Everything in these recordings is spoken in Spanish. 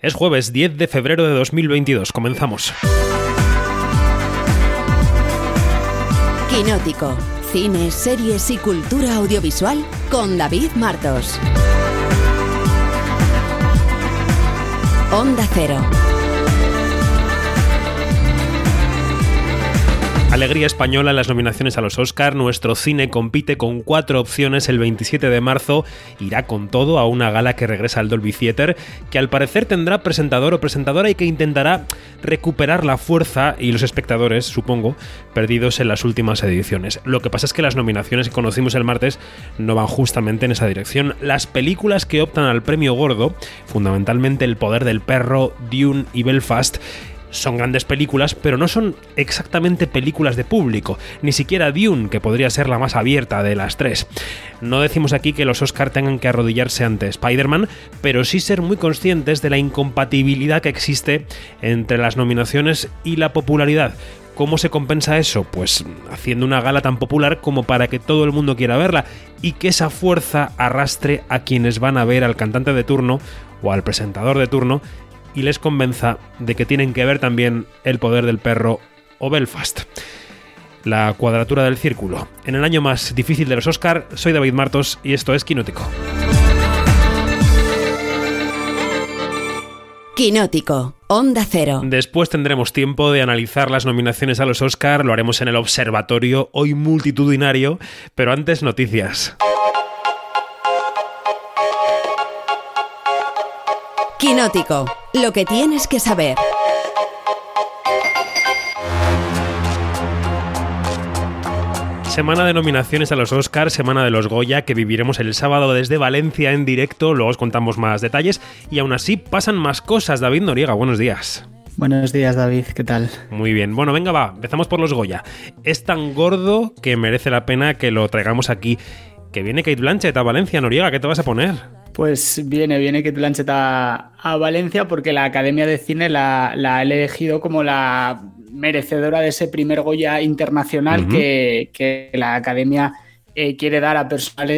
Es jueves 10 de febrero de 2022. Comenzamos. Quinótico. Cine, series y cultura audiovisual con David Martos. Onda Cero. Alegría española en las nominaciones a los Oscar. Nuestro cine compite con cuatro opciones el 27 de marzo. Irá con todo a una gala que regresa al Dolby Theater, que al parecer tendrá presentador o presentadora y que intentará recuperar la fuerza y los espectadores, supongo, perdidos en las últimas ediciones. Lo que pasa es que las nominaciones que conocimos el martes no van justamente en esa dirección. Las películas que optan al premio gordo, fundamentalmente El poder del perro, Dune y Belfast, son grandes películas, pero no son exactamente películas de público, ni siquiera Dune, que podría ser la más abierta de las tres. No decimos aquí que los Oscar tengan que arrodillarse ante Spider-Man, pero sí ser muy conscientes de la incompatibilidad que existe entre las nominaciones y la popularidad. ¿Cómo se compensa eso? Pues haciendo una gala tan popular como para que todo el mundo quiera verla y que esa fuerza arrastre a quienes van a ver al cantante de turno o al presentador de turno y les convenza de que tienen que ver también El poder del perro o Belfast. La cuadratura del círculo. En el año más difícil de los Oscar, soy David Martos y esto es Quinótico. Quinótico, Onda Cero. Después tendremos tiempo de analizar las nominaciones a los Oscar, lo haremos en el observatorio, hoy multitudinario, pero antes noticias. Quinótico, lo que tienes que saber. Semana de nominaciones a los Oscars, semana de los Goya, que viviremos el sábado desde Valencia en directo, luego os contamos más detalles y aún así pasan más cosas. David Noriega, buenos días. Buenos días, David, ¿qué tal? Muy bien, bueno, venga, va, empezamos por los Goya. Es tan gordo que merece la pena que lo traigamos aquí. Que viene Kate Blanchett a Valencia, Noriega, ¿qué te vas a poner? Pues viene, viene Kate Blanchett a, Valencia porque la Academia de Cine la, ha elegido como la merecedora de ese primer Goya internacional que, la Academia eh, quiere dar a,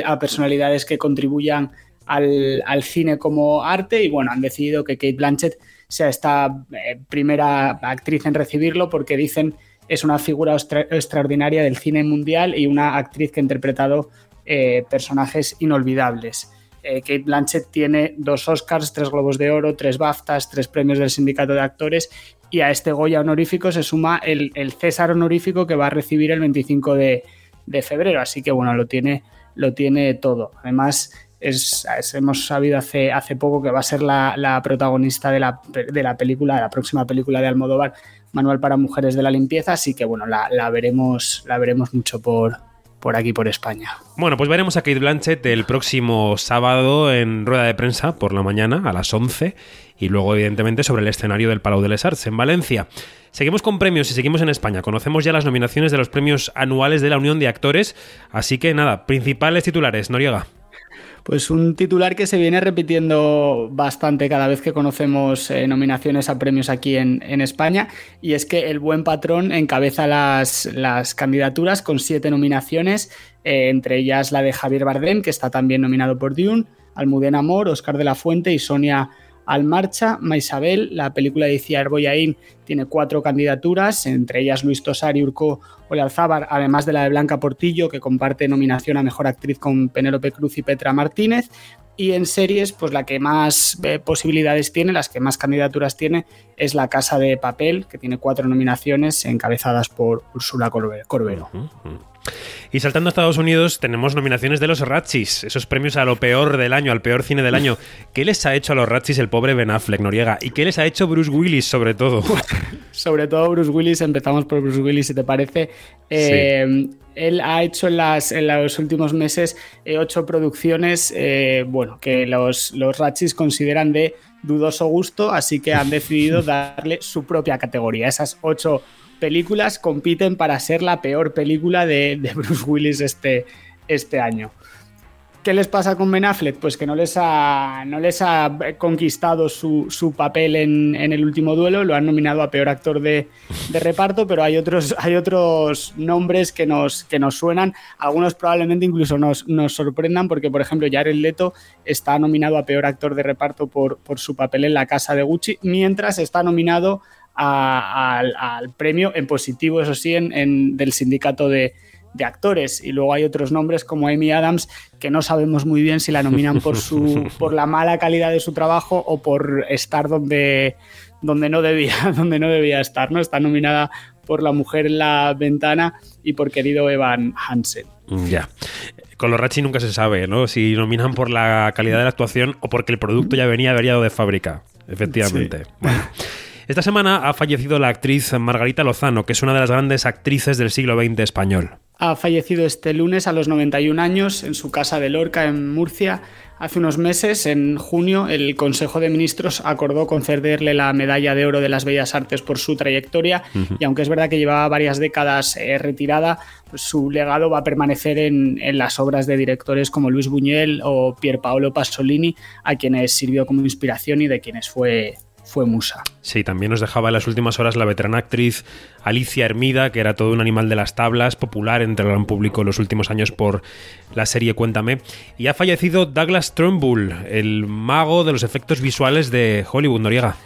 a, personalidades que contribuyan al, cine como arte y bueno, han decidido que Kate Blanchett sea esta eh, primera actriz en recibirlo porque dicen es una figura extraordinaria del cine mundial y una actriz que ha interpretado eh, personajes inolvidables. Eh, Kate Blanchett tiene dos Oscars, tres Globos de Oro, tres BAFTAs, tres premios del Sindicato de Actores y a este Goya honorífico se suma el, César honorífico que va a recibir el 25 de, febrero. Así que bueno, lo tiene, lo tiene todo. Además, hemos sabido hace, poco que va a ser la, protagonista de la, la, película, de la próxima película de Almodóvar, Manual para Mujeres de la Limpieza, así que bueno, la, veremos, la veremos mucho por, por aquí, por España. Bueno, pues veremos a Kate Blanchett el próximo sábado en rueda de prensa por la mañana a las 11 y luego, evidentemente, sobre el escenario del Palau de les Arts en Valencia. Seguimos con premios y seguimos en España. Conocemos ya las nominaciones de los premios anuales de la Unión de Actores, así que nada, principales titulares, Noriega. Pues un titular que se viene repitiendo bastante cada vez que conocemos eh, nominaciones a premios aquí en, España, y es que el buen patrón encabeza las, las candidaturas con siete nominaciones, eh, entre ellas la de Javier Bardem, que está también nominado por Dune, Almudena Amor, Oscar de la Fuente y Sonia al marcha, Maisabel, la película de Iciar Boyaín, tiene cuatro candidaturas, entre ellas Luis Tosar y Urco Olealzábar, además de la de Blanca Portillo, que comparte nominación a Mejor Actriz con Penélope Cruz y Petra Martínez. Y en series, pues la que más eh, posibilidades tiene, las que más candidaturas tiene, es La Casa de Papel, que tiene cuatro nominaciones encabezadas por Úrsula Corbero. Y saltando a Estados Unidos, tenemos nominaciones de los Ratchis, esos premios a lo peor del año, al peor cine del año. ¿Qué les ha hecho a los Ratchis el pobre Ben Affleck, Noriega? ¿Y qué les ha hecho Bruce Willis, sobre todo? sobre todo Bruce Willis, empezamos por Bruce Willis, si te parece. Eh, él ha hecho en, las, en los últimos meses eh, ocho producciones, eh, bueno, que los, los Ratchis consideran de dudoso gusto, así que han decidido darle su propia categoría. Esas ocho películas compiten para ser la peor película de, Bruce Willis este, este año. ¿Qué les pasa con Ben Affleck? Pues que no les ha, no les ha conquistado su, papel en, el último duelo, lo han nominado a peor actor de, reparto, pero hay otros, hay otros nombres que nos, que nos suenan, algunos probablemente incluso nos, nos sorprendan, porque por ejemplo Jared Leto está nominado a peor actor de reparto por, por su papel en La Casa de Gucci, mientras está nominado al, premio en positivo, eso sí, en del sindicato de de actores. Y luego hay otros nombres como Amy Adams que no sabemos muy bien si la nominan por, su, por la mala calidad de su trabajo o por estar donde, donde, no, debía, donde no debía estar. ¿no? Está nominada por La Mujer en la Ventana y por querido Evan Hansen. Ya. Con los Rachi nunca se sabe, ¿no? Si nominan por la calidad de la actuación o porque el producto ya venía averiado de fábrica. Efectivamente. Esta semana ha fallecido la actriz Margarita Lozano, que es una de las grandes actrices del siglo XX español. Ha fallecido este lunes a los 91 años en su casa de Lorca, en Murcia. Hace unos meses, en junio, el Consejo de Ministros acordó concederle la Medalla de Oro de las Bellas Artes por su trayectoria. Y aunque es verdad que llevaba varias décadas eh, retirada, pues su legado va a permanecer en, en, las obras de directores como Luis Buñuel o Pier Paolo Pasolini, a quienes sirvió como inspiración y de quienes fue fue musa. Sí, también nos dejaba en las últimas horas la veterana actriz Alicia Hermida, que era todo un animal de las tablas, popular entre el gran público en los últimos años por la serie Cuéntame. Y ha fallecido Douglas Trumbull, el mago de los efectos visuales de Hollywood, Noriega.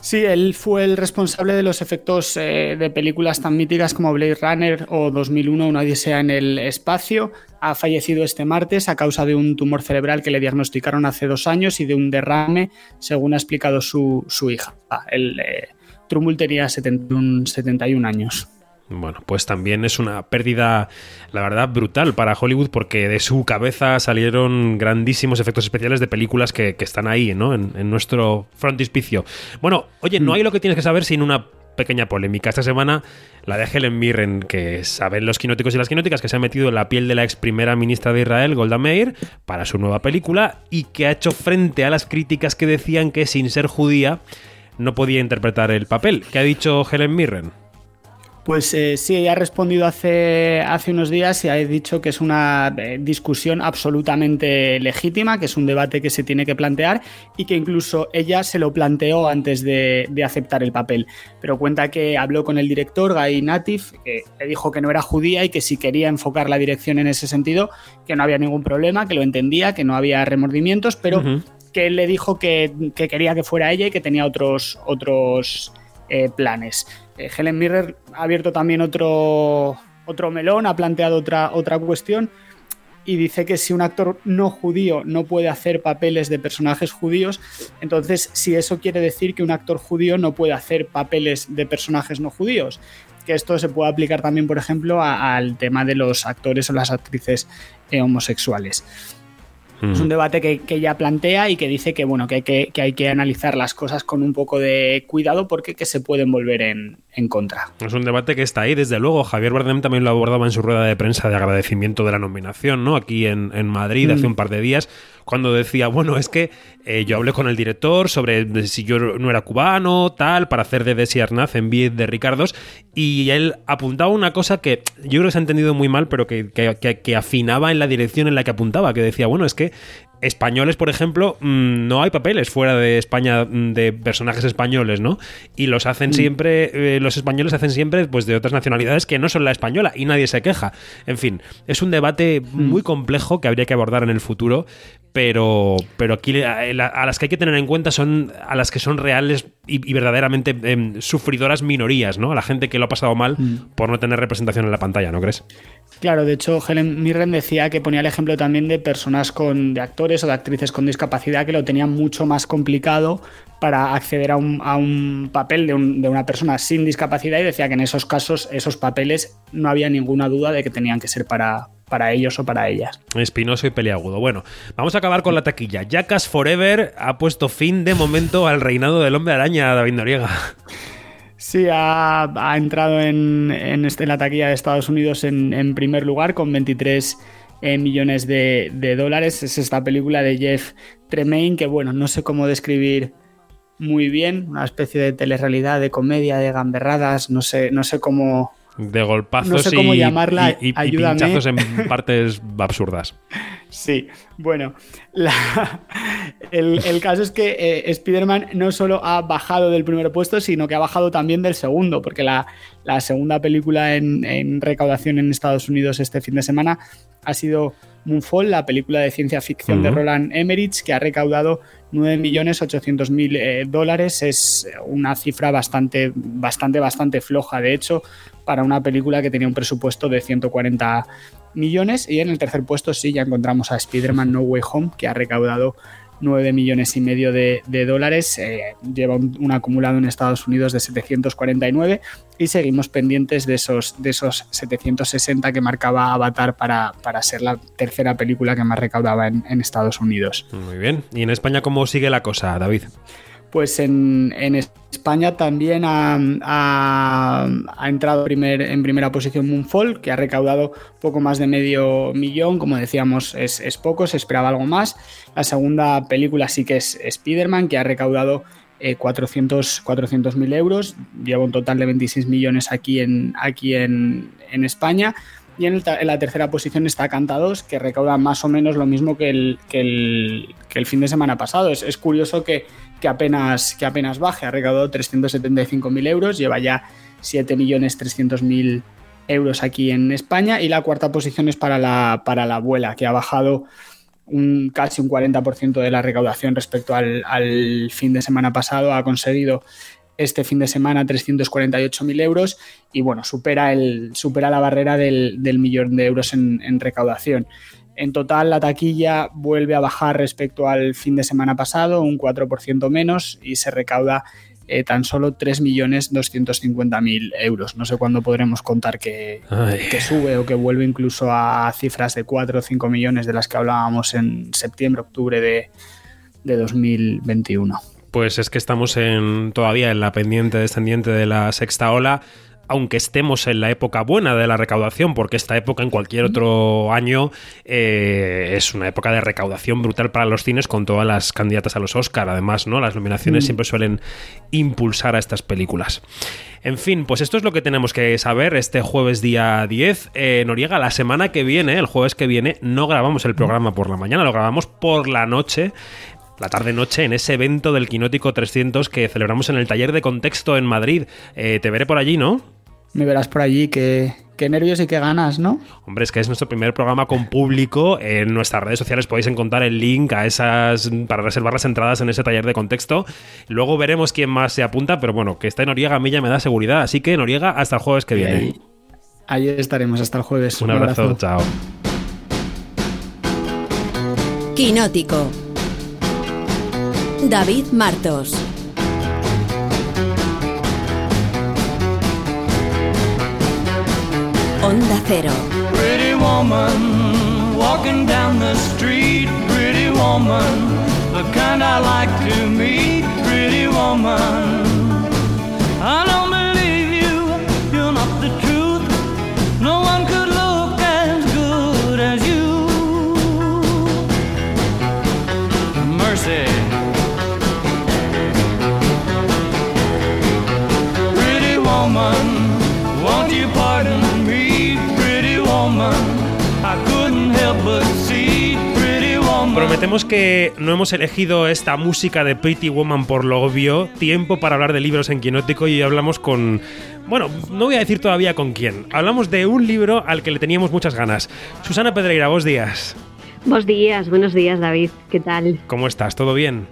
Sí, él fue el responsable de los efectos eh, de películas tan míticas como Blade Runner o 2001, Una Odisea en el Espacio. Ha fallecido este martes a causa de un tumor cerebral que le diagnosticaron hace dos años y de un derrame, según ha explicado su, hija. Ah, el eh, Trumbull tenía 71 años. Bueno, pues también es una pérdida, la verdad, brutal para Hollywood porque de su cabeza salieron grandísimos efectos especiales de películas que, están ahí, ¿no? En, nuestro frontispicio. Bueno, oye, no mm. hay lo que tienes que saber sin una pequeña polémica. Esta semana la de Helen Mirren, que saben los quinóticos y las quinóticas, que se ha metido en la piel de la ex primera ministra de Israel, Golda Meir, para su nueva película y que ha hecho frente a las críticas que decían que sin ser judía no podía interpretar el papel. ¿Qué ha dicho Helen Mirren? Pues eh, sí, ella ha respondido hace, hace unos días y ha dicho que es una eh, discusión absolutamente legítima, que es un debate que se tiene que plantear y que incluso ella se lo planteó antes de, aceptar el papel. Pero cuenta que habló con el director, Guy Natif, que le dijo que no era judía y que si quería enfocar la dirección en ese sentido, que no había ningún problema, que lo entendía, que no había remordimientos, pero que él le dijo que, quería que fuera ella y que tenía otros, otros eh, planes. Eh, Helen Mirren ha abierto también otro, otro melón, ha planteado otra, otra cuestión y dice que si un actor no judío no puede hacer papeles de personajes judíos, entonces si eso quiere decir que un actor judío no puede hacer papeles de personajes no judíos, que esto se puede aplicar también, por ejemplo, al tema de los actores o las actrices eh, homosexuales. Es un debate que, ella plantea y que dice que, bueno, que hay que, analizar las cosas con un poco de cuidado porque que se pueden volver en, contra. Es un debate que está ahí, desde luego. Javier Bardem también lo abordaba en su rueda de prensa de agradecimiento de la nominación, ¿no? Aquí en, Madrid hace mm. un par de días, cuando decía, bueno, es que eh, yo hablé con el director sobre si yo no era cubano, tal, para hacer de Desi Arnaz en vez de Ricardos, y él apuntaba una cosa que yo creo que se ha entendido muy mal, pero que, que afinaba en la dirección en la que apuntaba, que decía, bueno, es que españoles, por ejemplo, mm, no hay papeles fuera de España mm, de personajes españoles, ¿no? Y los hacen mm. siempre, eh, los españoles hacen siempre pues de otras nacionalidades que no son la española y nadie se queja. En fin, es un debate muy complejo que habría que abordar en el futuro, pero, pero aquí a, las que hay que tener en cuenta son a las que son reales y, verdaderamente em, sufridoras minorías, ¿no? A la gente que lo ha pasado mal por no tener representación en la pantalla, ¿no crees? Claro, de hecho, Helen Mirren decía que ponía el ejemplo también de personas con, de actores o de actrices con discapacidad que lo tenían mucho más complicado para acceder a un, papel de, una persona sin discapacidad y decía que en esos casos, esos papeles, no había ninguna duda de que tenían que ser para, para ellos o para ellas. Espinoso y peliagudo. Bueno, vamos a acabar con la taquilla. Jackass Forever ha puesto fin de momento al reinado del hombre araña, David Noriega. Sí, ha, entrado en, este, la taquilla de Estados Unidos en, primer lugar con 23 eh, millones de, dólares. Es esta película de Jeff Tremaine que, bueno, no sé cómo describir muy bien, una especie de telerrealidad, de comedia, de gamberradas, no sé, no sé cómo... De golpazos y, pinchazos en partes absurdas. Sí, bueno, el, caso es que eh, Spider-Man no solo ha bajado del primer puesto, sino que ha bajado también del segundo, porque la, segunda película en, recaudación en Estados Unidos este fin de semana ha sido Moonfall, la película de ciencia ficción de Roland Emmerich, que ha recaudado 9.800.000 eh, dólares. Es una cifra bastante, bastante, bastante floja, de hecho, para una película que tenía un presupuesto de 140 millones. Y en el tercer puesto sí, ya encontramos a Spider-Man No Way Home, que ha recaudado 9 millones y medio de, dólares. Eh, lleva un, acumulado en Estados Unidos de 749 y seguimos pendientes de esos, de esos 760 que marcaba Avatar para, para ser la tercera película que más recaudaba en, en Estados Unidos. Muy bien. ¿Y en España cómo sigue la cosa, David? Pues en, España también ha, entrado primer, en primera posición Moonfall, que ha recaudado poco más de medio millón, como decíamos, es, poco, se esperaba algo más. La segunda película sí que es Spider-Man, que ha recaudado 400.000 euros, lleva un total de 26 millones aquí en, aquí en, España. Y en, la tercera posición está Canta 2, que recauda más o menos lo mismo que el, que el, fin de semana pasado. es curioso que que apenas, que apenas baje. Ha recaudado 375.000 euros, lleva ya 7.300.000 euros aquí en España. Y la cuarta posición es para la, para la abuela, que ha bajado un, casi un 40% de la recaudación respecto al, fin de semana pasado. Ha conseguido este fin de semana 348.000 euros y bueno, supera, el, supera la barrera del, millón de euros en, en recaudación. En total, la taquilla vuelve a bajar respecto al fin de semana pasado, un 4% menos, y se recauda eh, tan solo 3.250.000 euros. No sé cuándo podremos contar que, sube o que vuelve incluso a cifras de 4 o 5 millones de las que hablábamos en septiembre, octubre de, de 2021. Pues es que estamos en, todavía en la pendiente descendiente de la sexta ola aunque estemos en la época buena de la recaudación, porque esta época en cualquier otro año eh, es una época de recaudación brutal para los cines con todas las candidatas a los Oscar. Además, ¿no? Las nominaciones mm. siempre suelen impulsar a estas películas. En fin, pues esto es lo que tenemos que saber este jueves día 10. Eh, Noriega, la semana que viene, el jueves que viene, no grabamos el programa por la mañana, lo grabamos por la noche la tarde-noche en ese evento del Quinótico 300 que celebramos en el taller de contexto en Madrid. Eh, te veré por allí, ¿no? me verás por allí, qué, nervios y qué ganas, ¿no? Hombre, es que es nuestro primer programa con público. En nuestras redes sociales podéis encontrar el link a esas para reservar las entradas en ese taller de contexto. Luego veremos quién más se apunta, pero bueno, que está en Noriega a mí ya me da seguridad. Así que Noriega, hasta el jueves que viene. Ahí, estaremos, hasta el jueves. Un, abrazo, chao. Quinótico. David Martos. Onda Cero. Pretty woman, walking down the street, pretty woman, the kind I like to meet, pretty woman. Woman, won't you pardon Prometemos que no hemos elegido esta música de Pretty Woman por lo obvio. Tiempo para hablar de libros en Quinótico y hablamos con. Bueno, no voy a decir todavía con quién. Hablamos de un libro al que le teníamos muchas ganas. Susana Pedreira, vos días. Buenos días, buenos días, David. ¿Qué tal? ¿Cómo estás? ¿Todo bien?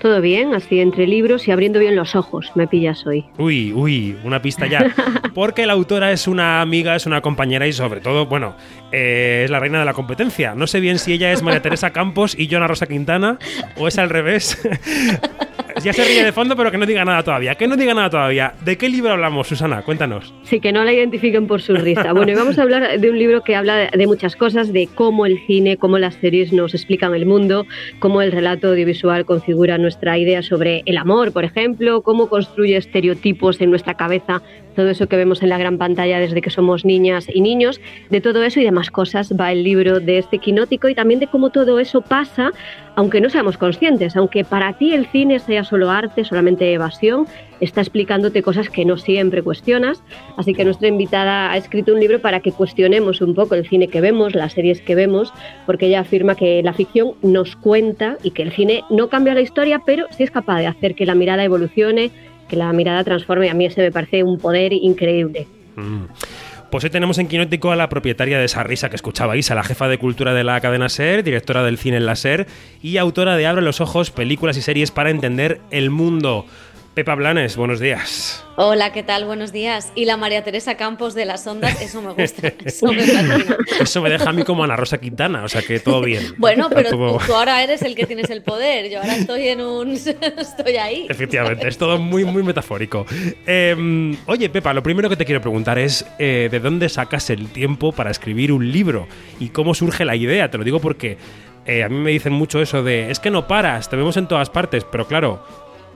Todo bien, así entre libros y abriendo bien los ojos, me pillas hoy. Uy, uy, una pista ya. Porque la autora es una amiga, es una compañera y sobre todo, bueno, eh, es la reina de la competencia. No sé bien si ella es María Teresa Campos y Joana Rosa Quintana o es al revés. ya se ríe de fondo, pero que no diga nada todavía. Que no diga nada todavía. ¿De qué libro hablamos, Susana? Cuéntanos. Sí, que no la identifiquen por su risa. Bueno, y vamos a hablar de un libro que habla de muchas cosas, de cómo el cine, cómo las series nos explican el mundo, cómo el relato audiovisual configura nuestra idea sobre el amor, por ejemplo, cómo construye estereotipos en nuestra cabeza todo eso que vemos en la gran pantalla desde que somos niñas y niños, de todo eso y demás cosas va el libro de este quinótico y también de cómo todo eso pasa aunque no seamos conscientes, aunque para ti el cine sea solo arte, solamente evasión, está explicándote cosas que no siempre cuestionas. Así que nuestra invitada ha escrito un libro para que cuestionemos un poco el cine que vemos, las series que vemos, porque ella afirma que la ficción nos cuenta y que el cine no cambia la historia, pero sí es capaz de hacer que la mirada evolucione, que la mirada transforme. A mí ese me parece un poder increíble. Mm. Pues hoy tenemos en Quinótico a la propietaria de esa risa que escuchabais, a la jefa de cultura de la cadena SER, directora del cine en la SER y autora de Abre los ojos, películas y series para entender el mundo. Pepa Blanes, buenos días. Hola, ¿qué tal? Buenos días. Y la María Teresa Campos de las ondas, eso me gusta. Eso me, eso me deja a mí como Ana Rosa Quintana, o sea que todo bien. Bueno, pero tú, ahora eres el que tienes el poder. Yo ahora estoy en un. estoy ahí. Efectivamente, es todo muy, muy metafórico. Em, oye, Pepa, lo primero que te quiero preguntar es: eh, ¿de dónde sacas el tiempo para escribir un libro? ¿Y cómo surge la idea? Te lo digo porque. Eh, a mí me dicen mucho eso de, es que no paras, te vemos en todas partes, pero claro,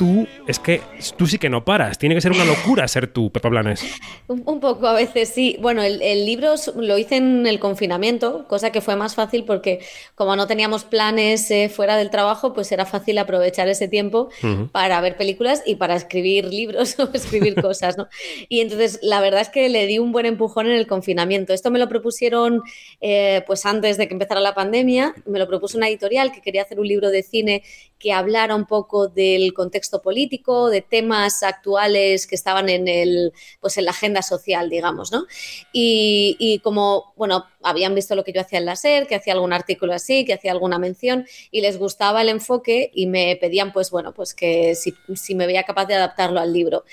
tú, es que tú sí que no paras. Tiene que ser una locura ser tú, Pepa Blanes. Un, poco a veces, sí. Bueno, el, libro lo hice en el confinamiento, cosa que fue más fácil porque como no teníamos planes eh, fuera del trabajo, pues era fácil aprovechar ese tiempo para ver películas y para escribir libros o escribir cosas, ¿no? Y entonces la verdad es que le di un buen empujón en el confinamiento. Esto me lo propusieron eh, pues antes de que empezara la pandemia, me lo propuso una editorial que quería hacer un libro de cine que hablara un poco del contexto político, de temas actuales que estaban en, el, pues en la agenda social, digamos, ¿no? Y, como, bueno, habían visto lo que yo hacía en la SER, que hacía algún artículo así, que hacía alguna mención, y les gustaba el enfoque y me pedían, pues bueno, pues que si, si me veía capaz de adaptarlo al libro.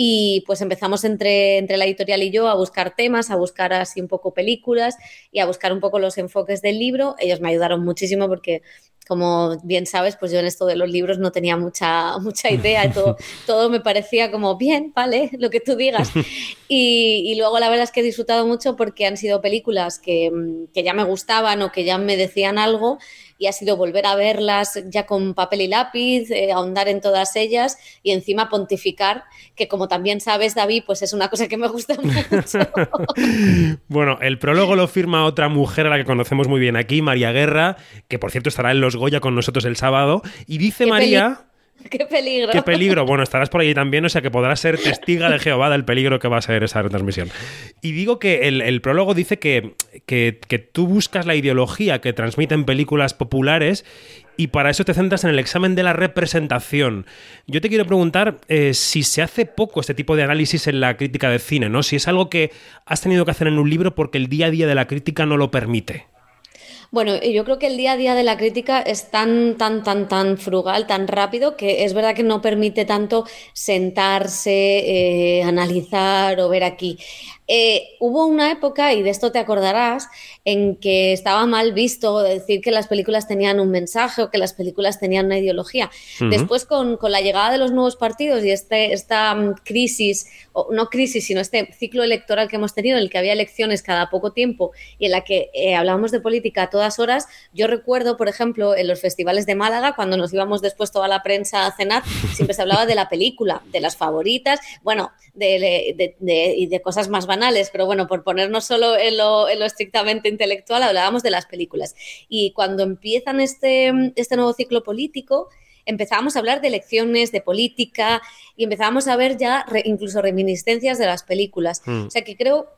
Y pues empezamos entre, entre la editorial y yo a buscar temas, a buscar así un poco películas y a buscar un poco los enfoques del libro. Ellos me ayudaron muchísimo porque como bien sabes, pues yo en esto de los libros no tenía mucha, mucha idea, todo, todo me parecía como, bien, vale, lo que tú digas. Y, luego la verdad es que he disfrutado mucho porque han sido películas que, que ya me gustaban o que ya me decían algo y ha sido volver a verlas ya con papel y lápiz, eh, ahondar en todas ellas y encima pontificar, que como también sabes, David, pues es una cosa que me gusta mucho. bueno, el prólogo lo firma otra mujer a la que conocemos muy bien aquí, María Guerra, que por cierto estará en Los Goya con nosotros el sábado, y dice María... Qué peligro. Qué peligro. Bueno, estarás por allí también, o sea que podrás ser testiga de Jehová del peligro que va a ser esa retransmisión. Y digo que el, prólogo dice que, que, tú buscas la ideología que transmiten películas populares y para eso te centras en el examen de la representación. Yo te quiero preguntar eh, si se hace poco este tipo de análisis en la crítica de cine, ¿no? Si es algo que has tenido que hacer en un libro porque el día a día de la crítica no lo permite. Bueno, yo creo que el día a día de la crítica es tan, tan, tan, tan frugal, tan rápido, que es verdad que no permite tanto sentarse, eh, analizar o ver aquí. Eh, hubo una época, y de esto te acordarás, en que estaba mal visto decir que las películas tenían un mensaje o que las películas tenían una ideología. Después, con, la llegada de los nuevos partidos y este, esta mm, crisis, o no crisis, sino este ciclo electoral que hemos tenido, en el que había elecciones cada poco tiempo y en la que eh, hablábamos de política a todas horas, yo recuerdo, por ejemplo, en los festivales de Málaga, cuando nos íbamos después toda la prensa a cenar, siempre se hablaba de la película, de las favoritas, bueno, de, de, de cosas más pero bueno, por ponernos solo en lo, estrictamente intelectual, hablábamos de las películas. Y cuando empiezan este, este nuevo ciclo político, empezábamos a hablar de elecciones, de política, y empezábamos a ver ya incluso reminiscencias de las películas. Hmm. O sea que creo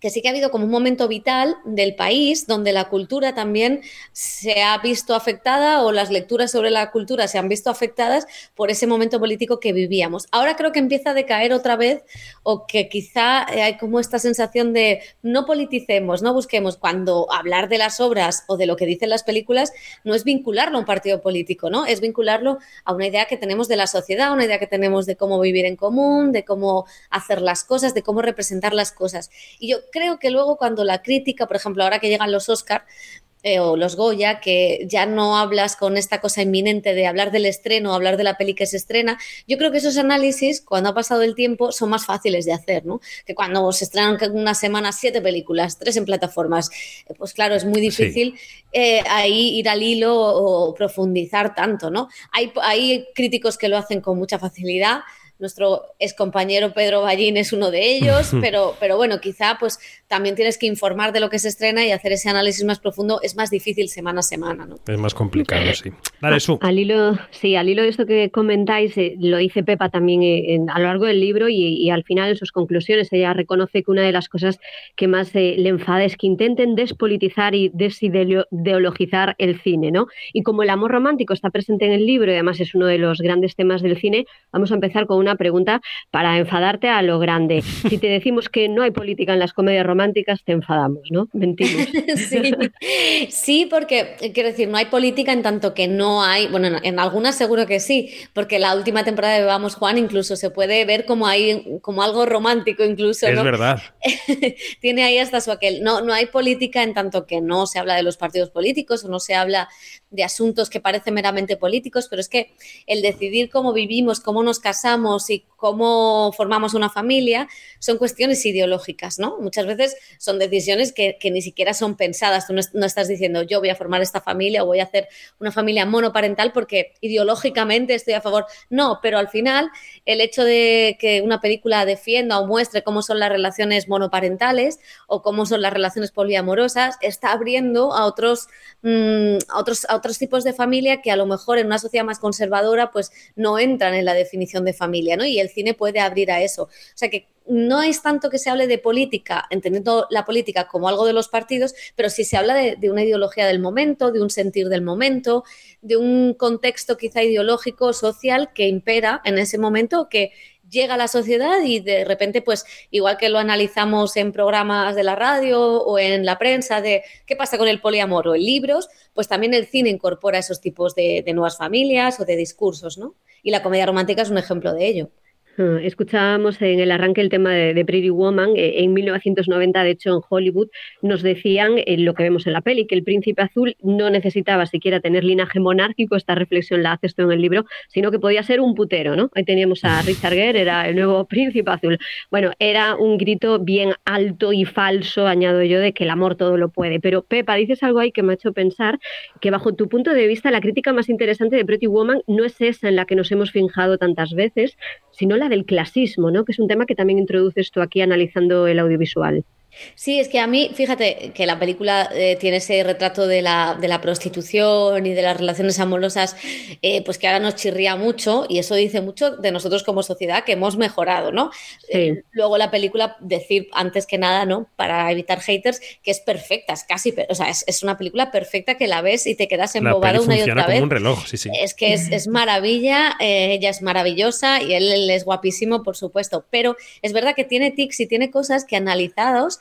que sí que ha habido como un momento vital del país donde la cultura también se ha visto afectada o las lecturas sobre la cultura se han visto afectadas por ese momento político que vivíamos. Ahora creo que empieza a decaer otra vez o que quizá hay como esta sensación de no politicemos, no busquemos cuando hablar de las obras o de lo que dicen las películas no es vincularlo a un partido político, ¿no? Es vincularlo a una idea que tenemos de la sociedad, una idea que tenemos de cómo vivir en común, de cómo hacer las cosas, de cómo representar las cosas. Y yo creo que luego cuando la crítica, por ejemplo, ahora que llegan los Oscar, eh, o los Goya, que ya no hablas con esta cosa inminente de hablar del estreno, hablar de la peli que se estrena. Yo creo que esos análisis, cuando ha pasado el tiempo, son más fáciles de hacer, ¿no? Que cuando se estrenan una semana siete películas, tres en plataformas, eh, pues claro, es muy difícil eh, ahí ir al hilo o, profundizar tanto, ¿no? Hay, hay críticos que lo hacen con mucha facilidad, nuestro excompañero Pedro Ballín es uno de ellos, pero, pero bueno, quizá pues también tienes que informar de lo que se estrena y hacer ese análisis más profundo es más difícil semana a semana, ¿no? Es más complicado, sí. Dale, Su. Al hilo, sí, al hilo de esto que comentáis, eh, lo dice Pepa también eh, a lo largo del libro y, al final en sus conclusiones ella reconoce que una de las cosas que más eh, le enfada es que intenten despolitizar y desideologizar el cine, ¿no? Y como el amor romántico está presente en el libro y además es uno de los grandes temas del cine, vamos a empezar con una pregunta para enfadarte a lo grande. Si te decimos que no hay política en las comedias románticas, te enfadamos, ¿no? Mentimos. sí. sí, porque quiero decir, no hay política en tanto que no hay, bueno, en algunas seguro que sí, porque la última temporada de Vamos Juan incluso se puede ver como hay como algo romántico incluso. Es verdad. Tiene ahí hasta su aquel. No, no hay política en tanto que no se habla de los partidos políticos o no se habla de asuntos que parecen meramente políticos, pero es que el decidir cómo vivimos, cómo nos casamos y cómo formamos una familia son cuestiones ideológicas, ¿no? Muchas veces son decisiones que, ni siquiera son pensadas. Tú no, estás diciendo yo voy a formar esta familia o voy a hacer una familia monoparental porque ideológicamente estoy a favor. No, pero al final el hecho de que una película defienda o muestre cómo son las relaciones monoparentales o cómo son las relaciones poliamorosas está abriendo a otros, mm, a otros, a otros tipos de familia que a lo mejor en una sociedad más conservadora pues no entran en la definición de familia, ¿no? Y el cine puede abrir a eso. O sea que no es tanto que se hable de política, entendiendo la política como algo de los partidos, pero sí se habla de, una ideología del momento, de un sentir del momento, de un contexto quizá ideológico, social que impera en ese momento, que llega a la sociedad y de repente, pues igual que lo analizamos en programas de la radio o en la prensa de qué pasa con el poliamor o en libros, pues también el cine incorpora esos tipos de, de nuevas familias o de discursos, ¿no? Y la comedia romántica es un ejemplo de ello. Ah, escuchábamos en el arranque el tema de, Pretty Woman. Eh, en 1990, de hecho, en Hollywood nos decían eh, lo que vemos en la peli, que el príncipe azul no necesitaba siquiera tener linaje monárquico, esta reflexión la haces tú en el libro, sino que podía ser un putero, ¿no? Ahí teníamos a Richard Gere, era el nuevo príncipe azul. Bueno, era un grito bien alto y falso, añado yo, de que el amor todo lo puede. Pero Pepa, dices algo ahí que me ha hecho pensar que bajo tu punto de vista la crítica más interesante de Pretty Woman no es esa en la que nos hemos finjado tantas veces, sino la del clasismo, ¿no? que es un tema que también introduces tú aquí analizando el audiovisual. Sí, es que a mí, fíjate que la película eh, tiene ese retrato de la, de la, prostitución y de las relaciones amorosas, eh, pues que ahora nos chirría mucho y eso dice mucho de nosotros como sociedad que hemos mejorado, ¿no? Eh, luego la película, decir antes que nada, ¿no? Para evitar haters, que es perfecta, es casi, o sea, es, una película perfecta que la ves y te quedas embobado una y otra vez. un reloj, sí, sí. Es que es, maravilla, ella es maravillosa y él, él es guapísimo, por supuesto, pero es verdad que tiene tics y tiene cosas que analizados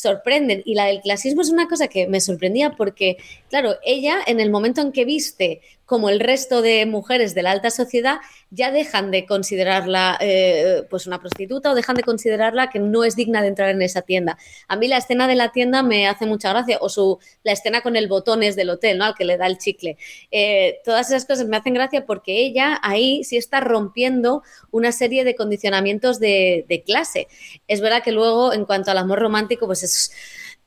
sorprenden. Y la del clasismo es una cosa que me sorprendía porque, claro, ella en el momento en que viste como el resto de mujeres de la alta sociedad, ya dejan de considerarla eh, pues una prostituta o dejan de considerarla que no es digna de entrar en esa tienda. A mí la escena de la tienda me hace mucha gracia, o su, la escena con el botones del hotel, ¿no? Al que le da el chicle. Eh, todas esas cosas me hacen gracia porque ella ahí sí está rompiendo una serie de condicionamientos de, de clase. Es verdad que luego, en cuanto al amor romántico, pues es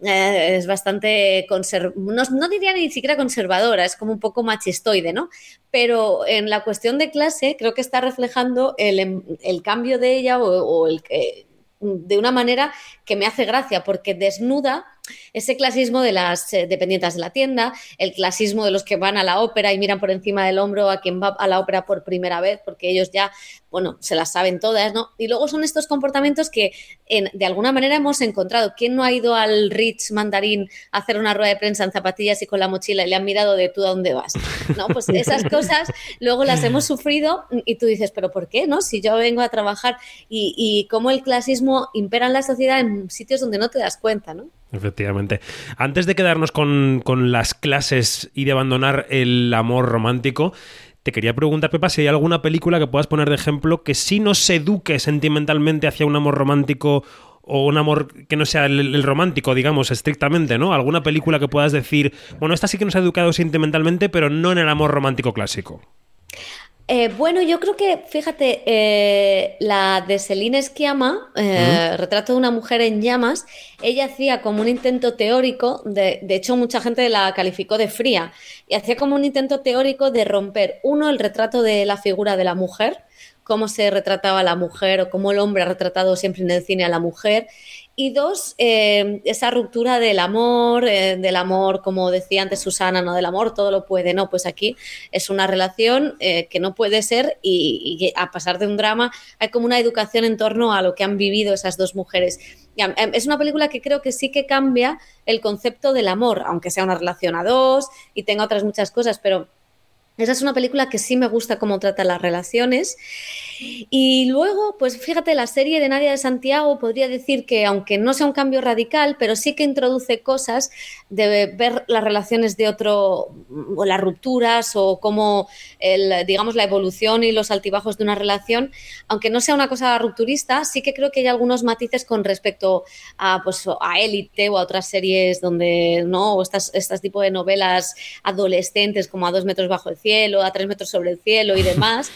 eh, es bastante conservadora, no, diría ni siquiera conservadora, es como un poco machistoide, ¿no? Pero en la cuestión de clase creo que está reflejando el, em, cambio de ella o, el que de una manera que me hace gracia porque desnuda ese clasismo de las eh, dependientes de la tienda, el clasismo de los que van a la ópera y miran por encima del hombro a quien va a la ópera por primera vez, porque ellos ya, bueno, se las saben todas, ¿no? Y luego son estos comportamientos que de alguna manera hemos encontrado. ¿Quién no ha ido al Rich Mandarín a hacer una rueda de prensa en zapatillas y con la mochila y le han mirado de tú a dónde vas? No, pues esas cosas luego las hemos sufrido y tú dices, ¿pero por qué? ¿No? Si yo vengo a trabajar y, y cómo el clasismo impera en la sociedad en sitios donde no te das cuenta, ¿no? Efectivamente. Antes de quedarnos con, las clases y de abandonar el amor romántico, te quería preguntar, Pepa, si hay alguna película que puedas poner de ejemplo que sí nos eduque sentimentalmente hacia un amor romántico o un amor que no sea el, romántico, digamos, estrictamente, ¿no? Alguna película que puedas decir, bueno, esta sí que nos ha educado sentimentalmente, pero no en el amor romántico clásico. Eh, bueno, yo creo que, fíjate, eh, la de Celine Schiama, eh, Retrato de una mujer en llamas, ella hacía como un intento teórico, de, de, hecho mucha gente la calificó de fría, y hacía como un intento teórico de romper, uno, el retrato de la figura de la mujer, cómo se retrataba a la mujer o cómo el hombre ha retratado siempre en el cine a la mujer. Y dos, eh, esa ruptura del amor, eh, del amor, como decía antes Susana, no del amor, todo lo puede, no, pues aquí es una relación eh, que no puede ser y, y, a pasar de un drama hay como una educación en torno a lo que han vivido esas dos mujeres. Es una película que creo que sí que cambia el concepto del amor, aunque sea una relación a dos y tenga otras muchas cosas, pero esa es una película que sí me gusta cómo trata las relaciones. Y luego, pues fíjate, la serie de Nadia de Santiago podría decir que, aunque no sea un cambio radical, pero sí que introduce cosas de ver las relaciones de otro, o las rupturas, o cómo, el, digamos, la evolución y los altibajos de una relación, aunque no sea una cosa rupturista, sí que creo que hay algunos matices con respecto a, pues, a Élite o a otras series donde, ¿no? O estas, estas tipo de novelas adolescentes como A dos metros bajo el cielo, a tres metros sobre el cielo y demás,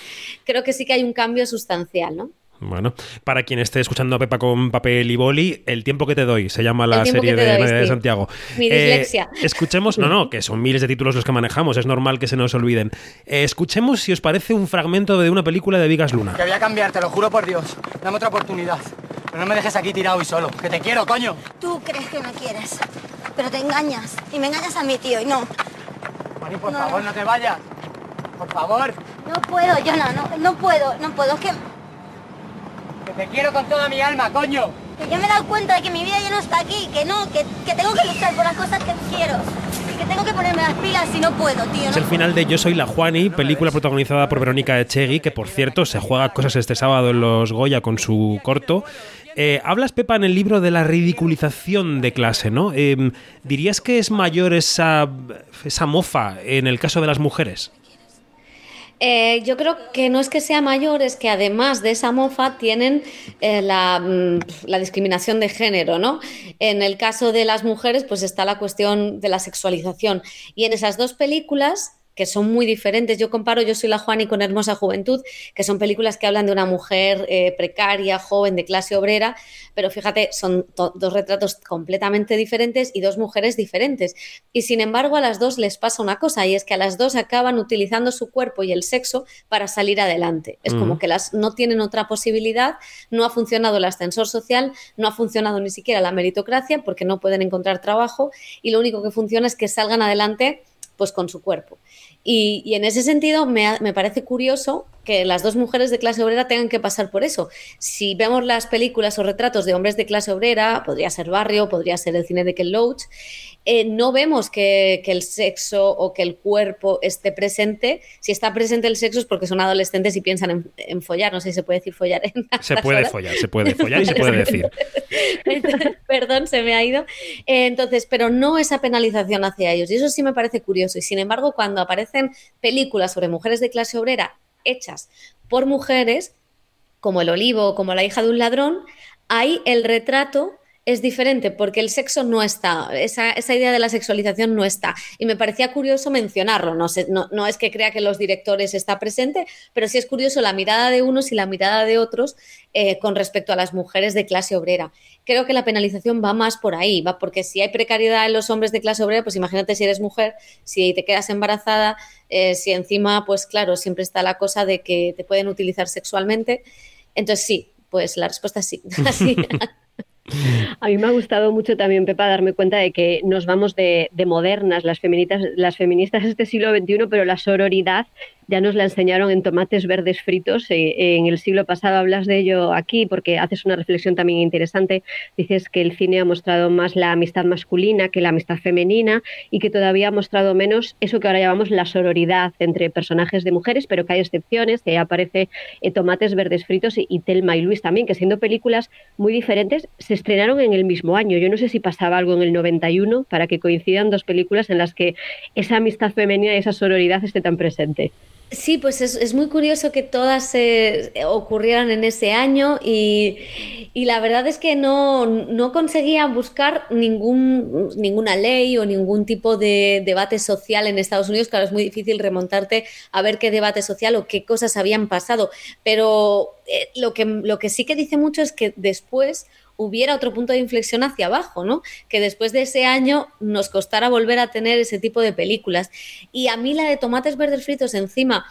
creo que sí que hay un cambio sustancial, ¿no? Bueno, para quien esté escuchando a Pepa con papel y boli, El tiempo que te doy se llama la serie de, doy, de, Santiago. Mi dislexia. Eh, escuchemos, no, no, que son miles de títulos los que manejamos, es normal que se nos olviden. Eh, escuchemos si os parece un fragmento de una película de Vigas Luna. Que voy a cambiar, te lo juro por Dios. Dame otra oportunidad. Pero no me dejes aquí tirado y solo. Que te quiero, coño. Tú crees que me quieres, pero te engañas. Y me engañas a mi tío y no. Mari, por no, favor, no te vayas. Por favor. No puedo, yo no, no, no puedo, no puedo. Es que que te quiero con toda mi alma, coño. Que yo me he dado cuenta de que mi vida ya no está aquí, que no, que, que tengo que luchar por las cosas que quiero. Que tengo que ponerme las pilas si no puedo, tío. No es el final de Yo soy la Juani, película protagonizada por Verónica Echegui, que por cierto se juega cosas este sábado en los Goya con su corto. Eh, hablas, Pepa, en el libro de la ridiculización de clase, ¿no? Eh, ¿Dirías que es mayor esa, esa mofa en el caso de las mujeres? Eh, yo creo que no es que sea mayor, es que además de esa mofa tienen eh, la, mm, la, discriminación de género, ¿no? En el caso de las mujeres, pues está la cuestión de la sexualización. Y en esas dos películas que son muy diferentes. Yo comparo Yo soy la Juani con Hermosa Juventud, que son películas que hablan de una mujer eh, precaria, joven, de clase obrera, pero fíjate, son dos retratos completamente diferentes y dos mujeres diferentes. Y sin embargo, a las dos les pasa una cosa, y es que a las dos acaban utilizando su cuerpo y el sexo para salir adelante. Es como que las no tienen otra posibilidad, no ha funcionado el ascensor social, no ha funcionado ni siquiera la meritocracia porque no pueden encontrar trabajo y lo único que funciona es que salgan adelante pues con su cuerpo. Y, y en ese sentido me, me, parece curioso que las dos mujeres de clase obrera tengan que pasar por eso. Si vemos las películas o retratos de hombres de clase obrera, podría ser Barrio, podría ser el cine de Ken eh, no vemos que, que, el sexo o que el cuerpo esté presente. Si está presente el sexo es porque son adolescentes y piensan en, en follar. No sé si se puede decir follar. En se puede horas. follar, se puede follar y se puede decir. Perdón, se me ha ido. Eh, entonces, pero no esa penalización hacia ellos. Y eso sí me parece curioso. Y sin embargo, cuando aparecen películas sobre mujeres de clase obrera hechas por mujeres, como El Olivo, como La hija de un ladrón, hay el retrato es diferente porque el sexo no está, esa, esa, idea de la sexualización no está. Y me parecía curioso mencionarlo, no, sé, no, no, es que crea que los directores está presente, pero sí es curioso la mirada de unos y la mirada de otros eh, con respecto a las mujeres de clase obrera. Creo que la penalización va más por ahí, va porque si hay precariedad en los hombres de clase obrera, pues imagínate si eres mujer, si te quedas embarazada, eh, si encima, pues claro, siempre está la cosa de que te pueden utilizar sexualmente. Entonces sí, pues la respuesta es sí. A mí me ha gustado mucho también, Pepa, darme cuenta de que nos vamos de, de modernas, las feministas, las feministas de este siglo XXI, pero la sororidad ya nos la enseñaron en tomates verdes fritos. Eh, en el siglo pasado hablas de ello aquí porque haces una reflexión también interesante. Dices que el cine ha mostrado más la amistad masculina que la amistad femenina y que todavía ha mostrado menos eso que ahora llamamos la sororidad entre personajes de mujeres, pero que hay excepciones, que aparece eh, Tomates verdes fritos y Telma y Luis también, que siendo películas muy diferentes, se estrenaron en el mismo año. Yo no sé si pasaba algo en el 91 para que coincidan dos películas en las que esa amistad femenina y esa sororidad esté tan presente. Sí, pues es, muy curioso que todas eh, ocurrieran en ese año y, y la verdad es que no, no, conseguía buscar ningún, ninguna ley o ningún tipo de debate social en Estados Unidos. Claro, es muy difícil remontarte a ver qué debate social o qué cosas habían pasado, pero eh, lo, que, lo que sí que dice mucho es que después hubiera otro punto de inflexión hacia abajo, ¿no? Que después de ese año nos costara volver a tener ese tipo de películas. Y a mí la de tomates verdes fritos encima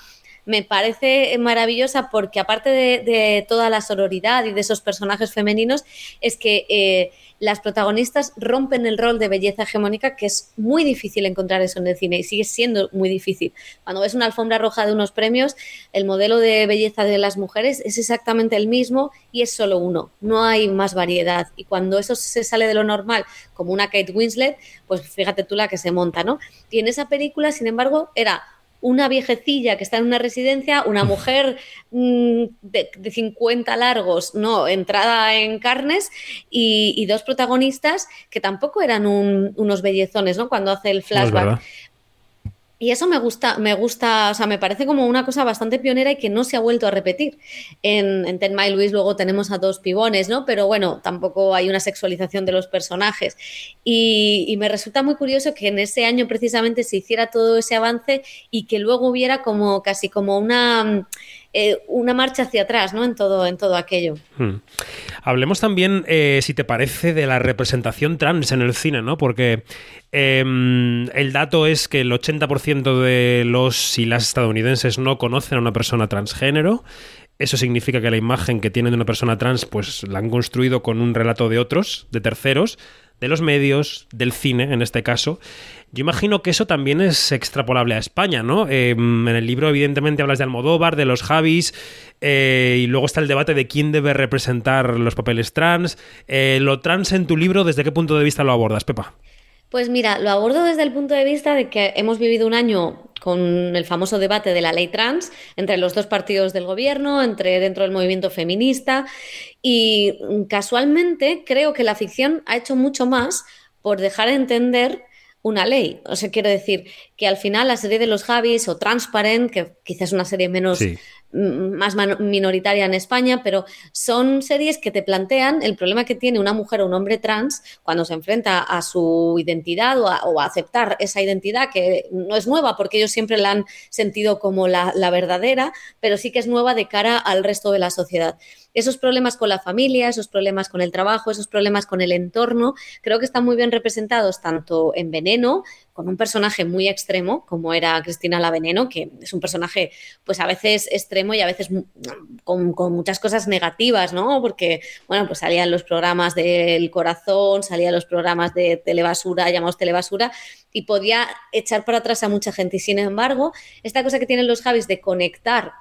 me parece maravillosa porque aparte de, toda la sororidad y de esos personajes femeninos, es que eh, las protagonistas rompen el rol de belleza hegemónica, que es muy difícil encontrar eso en el cine y sigue siendo muy difícil. Cuando ves una alfombra roja de unos premios, el modelo de belleza de las mujeres es exactamente el mismo y es solo uno, no hay más variedad. Y cuando eso se sale de lo normal, como una Kate Winslet, pues fíjate tú la que se monta, ¿no? Y en esa película, sin embargo, era una viejecilla que está en una residencia, una mujer mm, de, 50 largos, no, entrada en carnes, y, dos protagonistas que tampoco eran unos bellezones, ¿no? Cuando hace el flashback. Y eso me gusta, me gusta, o sea, me parece como una cosa bastante pionera y que no se ha vuelto a repetir. En, en Ten My Luis luego tenemos a dos pibones, ¿no? Pero bueno, tampoco hay una sexualización de los personajes. Y, me resulta muy curioso que en ese año precisamente se hiciera todo ese avance y que luego hubiera como casi como una eh, una marcha hacia atrás, ¿no? En todo, en todo aquello. Hmm. Hablemos también, eh, si te parece, de la representación trans en el cine, ¿no? Porque em, el dato es que el 80% de los y las estadounidenses no conocen a una persona transgénero. Eso significa que la imagen que tienen de una persona trans, pues la han construido con un relato de otros, de terceros, de los medios, del cine en este caso. Yo imagino que eso también es extrapolable a España, ¿no? Em, en el libro, evidentemente, hablas de Almodóvar, de los Javis, eh, y luego está el debate de quién debe representar los papeles trans. Eh, ¿Lo trans en tu libro, desde qué punto de vista lo abordas, Pepa? Pues mira, lo abordo desde el punto de vista de que hemos vivido un año con el famoso debate de la ley trans entre los dos partidos del gobierno, entre dentro del movimiento feminista y casualmente creo que la ficción ha hecho mucho más por dejar de entender una ley. O sea, quiero decir que al final la serie de los Javis o Transparent, que quizás es una serie menos más minoritaria en España, pero son series que te plantean el problema que tiene una mujer o un hombre trans cuando se enfrenta a su identidad o a, aceptar esa identidad que no es nueva porque ellos siempre la han sentido como la, la verdadera, pero sí que es nueva de cara al resto de la sociedad. Esos problemas con la familia, esos problemas con el trabajo, esos problemas con el entorno, creo que están muy bien representados tanto en Veneno, con un personaje muy extremo, como era Cristina la Veneno, que es un personaje, pues a veces extremo y a veces con, muchas cosas negativas, ¿no? Porque, bueno, pues salían los programas del corazón, salían los programas de telebasura, llamados telebasura, y podía echar para atrás a mucha gente. Y sin embargo, esta cosa que tienen los Javis de conectar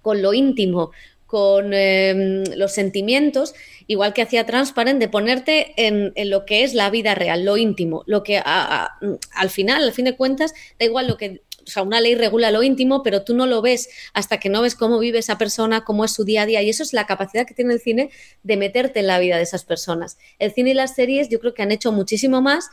con lo íntimo, con em, los sentimientos, igual que hacía Transparent, de ponerte en, lo que es la vida real, lo íntimo, lo que al final, al fin de cuentas, da igual lo que... O sea, una ley regula lo íntimo, pero tú no lo ves hasta que no ves cómo vive esa persona, cómo es su día a día. Y eso es la capacidad que tiene el cine de meterte en la vida de esas personas. El cine y las series yo creo que han hecho muchísimo más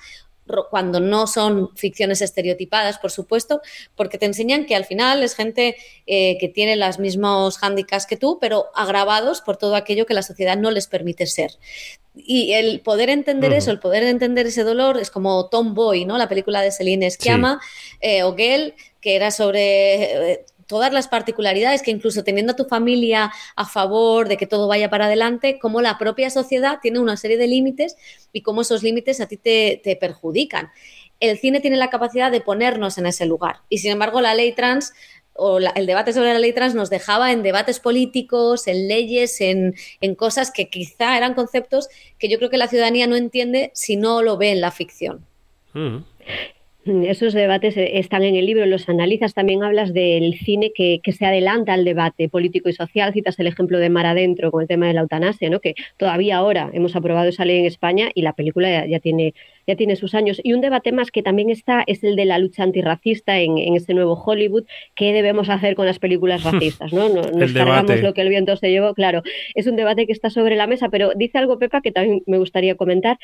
cuando no son ficciones estereotipadas, por supuesto, porque te enseñan que al final es gente eh, que tiene los mismos hándicaps que tú, pero agravados por todo aquello que la sociedad no les permite ser. Y el poder entender eso, el poder entender ese dolor, es como Tomboy, ¿no? La película de Celine Sciamma, eh, o Gel, que era sobre eh, todas las particularidades que incluso teniendo a tu familia a favor de que todo vaya para adelante, como la propia sociedad tiene una serie de límites y cómo esos límites a ti te, perjudican. El cine tiene la capacidad de ponernos en ese lugar y sin embargo la ley trans o el debate sobre la ley trans nos dejaba en debates políticos, en leyes, en, cosas que quizá eran conceptos que yo creo que la ciudadanía no entiende si no lo ve en la ficción. Mm. Esos debates eh, están en el libro, los analizas, también hablas del cine que, se adelanta al debate político y social, citas el ejemplo de Mar Adentro con el tema de la eutanasia, ¿no? que todavía ahora hemos aprobado esa ley en España y la película ya tiene ya tiene sus años. Y un debate más que también está es el de la lucha antirracista en, en este nuevo Hollywood. ¿Qué debemos hacer con las películas racistas? ¿no? Nos, cargamos lo que el viento se llevó. Claro, es un debate que está sobre la mesa, pero dice algo, Pepa, que también me gustaría comentar.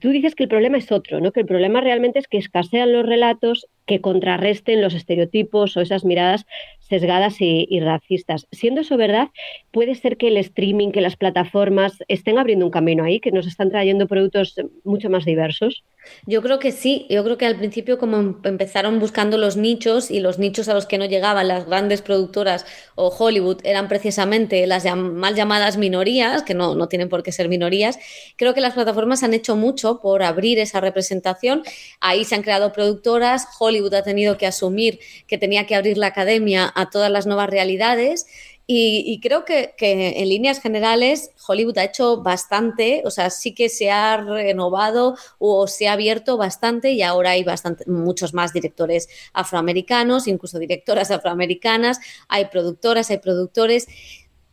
tú dices que el problema es otro, ¿no? que el problema realmente es que escasean los relatos que contrarresten los estereotipos o esas miradas sesgadas y, racistas. Siendo eso verdad, puede ser que el streaming, que las plataformas estén abriendo un camino ahí, que nos están trayendo productos mucho más diversos. Yo creo que sí, yo creo que al principio como em, empezaron buscando los nichos y los nichos a los que no llegaban las grandes productoras o Hollywood eran precisamente las mal llamadas minorías, que no, no tienen por qué ser minorías, creo que las plataformas han hecho mucho por abrir esa representación. Ahí se han creado productoras, Hollywood ha tenido que asumir que tenía que abrir la academia a todas las nuevas realidades. Y, creo que, en líneas generales Hollywood ha hecho bastante, o sea, sí que se ha renovado o se ha abierto bastante y ahora hay bastante, muchos más directores afroamericanos, incluso directoras afroamericanas, hay productoras, hay productores.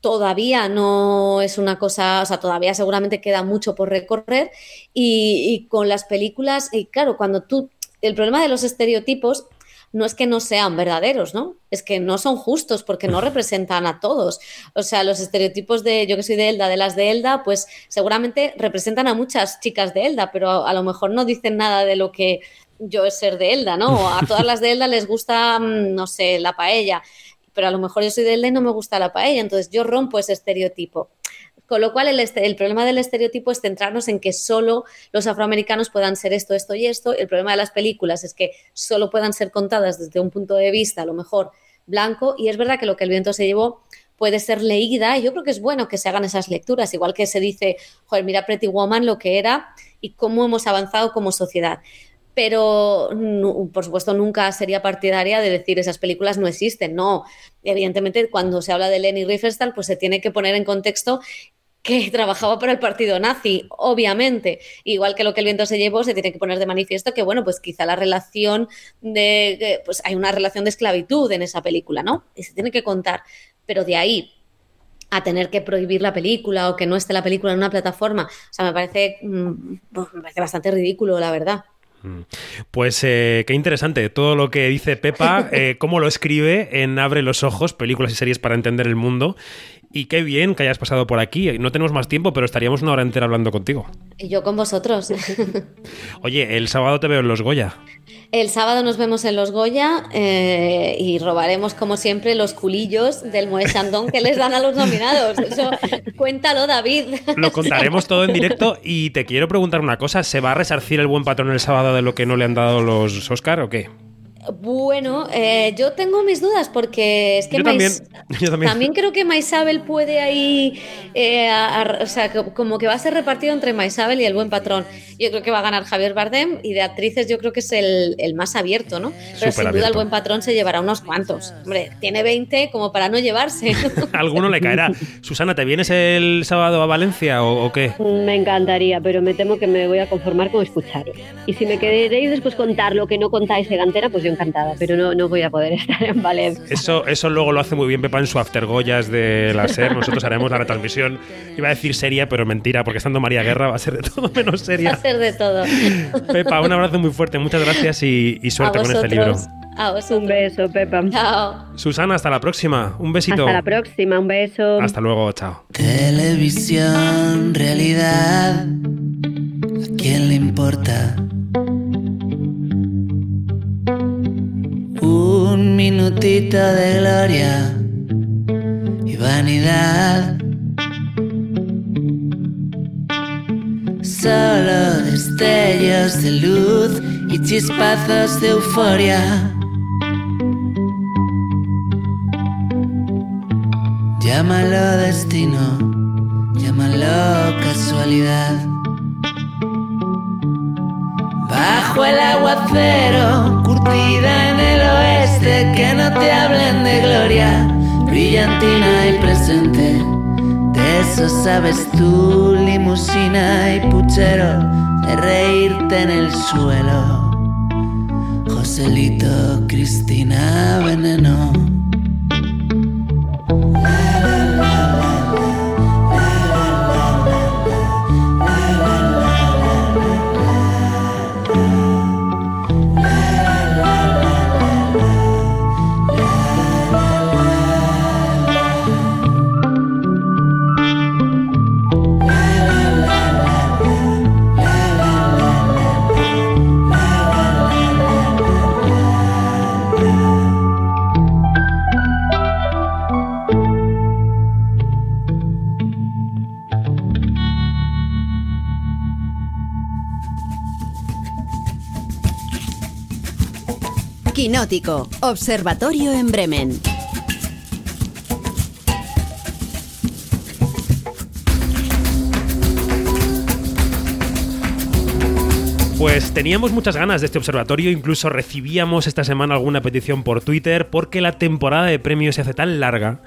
Todavía no es una cosa, o sea, todavía seguramente queda mucho por recorrer. Y con las películas, y claro, cuando tú, el problema de los estereotipos no es que no sean verdaderos, ¿no? Es que no son justos porque no representan a todos. O sea, los estereotipos de yo que soy de Elda, de las de Elda, pues seguramente representan a muchas chicas de Elda, pero a, lo mejor no dicen nada de lo que yo es ser de Elda, ¿no? A todas las de Elda les gusta, mm, no sé, la paella, pero a lo mejor yo soy de Elda y no me gusta la paella, entonces yo rompo ese estereotipo. Con lo cual, el, el, problema del estereotipo es centrarnos en que solo los afroamericanos puedan ser esto, esto y esto. El problema de las películas es que solo puedan ser contadas desde un punto de vista, a lo mejor, blanco. Y es verdad que lo que el viento se llevó puede ser leída. Y yo creo que es bueno que se hagan esas lecturas, igual que se dice, joder, mira Pretty Woman lo que era y cómo hemos avanzado como sociedad pero por supuesto nunca sería partidaria de decir esas películas no existen. No, evidentemente cuando se habla de Leni Riefenstahl, pues se tiene que poner en contexto que trabajaba para el partido nazi, obviamente. Igual que lo que el viento se llevó, se tiene que poner de manifiesto que, bueno, pues quizá la relación de, pues hay una relación de esclavitud en esa película, ¿no? Y se tiene que contar. Pero de ahí a tener que prohibir la película o que no esté la película en una plataforma, o sea, me parece, mm, me parece bastante ridículo, la verdad. Mm. Pues eh, qué interesante todo lo que dice Pepa, eh, cómo lo escribe en Abre los Ojos, películas y series para entender el mundo. Y qué bien que hayas pasado por aquí. No tenemos más tiempo, pero estaríamos una hora entera hablando contigo. Y yo con vosotros. Oye, el sábado te veo en Los Goya. El sábado nos vemos en Los Goya eh, y robaremos, como siempre, los culillos del Moe Chandon que les dan a los nominados. Eso, cuéntalo, David. Lo contaremos todo en directo y te quiero preguntar una cosa. ¿Se va a resarcir el buen patrón el sábado de lo que no le han dado los Oscar o qué? Bueno, eh, yo tengo mis dudas porque es que yo también, también. creo que Maisabel puede ahí, eh, o sea, como que va a ser repartido entre Maisabel y el buen patrón. Yo creo que va a ganar Javier Bardem y de actrices yo creo que es el, más abierto, ¿no? Pero sin duda el buen patrón se llevará unos cuantos. Hombre, tiene 20 como para no llevarse. Alguno le caerá. Susana, ¿te vienes el sábado a Valencia o, qué? Me encantaría, pero me temo que me voy a conformar con escucharos. Y si me queréis después contar lo que no contáis de Gantera, pues yo encantada, pero no, no voy a poder estar en Valencia. Eso, eso luego lo hace muy bien Pepa en su After Goyas de la SER. Nosotros haremos la retransmisión. Iba a decir seria, pero mentira, porque estando María Guerra va a ser de todo menos seria. Va a ser de todo. Pepa, un abrazo muy fuerte. Muchas gracias y, suerte con este libro. A un beso, Pepa. Chao. Susana, hasta la próxima. Un besito. Hasta la próxima, un beso. Hasta luego, chao. Televisión, realidad. ¿A quién le importa? Un minutito de gloria y vanidad. Solo destellos de luz y chispazos de euforia. Llámalo destino, llámalo casualidad. Bajo el aguacero, curtida en el oeste, que no te hablen de gloria, brillantina y presente. De eso sabes tú, limusina y puchero, de reírte en el suelo. Joselito, Cristina, veneno. Observatorio en Bremen. Pues teníamos muchas ganas de este observatorio, incluso recibíamos esta semana alguna petición por Twitter porque la temporada de premios se hace tan larga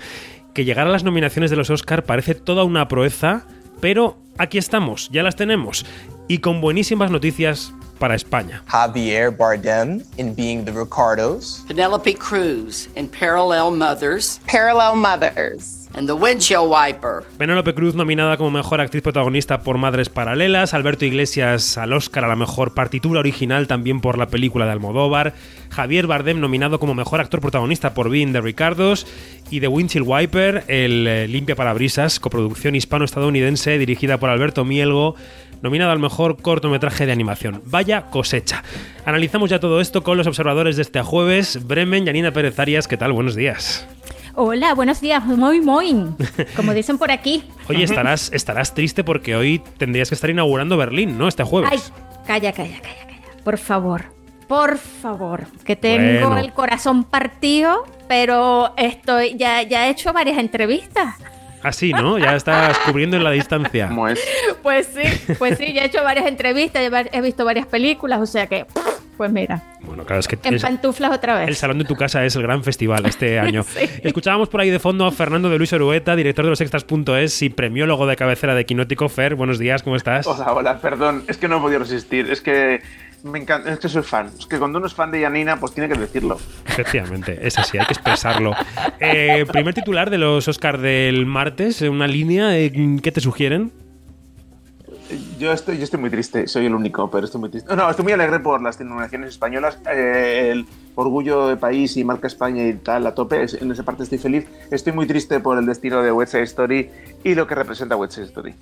que llegar a las nominaciones de los Oscar parece toda una proeza, pero aquí estamos, ya las tenemos y con buenísimas noticias para España. Javier Bardem in Being the Ricardos. Penelope Cruz in Parallel Mothers. Parallel Mothers. And The Windshield Wiper. Penélope Cruz nominada como mejor actriz protagonista por Madres Paralelas, Alberto Iglesias al Oscar a la mejor partitura original también por la película de Almodóvar, Javier Bardem nominado como mejor actor protagonista por Being the Ricardos y The Windshield Wiper, el eh, limpia parabrisas, coproducción hispano-estadounidense dirigida por Alberto Mielgo, nominado al mejor cortometraje de animación. Vaya cosecha. Analizamos ya todo esto con los observadores de este jueves. Bremen, Yanina Pérez Arias, ¿qué tal? Buenos días. Hola, buenos días, muy muy, como dicen por aquí. Oye, estarás, estarás triste porque hoy tendrías que estar inaugurando Berlín, ¿no? Este jueves. Ay, calla, calla, calla, calla. Por favor, por favor, que tengo Bueno. el corazón partido, pero estoy ya, ya he hecho varias entrevistas. Así, ¿no? Ya estás cubriendo en la distancia. ¿Cómo es? Pues sí, pues sí, ya he hecho varias entrevistas, he visto varias películas, o sea que, pues mira, Bueno, claro, es que en pantuflas otra vez. el salón de tu casa es el gran festival este año. Sí. Escuchábamos por ahí de fondo a Fernando de Luis Orueta, director de los extras.es y premiólogo de cabecera de Quinótico. Fer, buenos días, ¿cómo estás? Hola, hola, perdón, es que no he podido resistir, es que me encanta, es que soy fan, es que cuando uno es fan de Yanina, pues tiene que decirlo. Efectivamente, es así, hay que expresarlo. Eh, primer titular de los Oscar del martes, eh, una línea, eh, ¿qué te sugieren? Yo estoy, yo estoy muy triste, soy el único, pero estoy muy triste. No, estoy muy alegre por las nominaciones españolas, eh, el orgullo de país y marca España y tal, a tope, en esa parte estoy feliz. Estoy muy triste por el destino de West Side Story y lo que representa West Side Story.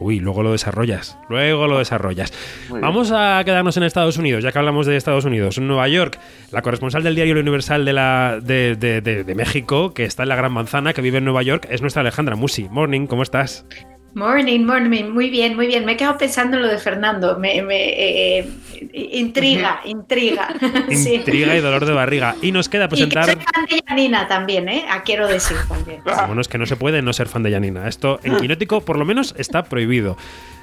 Uy, luego lo desarrollas. Luego lo desarrollas. Vamos a quedarnos en Estados Unidos, ya que hablamos de Estados Unidos. En Nueva York, la corresponsal del diario Universal de, la, de, de- de- de México, que está en la Gran Manzana, que vive en Nueva York, es nuestra Alejandra Musi. Morning, ¿cómo estás? Morning, morning, muy bien, muy bien. Me he quedado pensando en lo de Fernando. Me, me, eh, eh, intriga, intriga. Sí. Intriga y dolor de barriga. Y nos queda Y que presentar... soy fan de Janina también, ¿eh? Ah, quiero decir también. Bueno, es que no se puede no ser fan de Yanina. Esto en Quinótico por lo menos está prohibido.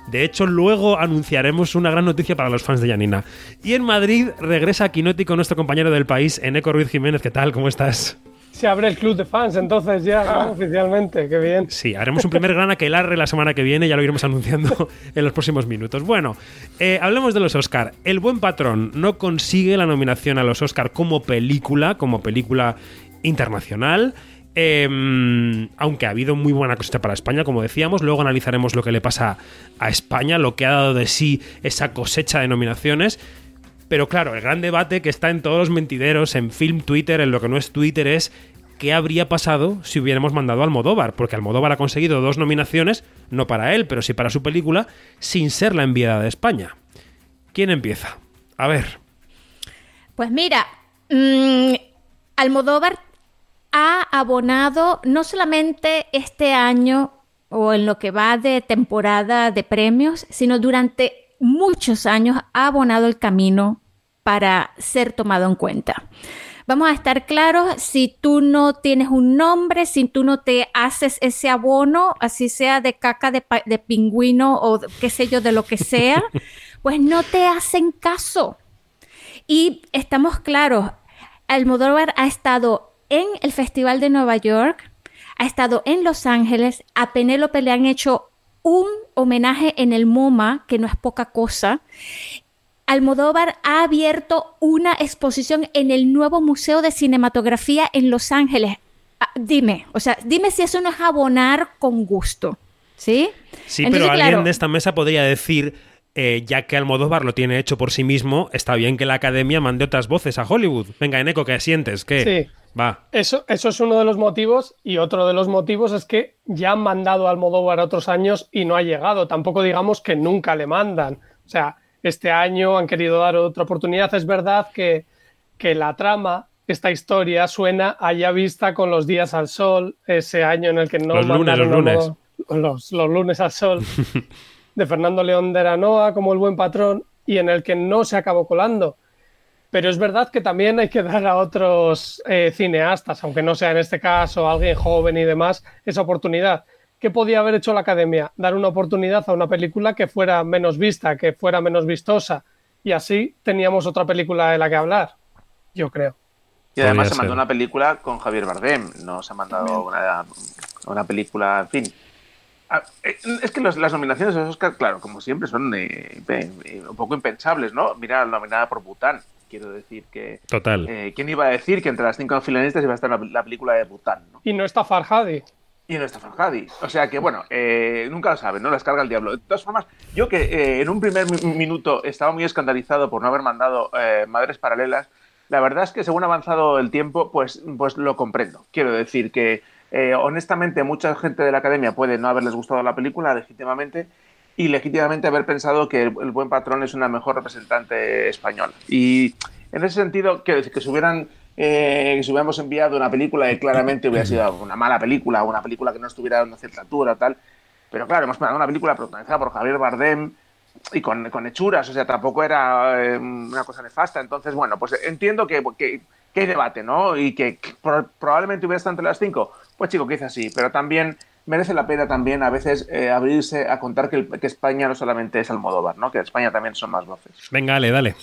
De hecho, luego anunciaremos una gran noticia para los fans de Yanina. Y en Madrid regresa a Quinótico nuestro compañero del país, Eneco Ruiz Jiménez. ¿Qué tal? ¿Cómo estás? Se abre el club de fans entonces ya, ¿no? oficialmente, qué bien. Sí, haremos un primer gran aquelarre la semana que viene, ya lo iremos anunciando en los próximos minutos. Bueno, eh, hablemos de los Oscar. El buen patrón no consigue la nominación a los Oscar como película, como película internacional. eh, aunque ha habido muy buena cosecha para España, como decíamos, luego analizaremos lo que le pasa a España, lo que ha dado de sí esa cosecha de nominaciones. Pero claro, el gran debate que está en todos los mentideros, en film, Twitter, en lo que no es Twitter, es qué habría pasado si hubiéramos mandado a Almodóvar, porque Almodóvar ha conseguido dos nominaciones, no para él, pero sí para su película, sin ser la enviada de España. ¿Quién empieza? A ver. Pues mira, mm, Almodóvar ha abonado no solamente este año o en lo que va de temporada de premios, sino durante muchos años ha abonado el camino para ser tomado en cuenta. Vamos a estar claros, si tú no tienes un nombre, si tú no te haces ese abono, así sea de caca de, pingüino o de- qué sé yo, de lo que sea, pues no te hacen caso. Y estamos claros, Almodóvar ha estado en el Festival de Nueva York, ha estado en Los Ángeles, a Penélope le han hecho un homenaje en el MoMA, que no es poca cosa. Almodóvar ha abierto una exposición en el nuevo Museo de Cinematografía en Los Ángeles. Ah, dime, o sea, dime si eso no es abonar con gusto, ¿sí? Sí, Entonces, pero alguien claro, de esta mesa podría decir, eh, ya que Almodóvar lo tiene hecho por sí mismo, está bien que la academia mande otras voces a Hollywood. Venga, Eneco, ¿qué sientes? ¿Qué? Sí. Va. Eso, eso es uno de los motivos y otro de los motivos es que ya han mandado a Almodóvar otros años y no ha llegado. Tampoco digamos que nunca le mandan. O sea, este año han querido dar otra oportunidad. Es verdad que, que la trama, esta historia, suena allá vista con los días al sol, ese año en el que no Los lunes, los lunes. Los, los lunes al sol de Fernando León de Aranoa como el buen patrón y en el que no se acabó colando. Pero es verdad que también hay que dar a otros eh, cineastas, aunque no sea en este caso alguien joven y demás, esa oportunidad. ¿Qué podía haber hecho la academia? Dar una oportunidad a una película que fuera menos vista, que fuera menos vistosa. y así teníamos otra película de la que hablar, yo creo. Y además Podría se mandó ser. una película con Javier Bardem, no se ha mandado una, una película, en fin. Ah, eh, Es que los- las nominaciones a los Oscar, claro, como siempre, son eh, eh, un poco impensables, ¿no? Mira, la nominada por Bután. Quiero decir que. Total. eh, ¿Quién iba a decir que entre las cinco finalistas iba a estar la, la película de Bután? ¿no? Y no está Farhadi. Y no está Farhadi. O sea que, bueno, eh, nunca lo saben, ¿no? Las carga el diablo. De todas formas, yo que eh, en un primer mi- minuto estaba muy escandalizado por no haber mandado eh, Madres Paralelas, la verdad es que según ha avanzado el tiempo, pues, pues lo comprendo. Quiero decir que, eh, honestamente, mucha gente de la academia puede no haberles gustado la película legítimamente y legítimamente haber pensado que el, buen patrón es una mejor representante española. Y en ese sentido, quiero decir que si hubieran eh, si hubiéramos enviado una película que claramente hubiera sido una mala película, una película que no estuviera a una cierta altura tal, pero claro, hemos mandado una película protagonizada por Javier Bardem y con, con hechuras, o sea, tampoco era eh, una cosa nefasta. Entonces, bueno, pues entiendo que, que hay debate, ¿no? Y que pro- probablemente hubiera estado entre las cinco. Pues chico, quizás sí, pero también merece la pena también a veces eh, abrirse a contar que, el- que España no solamente es Almodóvar, ¿no? Que España también son más voces. Venga, dale, dale.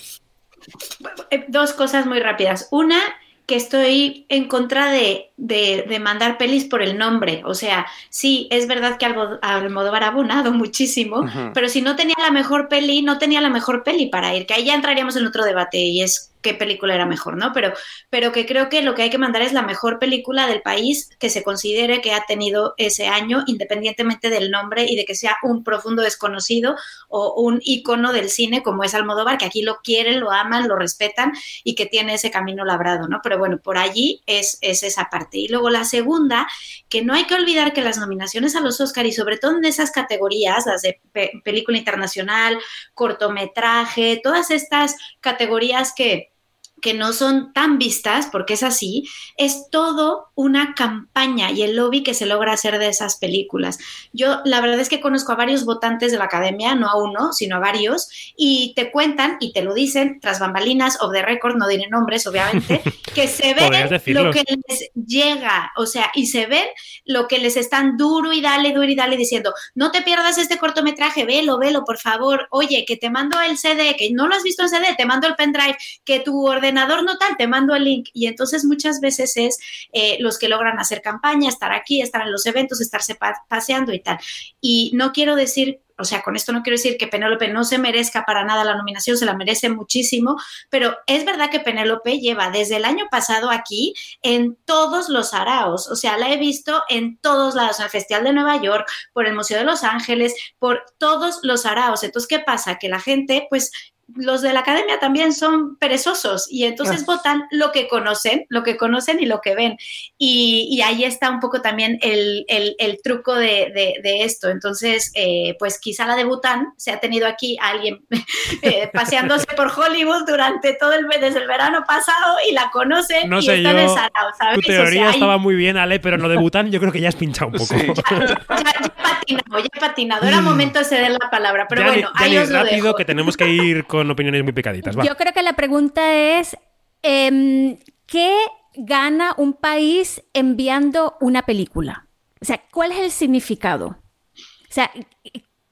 Eh, Dos cosas muy rápidas. Una, que estoy en contra de, de- de mandar pelis por el nombre. O sea, sí, es verdad que Almodóvar ha abonado muchísimo, pero si no tenía la mejor peli, no tenía la mejor peli para ir, que ahí ya entraríamos en otro debate y es qué película era mejor, ¿no? Pero, pero que creo que lo que hay que mandar es la mejor película del país que se considere que ha tenido ese año, independientemente del nombre y de que sea un profundo desconocido o un icono del cine como es Almodóvar, que aquí lo quieren, lo aman, lo respetan y que tiene ese camino labrado, ¿no? Pero bueno, por allí es, es esa parte. Y luego la segunda, que no hay que olvidar que las nominaciones a los Oscar y sobre todo en esas categorías, las de pe- película internacional, cortometraje, todas estas categorías que que no son tan vistas, porque es así, es todo una campaña y el lobby que se logra hacer de esas películas. Yo la verdad es que conozco a varios votantes de la academia, no a uno, sino a varios, y te cuentan y te lo dicen tras bambalinas, of the record, no diré nombres, obviamente, que se Podrías ve decirlos. lo que les llega, o sea, y se ven lo que les están duro y dale, duro y dale diciendo, no te pierdas este cortometraje, velo, velo, por favor, oye, que te mando el CD, que no lo has visto en CD, te mando el pendrive, que tu ordenador no tal, te mando el link. Y entonces muchas veces es eh, los que logran hacer campaña, estar aquí, estar en los eventos, estarse pa- paseando y tal. Y no quiero decir o sea, con esto no quiero decir que Penélope no se merezca para nada la nominación, se la merece muchísimo, pero es verdad que Penélope lleva desde el año pasado aquí en todos los araos, o sea, la he visto en todos lados, en el Festival de Nueva York, por el Museo de Los Ángeles, por todos los araos. Entonces, ¿qué pasa? Que la gente, pues los de la academia también son perezosos y entonces votan lo que conocen, lo que conocen y lo que ven. Y, y ahí está un poco también el, el- el truco de, de- de esto. Entonces, eh, pues quizá la de Bután se ha tenido aquí a alguien eh, paseándose por Hollywood durante todo el mes, desde el verano pasado y la conocen No y sé está yo. en el sarao, ¿sabes? Tu O sea, teoría hay- estaba muy bien, Ale, pero lo de Bután yo creo que ya has pinchado un poco. ya, ya he patinado, ya he patinado. Era momento de ceder la palabra, pero bueno, ahí Dani, os lo rápido, dejo. que tenemos que ir con opiniones muy picaditas. Va. Yo creo que la pregunta es, em, ¿qué gana un país enviando una película? O sea, ¿cuál es el significado? O sea,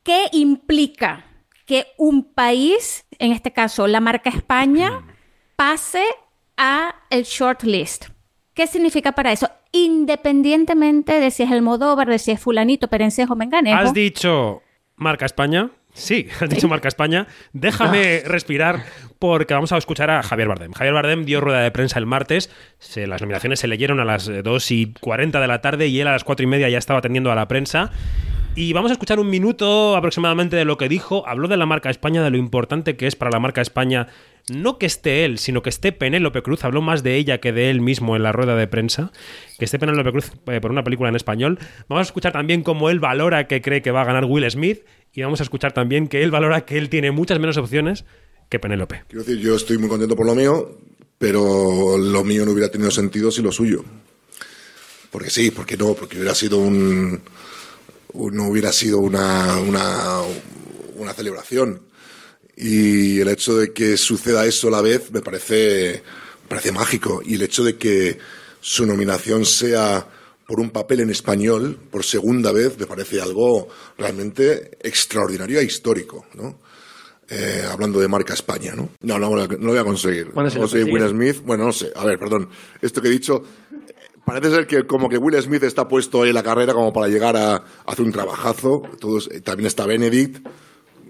¿qué implica que un país, en este caso la marca España, pase a el shortlist? ¿Qué significa para eso? Independientemente de si es el Modóvar, de si es fulanito, perencejo, menganejo. ¿Has dicho marca España? Sí, has dicho marca España. Déjame respirar porque vamos a escuchar a Javier Bardem. Javier Bardem dio rueda de prensa el martes. Se- las nominaciones se leyeron a las eh, 2 y 40 de la tarde y él a las 4 y media ya estaba atendiendo a la prensa. Y vamos a escuchar un minuto aproximadamente de lo que dijo. Habló de la marca España, de lo importante que es para la marca España no que esté él, sino que esté Penélope Cruz. Habló más de ella que de él mismo en la rueda de prensa. Que esté Penélope Cruz eh, por una película en español. Vamos a escuchar también cómo él valora que cree que va a ganar Will Smith. Y vamos a escuchar también que él valora que él tiene muchas menos opciones que Penélope. Quiero decir, yo estoy muy contento por lo mío, pero lo mío no hubiera tenido sentido sin lo suyo. Porque sí, porque no, porque hubiera sido un. no hubiera sido una, una celebración. Y el hecho de que suceda eso a la vez me parece, me parece mágico. Y el hecho de que su nominación sea por un papel en español por segunda vez me parece algo realmente extraordinario e histórico, ¿no? eh, hablando de marca España, ¿no? No, no, no lo voy a conseguir. Bueno, si soy Will. Smith. Bueno, no sé. A ver, perdón. Esto que he dicho. Parece ser que como que Will Smith está puesto ahí en la carrera como para llegar a, a hacer un trabajazo. Todos, eh, también está Benedict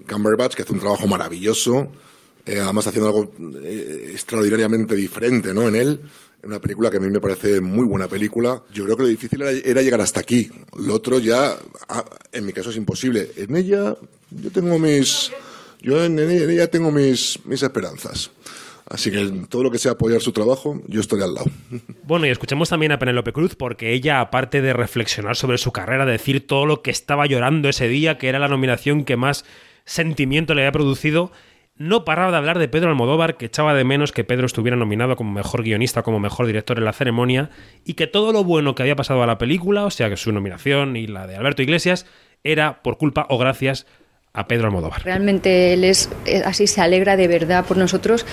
Cumberbatch, que hace un trabajo maravilloso. Eh, además haciendo algo eh, extraordinariamente diferente, ¿no? En él. En una película que a mí me parece muy buena película. Yo creo que lo difícil era, llegar hasta aquí. Lo otro ya, ah, en mi caso es imposible. En ella yo tengo mis... Yo en, ella tengo mis, mis esperanzas. Así que todo lo que sea apoyar su trabajo, yo estoy al lado. Bueno, y escuchemos también a Penélope Cruz, porque ella, aparte de reflexionar sobre su carrera, decir todo lo que estaba llorando ese día, que era la nominación que más sentimiento le había producido, no paraba de hablar de Pedro Almodóvar, que echaba de menos que Pedro estuviera nominado como mejor guionista, como mejor director en la ceremonia, y que todo lo bueno que había pasado a la película, o sea que su nominación y la de Alberto Iglesias, era por culpa o gracias a Pedro Almodóvar. Realmente él es así, se alegra de verdad por nosotros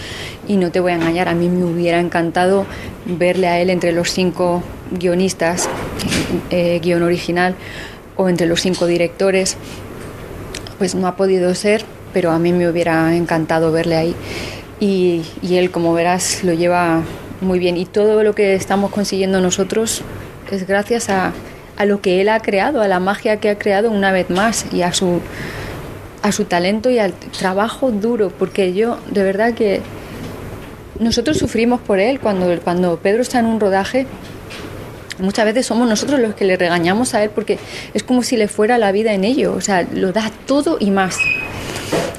y no te voy a engañar, a mí me hubiera encantado verle a él entre los cinco guionistas, eh, guion original, o entre los cinco directores. Pues no ha podido ser, pero a mí me hubiera encantado verle ahí. Y, él, como verás, lo lleva muy bien. Y todo lo que estamos consiguiendo nosotros es gracias a, a lo que él ha creado, a la magia que ha creado una vez más y a su a su talento y al trabajo duro, porque yo de verdad que nosotros sufrimos por él cuando, cuando Pedro está en un rodaje. Muchas veces somos nosotros los que le regañamos a él porque es como si le fuera la vida en ello, o sea, lo da todo y más.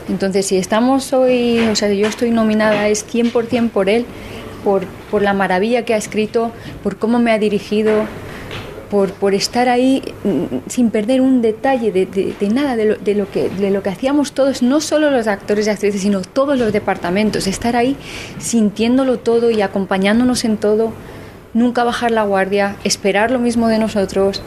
Entonces, si estamos hoy, o sea, yo estoy nominada es 100% por él, por, por la maravilla que ha escrito, por cómo me ha dirigido, por, por estar ahí mm, sin perder un detalle de, de- nada de lo, de, lo que, de lo que hacíamos todos, no solo los actores y actrices, sino todos los departamentos, estar ahí sintiéndolo todo y acompañándonos en todo, nunca bajar la guardia, esperar lo mismo de nosotros.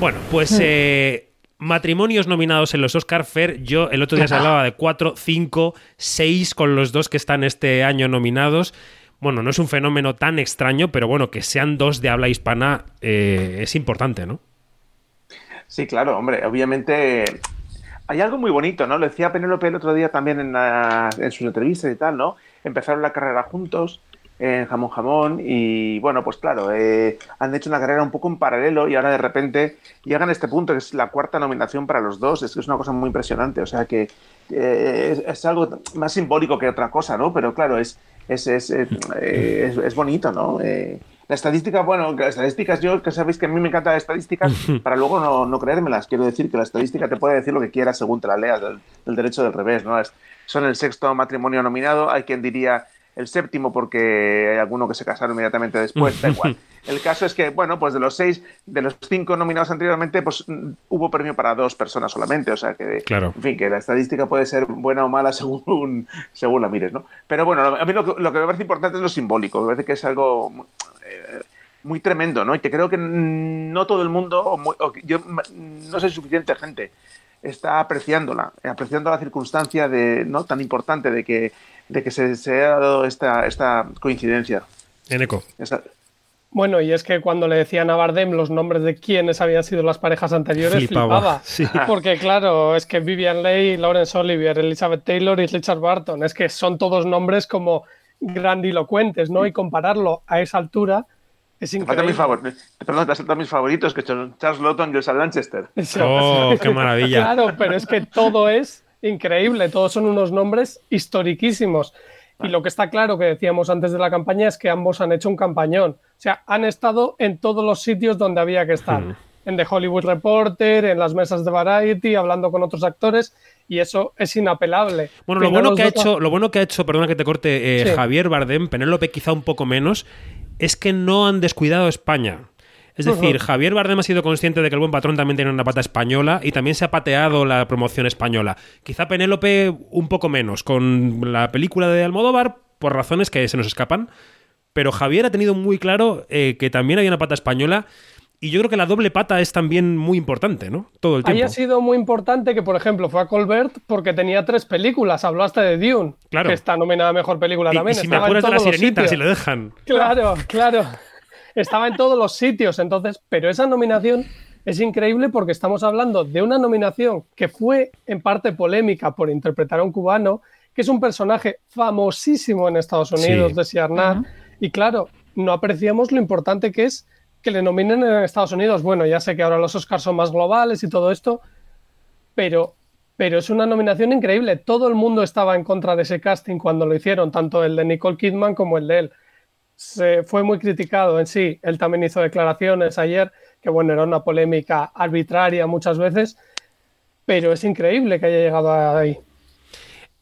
Bueno, pues eh, matrimonios nominados en los Oscar Fair. Yo el otro día se hablaba de 4, 5, 6 con los dos que están este año nominados. Bueno, no es un fenómeno tan extraño, pero bueno, que sean dos de habla hispana eh, es importante, ¿no? Sí, claro, hombre, obviamente hay algo muy bonito, ¿no? Lo decía Penélope el otro día también en, la- en sus entrevistas y tal, ¿no? Empezaron la carrera juntos en Jamón Jamón y bueno, pues claro, eh, han hecho una carrera un poco en paralelo y ahora de repente llegan a este punto que es la cuarta nominación para los dos, es que es una cosa muy impresionante, o sea que eh, es, es algo más simbólico que otra cosa, ¿no? Pero claro, es, es, es, eh, eh, es, bonito, ¿no? La estadística, bueno, las estadísticas, yo que sabéis que a mí me encantan las estadísticas, para luego no, no creérmelas. Quiero decir que la estadística te puede decir lo que quieras según te la leas, del, del derecho del revés, ¿no? Es- son el sexto matrimonio nominado, hay quien diría el séptimo porque hay alguno que se casaron inmediatamente después, da igual. El caso es que, bueno, pues de los seis, de los cinco nominados anteriormente, pues mm, hubo premio para dos personas solamente, o sea que, Claro. en fin, que la estadística puede ser buena o mala según, según la mires, ¿no? Pero bueno, a mí lo que, lo que me parece importante es lo simbólico, me parece que es algo eh, muy tremendo, ¿no? Y que creo que no todo el mundo, o muy- o yo mm, no sé suficiente gente, está apreciándola, apreciando la circunstancia de, ¿no? tan importante de que, de que se, se haya dado esta, esta coincidencia. En eco. Esta- Bueno, y es que cuando le decían a Bardem los nombres de quiénes habían sido las parejas anteriores, Flipaba, flipaba. sí. Porque claro, es que Vivian Leigh, Laurence Olivier, Elizabeth Taylor y Richard Barton, es que son todos nombres como grandilocuentes, ¿no? Y compararlo a esa altura es Te faltan mis, increíble. favor- perdón, te faltan mis favoritos, que son Charles Lawton y Elsa Lanchester. Oh, qué maravilla. Claro, pero es que todo es increíble, todos son unos nombres historiquísimos. Y lo que está claro que decíamos antes de la campaña es que ambos han hecho un campañón. O sea, han estado en todos los sitios donde había que estar. Mm. En The Hollywood Reporter, en las mesas de Variety, hablando con otros actores, y eso es inapelable. Bueno, lo no bueno que ha hecho, lo bueno que ha hecho, perdona que te corte, eh, Sí. Javier Bardem, Penélope quizá un poco menos, es que no han descuidado España. Es decir. Javier Bardem ha sido consciente de que el buen patrón también tiene una pata española y también se ha pateado la promoción española. Quizá Penélope un poco menos, con la película de Almodóvar, por razones que se nos escapan. Pero Javier ha tenido muy claro eh, que también hay una pata española. Y yo creo que la doble pata es también muy importante, ¿no? Todo el tiempo. ha sido muy importante que, por ejemplo, fue a Colbert porque tenía tres películas. Habló hasta de Dune, Claro. que está nominada a Mejor Película Y- también. y si me acuerdas de la sirenita, si lo dejan. Claro, claro. Estaba en todos los sitios, entonces, pero esa nominación es increíble porque estamos hablando de una nominación que fue en parte polémica por interpretar a un cubano, que es un personaje famosísimo en Estados Unidos Sí. de Siarnar. Y claro, no apreciamos lo importante que es que le nominen en Estados Unidos. Bueno, ya sé que ahora los Oscars son más globales y todo esto, pero, pero es una nominación increíble. Todo el mundo estaba en contra de ese casting cuando lo hicieron, tanto el de Nicole Kidman como el de él. Se fue muy criticado en sí. Él también hizo declaraciones ayer, que bueno, era una polémica arbitraria muchas veces, pero es increíble que haya llegado ahí.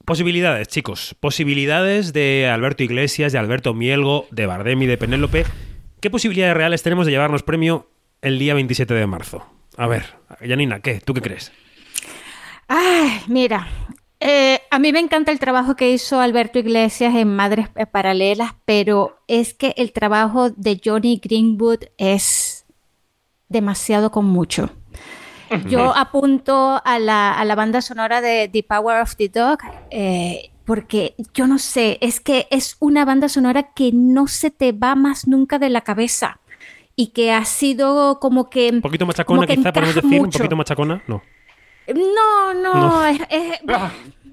Posibilidades, chicos. Posibilidades de Alberto Iglesias, de Alberto Mielgo, de Bardem y de Penélope. ¿Qué posibilidades reales tenemos de llevarnos premio el día 27 de marzo? A ver, Janina, ¿qué? ¿Tú qué crees? Ay, mira, eh, a mí me encanta el trabajo que hizo Alberto Iglesias en Madres Paralelas, pero es que el trabajo de Johnny Greenwood es demasiado con mucho. Yo apunto a la, a la banda sonora de The Power of the Dog, eh, porque yo no sé, es que es una banda sonora que no se te va más nunca de la cabeza y que ha sido como que... Un poquito machacona, quizá podemos decir. Un poquito machacona, no. No, no, No. es- es-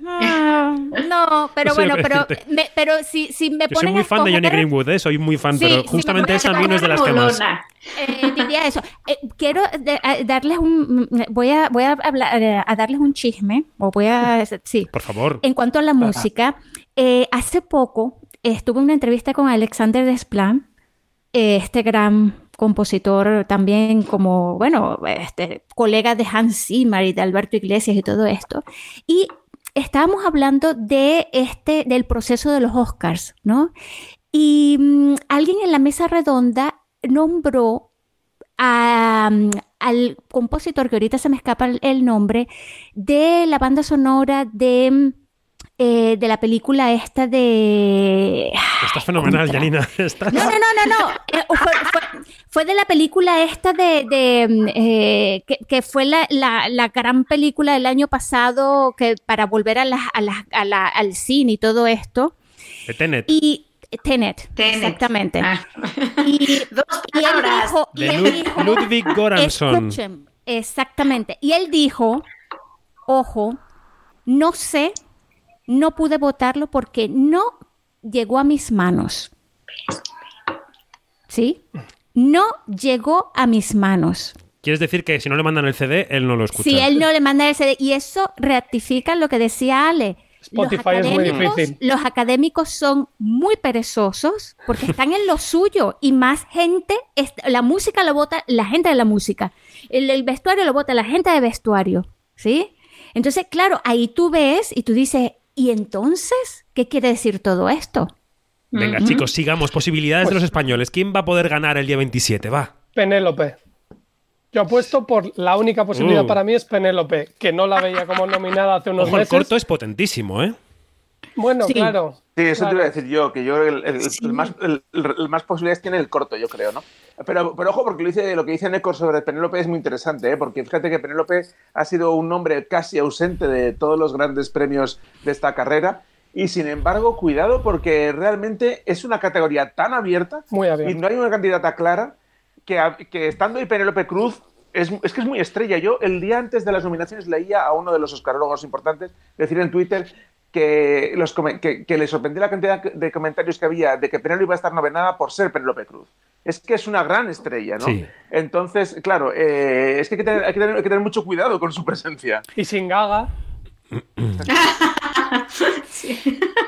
Ah, no, pero No sé lo bueno, pero, me- pero si, si me Yo soy ponen muy a fan de Johnny Greenwood, ¿eh? Soy muy fan, Sí, pero justamente me esa a mí no es de las que más. eh, diría eso. Eh, quiero de- a- darles un, voy a, voy a, hablar, eh, a darles un chisme, o voy a, sí. Por favor. En cuanto a la música, eh, hace poco estuve en una entrevista con Alexander Desplan, eh, este gran compositor también como, bueno, este, colega de Hans Zimmer y de Alberto Iglesias y todo esto. Y estábamos hablando de este, del proceso de los Oscars, ¿no? Y mm, alguien en la mesa redonda nombró a, mm, al compositor, que ahorita se me escapa el, nombre, de la banda sonora de, mm, eh, de la película esta de... Estás fenomenal, Janina. No, no, no, no, no. Eh, fue, fue- fue de la película esta de, de, eh, que, que fue la, la- la gran película del año pasado que para volver a la- a la- a la- al cine y todo esto. De Tenet. Y Tenet, exactamente. Y, y él dijo, y él Lud- dijo- Ludwig. Escuchen, exactamente. Y él dijo, ojo, no sé, no pude votarlo porque no llegó a mis manos. ¿Sí? No llegó a mis manos. ¿Quieres decir que si no le mandan el CD, él no lo escucha? Si él no le manda el CD, y eso ratifica lo que decía Ale. Spotify es muy académicos- difícil. Los académicos son muy perezosos porque están en lo suyo y más gente, es- la música lo vota la gente de la música, el, el vestuario lo vota la gente de vestuario, ¿sí? Entonces, claro, ahí tú ves y tú dices, ¿y entonces qué quiere decir todo esto? Venga, chicos, sigamos. Posibilidades de los españoles. ¿Quién va a poder ganar el día 27? Va. Penélope. Yo apuesto por la única posibilidad Uh. para mí es Penélope, que no la veía como nominada hace unos Ojo, el meses. corto es potentísimo, ¿eh? Bueno, Sí. claro. Sí, eso claro. te iba a decir yo, que yo el, el- el más, el- posibilidades tiene el corto, yo creo, ¿no? Pero, pero ojo, porque lo, dice, lo que dice Neko sobre Penélope es muy interesante, ¿eh? porque fíjate que Penélope ha sido un nombre casi ausente de todos los grandes premios de esta carrera. Y sin embargo, cuidado, porque realmente es una categoría tan abierta, Muy abierta. y no hay una candidata clara que, que estando ahí Penélope Cruz es, es que es muy estrella. Yo el día antes de las nominaciones leía a uno de los oscarólogos importantes decir en Twitter que, los, que, que le sorprendió la cantidad de comentarios que había de que Penélope iba a estar nominada por ser Penélope Cruz. Es que es una gran estrella, ¿no? Sí. Entonces, claro, eh, es que hay que, tener, hay que tener- hay que tener mucho cuidado con su presencia. Y sin gaga.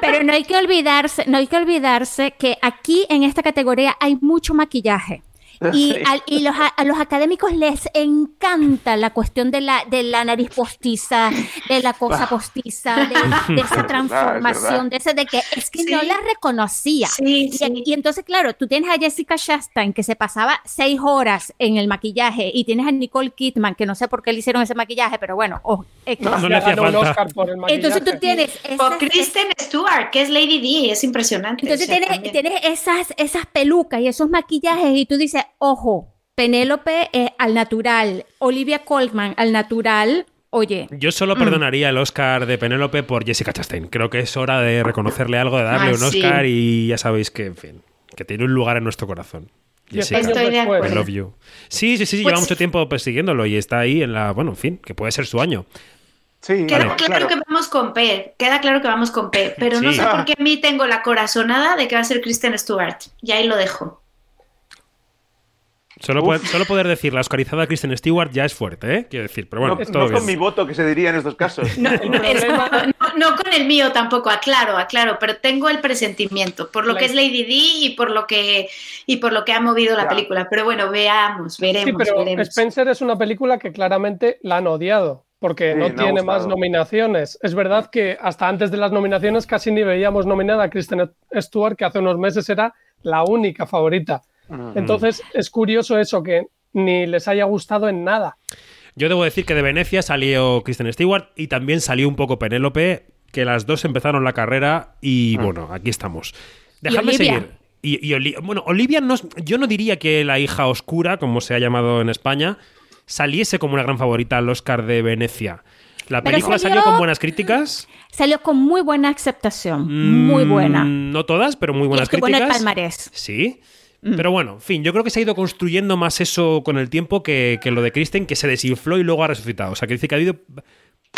Pero no hay que olvidarse, no hay que olvidarse que aquí en esta categoría hay mucho maquillaje. Y, al- y los, a, a los académicos les encanta la cuestión de la, de la nariz postiza, de la cosa postiza, de, de Es esa transformación, de ese de que es que Sí. no la reconocía. Sí, y, sí. y entonces, claro, tú tienes a Jessica Chastain que se pasaba seis horas en el maquillaje y tienes a Nicole Kidman que no sé por qué le hicieron ese maquillaje, pero bueno, oh, X. No, no le hacía un falta. Oscar por el maquillaje. Entonces tú tienes esas- Kristen Stewart, que es Lady D, es impresionante. Entonces o sea, tienes, tienes esas, esas pelucas y esos maquillajes y tú dices, ojo, Penélope eh, al natural, Olivia Colman al natural, oye. Yo solo Mm. perdonaría el Oscar de Penélope por Jessica Chastain. Creo que es hora de reconocerle algo, de darle Ah, un sí. Oscar y ya sabéis que, en fin, que tiene un lugar en nuestro corazón. Jessica. Estoy de I acuerdo. love you. Sí, sí, sí, Pues- lleva mucho tiempo persiguiéndolo y está ahí en la. Bueno, en fin, que puede ser su año. Sí, Queda Vale. claro, que vamos con P, queda claro que vamos con P, pero no sé por qué a mí tengo la corazonada de que va a ser Kristen Stewart. Y ahí lo dejo. Solo, poder, solo poder decir la oscarizada Kristen Stewart ya es fuerte, ¿eh? Quiero decir, pero bueno, no, todo no con mi voto, que se diría en estos casos. No, es- no- no con el mío tampoco, aclaro, aclaro, pero tengo el presentimiento por lo La- que es Lady D y por lo que y por lo que ha movido la Ya. película. Pero bueno, veamos, veremos, Sí, pero veremos. Spencer es una película que claramente la han odiado, porque Sí, no tiene más nominaciones. Es verdad que hasta antes de las nominaciones casi ni veíamos nominada a Kristen Stewart, que hace unos meses era la única favorita. Entonces es curioso eso, que ni les haya gustado en nada. Yo debo decir que de Venecia salió Kristen Stewart y también salió un poco Penélope, que las dos empezaron la carrera y bueno, aquí estamos. Dejadme seguir. Y, y Oli- bueno, Olivia no es- yo no diría que la hija oscura, como se ha llamado en España, saliese como una gran favorita al Oscar de Venecia. La película salió- salió con buenas críticas. Salió con muy buena aceptación, muy Mm, buena. No todas, pero muy Y buenas estuvo en el críticas. palmarés. Sí. Pero bueno, en fin, yo creo que se ha ido construyendo más eso con el tiempo que, que lo de Kristen, que se desinfló y luego ha resucitado. O sea, que dice que ha habido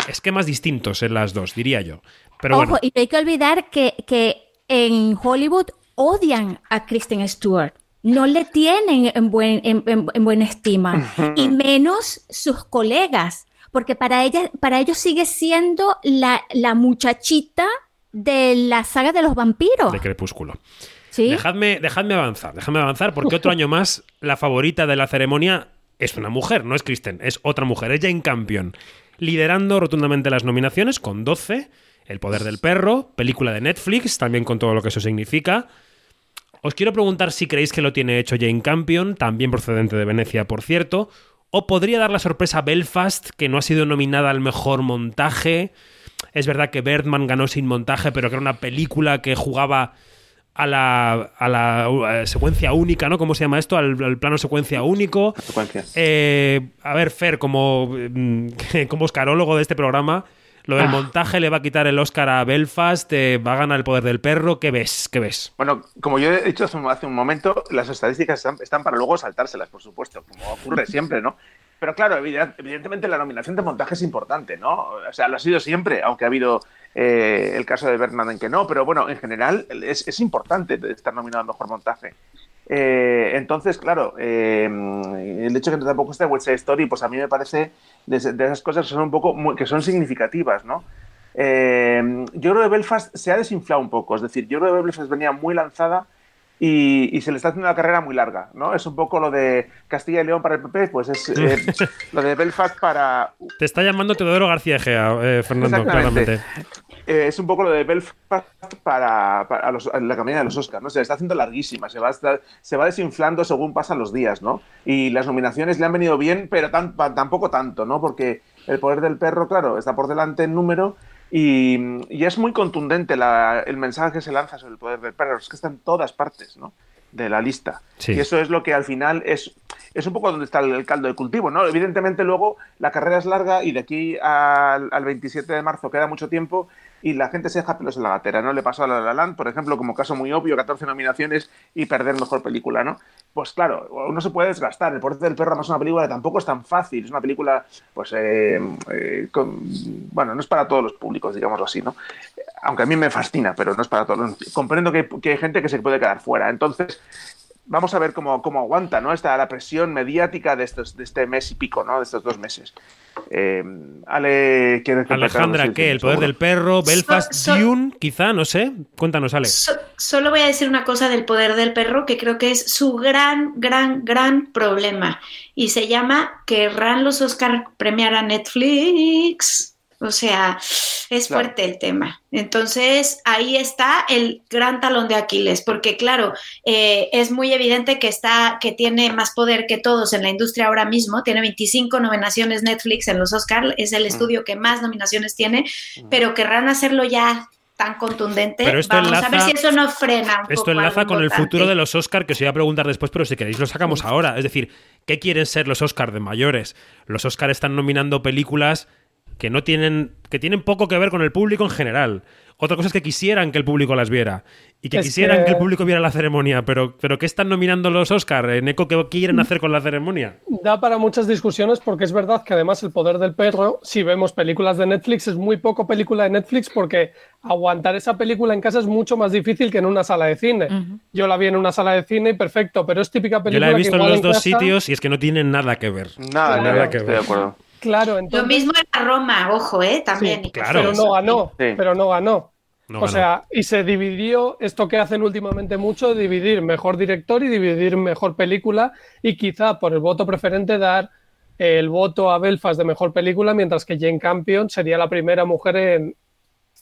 esquemas distintos en las dos, diría yo. Pero Ojo, bueno, y no hay que olvidar que, que en Hollywood odian a Kristen Stewart. No le tienen en, buen, en, en- en buena estima. y menos sus colegas. Porque para, ella, para ellos sigue siendo la, la muchachita de la saga de los vampiros. de Crepúsculo. Dejadme, dejadme avanzar, dejadme avanzar, porque otro año más la favorita de la ceremonia es una mujer, no es Kristen, es otra mujer, es Jane Campion, liderando rotundamente las nominaciones con 12, El poder del perro, película de Netflix, también con todo lo que eso significa. Os quiero preguntar si creéis que lo tiene hecho Jane Campion, también procedente de Venecia, por cierto, o podría dar la sorpresa Belfast, que no ha sido nominada al mejor montaje. Es verdad que Birdman ganó sin montaje, pero que era una película que jugaba a la, a la eh, secuencia única, ¿no? ¿Cómo se llama esto? Al, al plano secuencia único. Eh, a ver, Fer, como, mm, como oscarólogo de este programa, lo del Ah. montaje le va a quitar el Oscar a Belfast, eh, va a ganar el poder del perro. ¿Qué ves? ¿Qué ves? Bueno, como yo he dicho hace un- hace un momento, las estadísticas están, están para luego saltárselas, por supuesto, como ocurre siempre, ¿no? Pero claro, evident- evidentemente la nominación de montaje es importante, ¿no? O sea, lo ha sido siempre, aunque ha habido eh, el caso de Bergman en que no, pero bueno, en general es, es importante estar nominado al mejor montaje. Eh, entonces, claro, eh, el hecho de que tampoco esté West Side Story, pues a mí me parece de, esas cosas que son un poco que son significativas, ¿no? Eh, yo creo que Belfast se ha desinflado un poco, es decir, yo creo que Belfast venía muy lanzada y, y se le está haciendo una carrera muy larga, ¿no? Es un poco lo de Castilla y León para el PP, pues es eh, lo de Belfast para Te está llamando Teodoro García Egea, eh, Fernando, claramente. eh, es un poco lo de Belfast para, los- la campaña de los Oscars, ¿no? Se le está haciendo larguísima, se va, a estar- se va desinflando según pasan los días, ¿no? Y las nominaciones le han venido bien, pero tan- tampoco tanto, ¿no? Porque el poder del perro, claro, está por delante en número y, y es muy contundente la- el mensaje que se lanza sobre el poder del perro, es que está en todas partes, ¿no? De la lista. Sí. Y eso es lo que al final es, es un poco donde está el, el caldo de cultivo, ¿no? Evidentemente luego la carrera es larga y de aquí al, al 27 de marzo queda mucho tiempo y la gente se deja pelos en la gatera, ¿no? Le pasó a La La Land, por ejemplo, como caso muy obvio, 14 nominaciones y perder mejor película, ¿no? Pues claro, uno se puede desgastar. El poder del perro además es una película que tampoco es tan fácil, es una película, pues, eh, eh, bueno, no es para todos los públicos, digámoslo así, ¿no? Aunque a mí me fascina, pero no es para todos. Comprendo que hay gente que se puede quedar fuera. Entonces, vamos a ver cómo, cómo aguanta ¿no? Esta, la presión mediática de, estos, de este mes y pico, ¿no? de estos dos meses. Eh, Ale. Alejandra, ¿qué? El poder seguro. del perro, Belfast, So- so- Dune, quizá, no sé. Cuéntanos, Ale. So- solo voy a decir una cosa del poder del perro que creo que es su gran, gran, gran problema. Y se llama querrán los Oscar premiar a Netflix. O sea, es Claro. fuerte el tema. Entonces, ahí está el gran talón de Aquiles, porque claro, eh, es muy evidente que está, que tiene más poder que todos en la industria ahora mismo. Tiene 25 nominaciones Netflix en los Oscar, es el estudio que más nominaciones tiene, pero querrán hacerlo ya tan contundente. Pero esto Vamos a ver si eso no frena. un Esto poco enlaza con el futuro de los Oscars, que os iba a preguntar después, pero si queréis lo sacamos ahora. Es decir, ¿qué quieren ser los Oscars de mayores? Los Oscars están nominando películas que no tienen que tienen poco que ver con el público en general Otra cosa es que quisieran que el público las viera y que Es quisieran que... que el público viera la ceremonia, pero, pero ¿qué están nominando los Oscar? ¿En eco qué quieren hacer con la ceremonia? Da para muchas discusiones porque es verdad que además el poder del perro, si vemos películas de Netflix, es muy poco película de Netflix porque aguantar esa película en casa es mucho más difícil que en una sala de cine. Yo la vi en una sala de cine y perfecto, pero es típica Yo película la he visto que en los dos casa- sitios y es que no tienen nada que ver. Nada, Nada nada, que estoy ver. de acuerdo. Claro, Lo mismo en Roma, ojo, ¿eh? También. Sí, claro. pero no ganó, Sí. pero no ganó. No o ganó. sea, y se dividió esto que hacen últimamente mucho, dividir mejor director y dividir mejor película y quizá por el voto preferente dar el voto a Belfast de mejor película, mientras que Jane Campion sería la primera mujer en,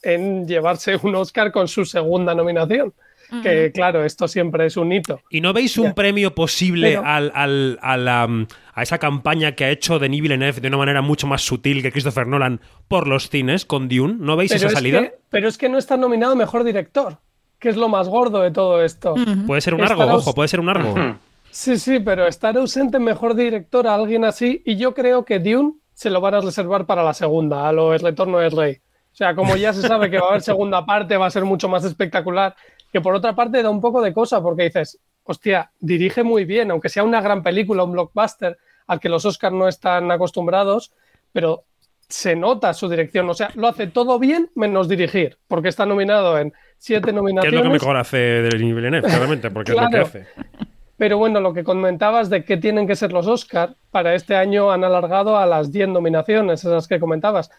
en llevarse un Oscar con su segunda nominación. Que claro, esto siempre es un hito. ¿Y no veis un Ya. premio posible Pero- al, al- a, la, a esa campaña que ha hecho Denis Villeneuve de una manera mucho más sutil que Christopher Nolan por los cines con Dune? ¿No veis esa es salida? que- pero es que no está nominado mejor director, que es lo más gordo de todo esto. Puede ser un argo, aus- ojo, puede ser un argo. Sí, sí, pero estar ausente en mejor director a alguien así, y yo creo que Dune se lo van a reservar para la segunda, a lo El Retorno del Rey. O sea, como ya se sabe que va a haber segunda parte, va a ser mucho más espectacular, que por otra parte da un poco de cosa, porque dices, hostia, dirige muy bien, aunque sea una gran película, un blockbuster, al que los Oscars no están acostumbrados, pero se nota su dirección, o sea, lo hace todo bien menos dirigir, porque está nominado en siete Que es nominaciones. lo que mejor hace Denis Villeneuve, claramente, porque es lo que hace. Pero bueno, lo que comentabas de qué tienen que ser los Oscar, para este año han alargado a las 10 nominaciones, esas que comentabas.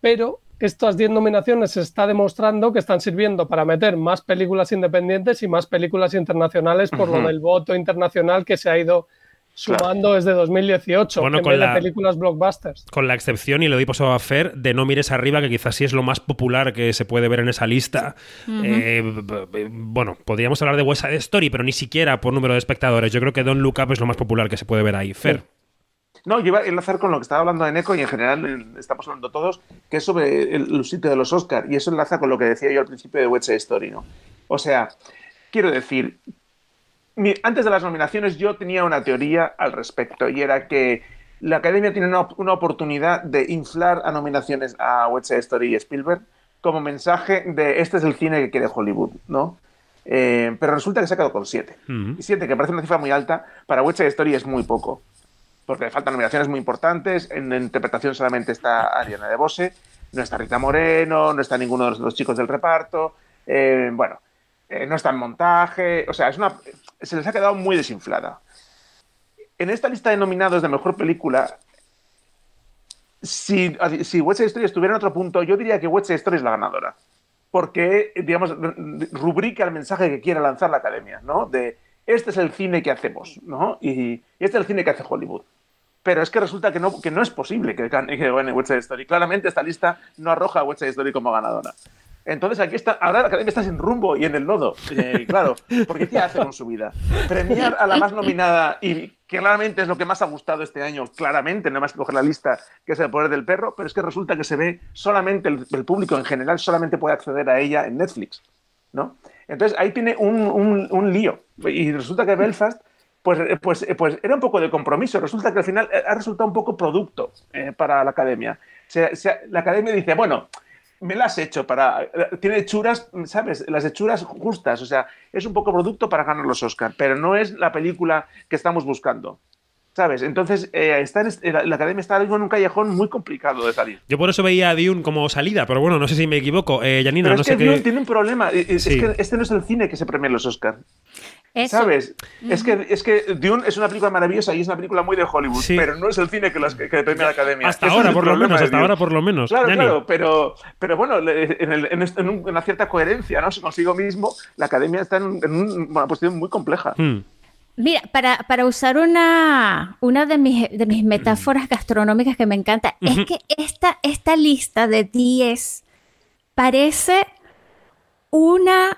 Pero estas 10 nominaciones se está demostrando que están sirviendo para meter más películas independientes y más películas internacionales por lo del voto internacional que se ha ido sumando desde 2018, Bueno, en con vez la- de películas blockbusters. Con la excepción, y lo doy paso a Fer, de No mires arriba, que quizás sí es lo más popular que se puede ver en esa lista. Eh, bueno, podríamos hablar de West Side Story, pero ni siquiera por número de espectadores. Yo creo que Don't Look Up es lo más popular que se puede ver ahí. Fer. No, yo iba a enlazar con lo que estaba hablando de Neko y en general eh, estamos hablando todos, que es sobre el, el sitio de los Oscar y eso enlaza con lo que decía yo al principio de West Story, ¿no? O sea, quiero decir, antes de las nominaciones yo tenía una teoría al respecto y era que la Academia tiene una, una oportunidad de inflar a nominaciones a West Story y Spielberg como mensaje de este es el cine que quiere Hollywood, ¿no? Eh, pero resulta que se ha quedado con siete. Y siete, que parece una cifra muy alta, para West Story es muy poco porque le faltan nominaciones muy importantes. En interpretación solamente está Ariana DeBose, no está Rita Moreno, no está ninguno de los, chicos del reparto. eh, bueno, eh, no está en montaje. O sea, es una, se les ha quedado muy desinflada. En esta lista de nominados de mejor película, si, si West Side Story estuviera en otro punto, yo diría que West Side Story es la ganadora. Porque, digamos, rubrica el mensaje que quiere lanzar la academia, ¿no? De este es el cine que hacemos, ¿no? Y este es el cine que hace Hollywood pero es que resulta que no, que no es posible que, que gane West Side Story. Claramente esta lista no arroja a West Side Story como ganadora. Entonces aquí está, ahora la academia está sin rumbo y en el lodo. Eh, claro, porque ¿qué hace con su vida? Premiar a la más nominada y que claramente es lo que más ha gustado este año, claramente, no más que coger la lista, que es el poder del perro, pero es que resulta que se ve solamente, el, el público en general solamente puede acceder a ella en Netflix, ¿no? Entonces ahí tiene un, un- un lío. Y resulta que Belfast pues, eh, pues, eh, pues era un poco de compromiso. Resulta que al final eh, ha resultado un poco producto eh, para la academia. Se- se- la academia dice, bueno, me las he hecho para. Tiene hechuras, ¿sabes? Las hechuras justas. O sea, es un poco producto para ganar los Oscars, pero no es la película que estamos buscando. ¿Sabes? Entonces, eh, está en la, la academia está en un callejón muy complicado de salir. Yo por eso veía a Dune como salida, pero bueno, no sé si me equivoco. Eh, Janina, Pero no es sé que qué. Dune tiene un problema. Es, Sí. es que este no es el cine que se premia en los Oscars. Eso. ¿Sabes? es, que, es que Dune es una película maravillosa y es una película muy de Hollywood, Sí. pero no es el cine que, los, que premia la academia. Hasta Ese ahora, por lo menos, hasta ahora, por lo menos. Claro, claro, pero, pero bueno, en, el- en en un- una cierta coherencia ¿no? consigo mismo, la academia está en, un- en un- una posición muy compleja. Hmm. Mira, para, para usar una, una de, mis, de mis metáforas gastronómicas que me encanta, es que esta, esta lista de 10 parece una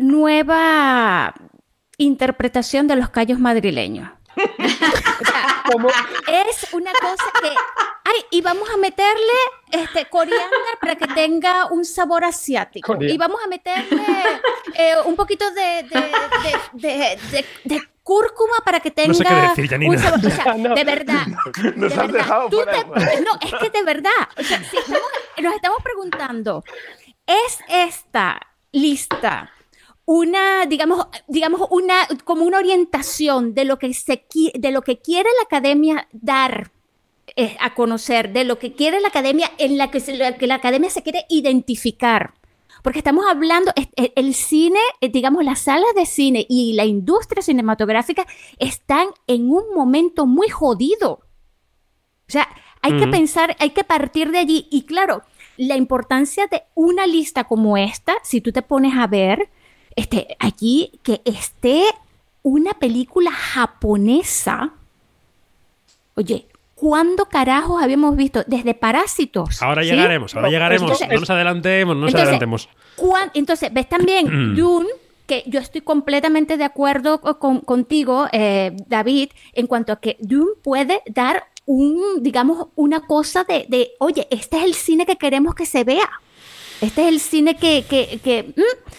nueva interpretación de los callos madrileños. O sea, es una cosa que, ay, y vamos a meterle este coriander para que tenga un sabor asiático. Coriander. Y vamos a meterle eh, un poquito de, de, de, de- de- de cúrcuma para que tenga No sé qué decir, Janina. un sabor. O sea, No. de verdad. Nos de has verdad, dejado tú fuera de te- juego. no, es que de verdad. O sea, si estamos- nos estamos preguntando. ¿Es esta lista una, digamos, digamos, una, como una orientación de lo que se de lo que quiere la academia dar eh, a conocer, de lo que quiere la academia, en la que, que la academia se quiere identificar? Porque estamos hablando, el, el cine, eh, digamos, las salas de cine y la industria cinematográfica están en un momento muy jodido. O sea, hay que Mm. pensar, hay que partir de allí. Y claro, la importancia de una lista como esta, si tú te pones a ver, este, allí que esté una película japonesa. Oye, ¿cuándo carajos habíamos visto? Desde Parásitos. Ahora ¿sí? llegaremos, ahora llegaremos. Entonces- no nos adelantemos, no nos entonces, adelantemos. Entonces, ves también Dune, que yo estoy completamente de acuerdo co- con- contigo, eh, David, en cuanto a que Dune puede dar un, digamos, una cosa de, de, oye, este es el cine que queremos que se vea. Este es el cine que, que, que, mm,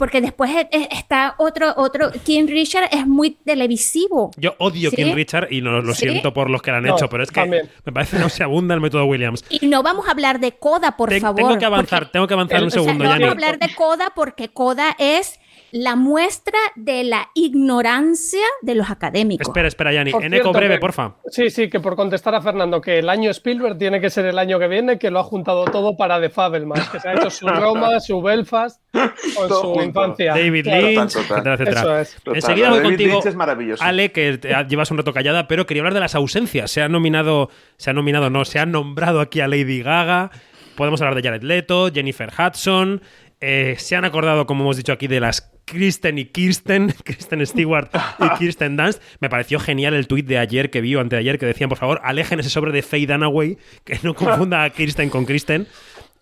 porque después e- e- está otro, otro, King Richard es muy televisivo. Yo odio ¿Sí? King Richard y no, lo ¿Sí? siento por los que lo han No, hecho, pero es que también. me parece nauseabunda el método Williams. Y no vamos a hablar de Coda, por Ten- favor. tengo que avanzar, porque- tengo que avanzar un o sea, segundo, no vamos a hablar de Coda porque Coda es la muestra de la ignorancia de los académicos. Espera, espera, Yanni. Eneco cierto, breve, que- porfa. Sí, sí, que por contestar a Fernando, que el año Spielberg tiene que ser el año que viene, que lo ha juntado todo para The Fabelmans, que se ha hecho su Roma, su Belfast, con Todo su junto. infancia. David Claro. Lynch, Total, total. etcétera, etcétera. Eso es. Total, Enseguida voy David contigo, Lynch es maravilloso. Ale, que te- llevas un rato callada, pero quería hablar de las ausencias. Se ha nominado, se ha nominado, no, se ha nombrado aquí a Lady Gaga. Podemos hablar de Jared Leto, Jennifer Hudson. eh, se han acordado, como hemos dicho aquí, de las Kristen y Kirsten, Kristen Stewart y Kirsten Dunst. Me pareció genial el tuit de ayer que vi o anteayer que decían, por favor, alejen ese sobre de Faye Dunaway, que no confunda a Kirsten con Kristen.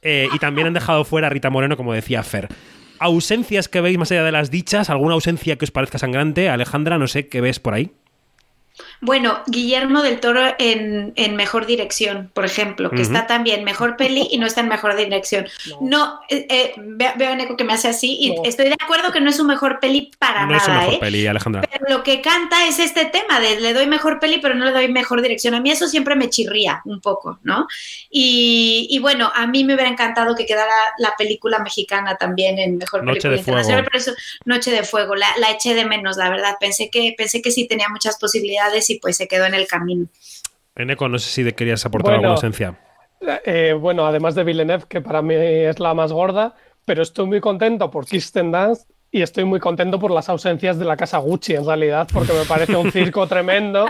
Eh, y también han dejado fuera a Rita Moreno, como decía Fer. Ausencias que veis más allá de las dichas, alguna ausencia que os parezca sangrante, Alejandra, no sé qué ves por ahí. Bueno, Guillermo del Toro en, en Mejor Dirección, por ejemplo, que está también Mejor Peli y no está en Mejor Dirección. No, eh, eh, veo, veo a Neko que me hace así y No. estoy de acuerdo que no es su Mejor Peli para no es su nada, mejor ¿eh? peli, Alejandra. Pero lo que canta es este tema de le doy mejor peli, pero no le doy mejor dirección. A mí eso siempre me chirría un poco, ¿no? Y, y bueno, a mí me hubiera encantado que quedara la película mexicana también en mejor Noche película de Fuego. internacional, pero eso, Noche de Fuego, la, la eché de menos, la verdad. Pensé que, pensé que sí tenía muchas posibilidades y pues se quedó en el camino. Eneco, no sé si querías aportar Bueno. alguna ausencia. Eh, bueno, además de Villeneuve, que para mí es la más gorda, pero estoy muy contento por Kirsten Dunst y estoy muy contento por las ausencias de la casa Gucci, en realidad, porque me parece un circo tremendo.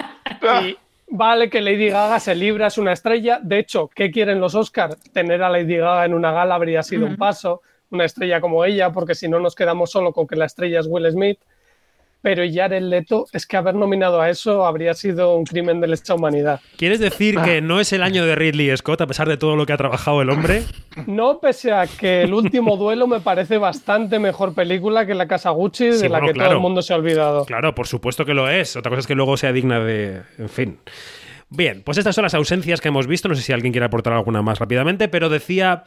Y vale que Lady Gaga se libra, es una estrella. De hecho, ¿qué quieren los Oscars? Tener a Lady Gaga en una gala habría sido un paso, una estrella como ella, porque si no nos quedamos solo con que la estrella es Will Smith. Pero Jared Leto, es que haber nominado a eso habría sido un crimen de lesa humanidad. ¿Quieres decir que no es el año de Ridley Scott, a pesar de todo lo que ha trabajado el hombre? No, pese a que el último duelo me parece bastante mejor película que La Casa Gucci, de la que claro. todo el mundo se ha olvidado. Claro, por supuesto que lo es. Otra cosa es que luego sea digna de. En fin. Bien, pues estas son las ausencias que hemos visto. No sé si alguien quiere aportar alguna más rápidamente, pero decía.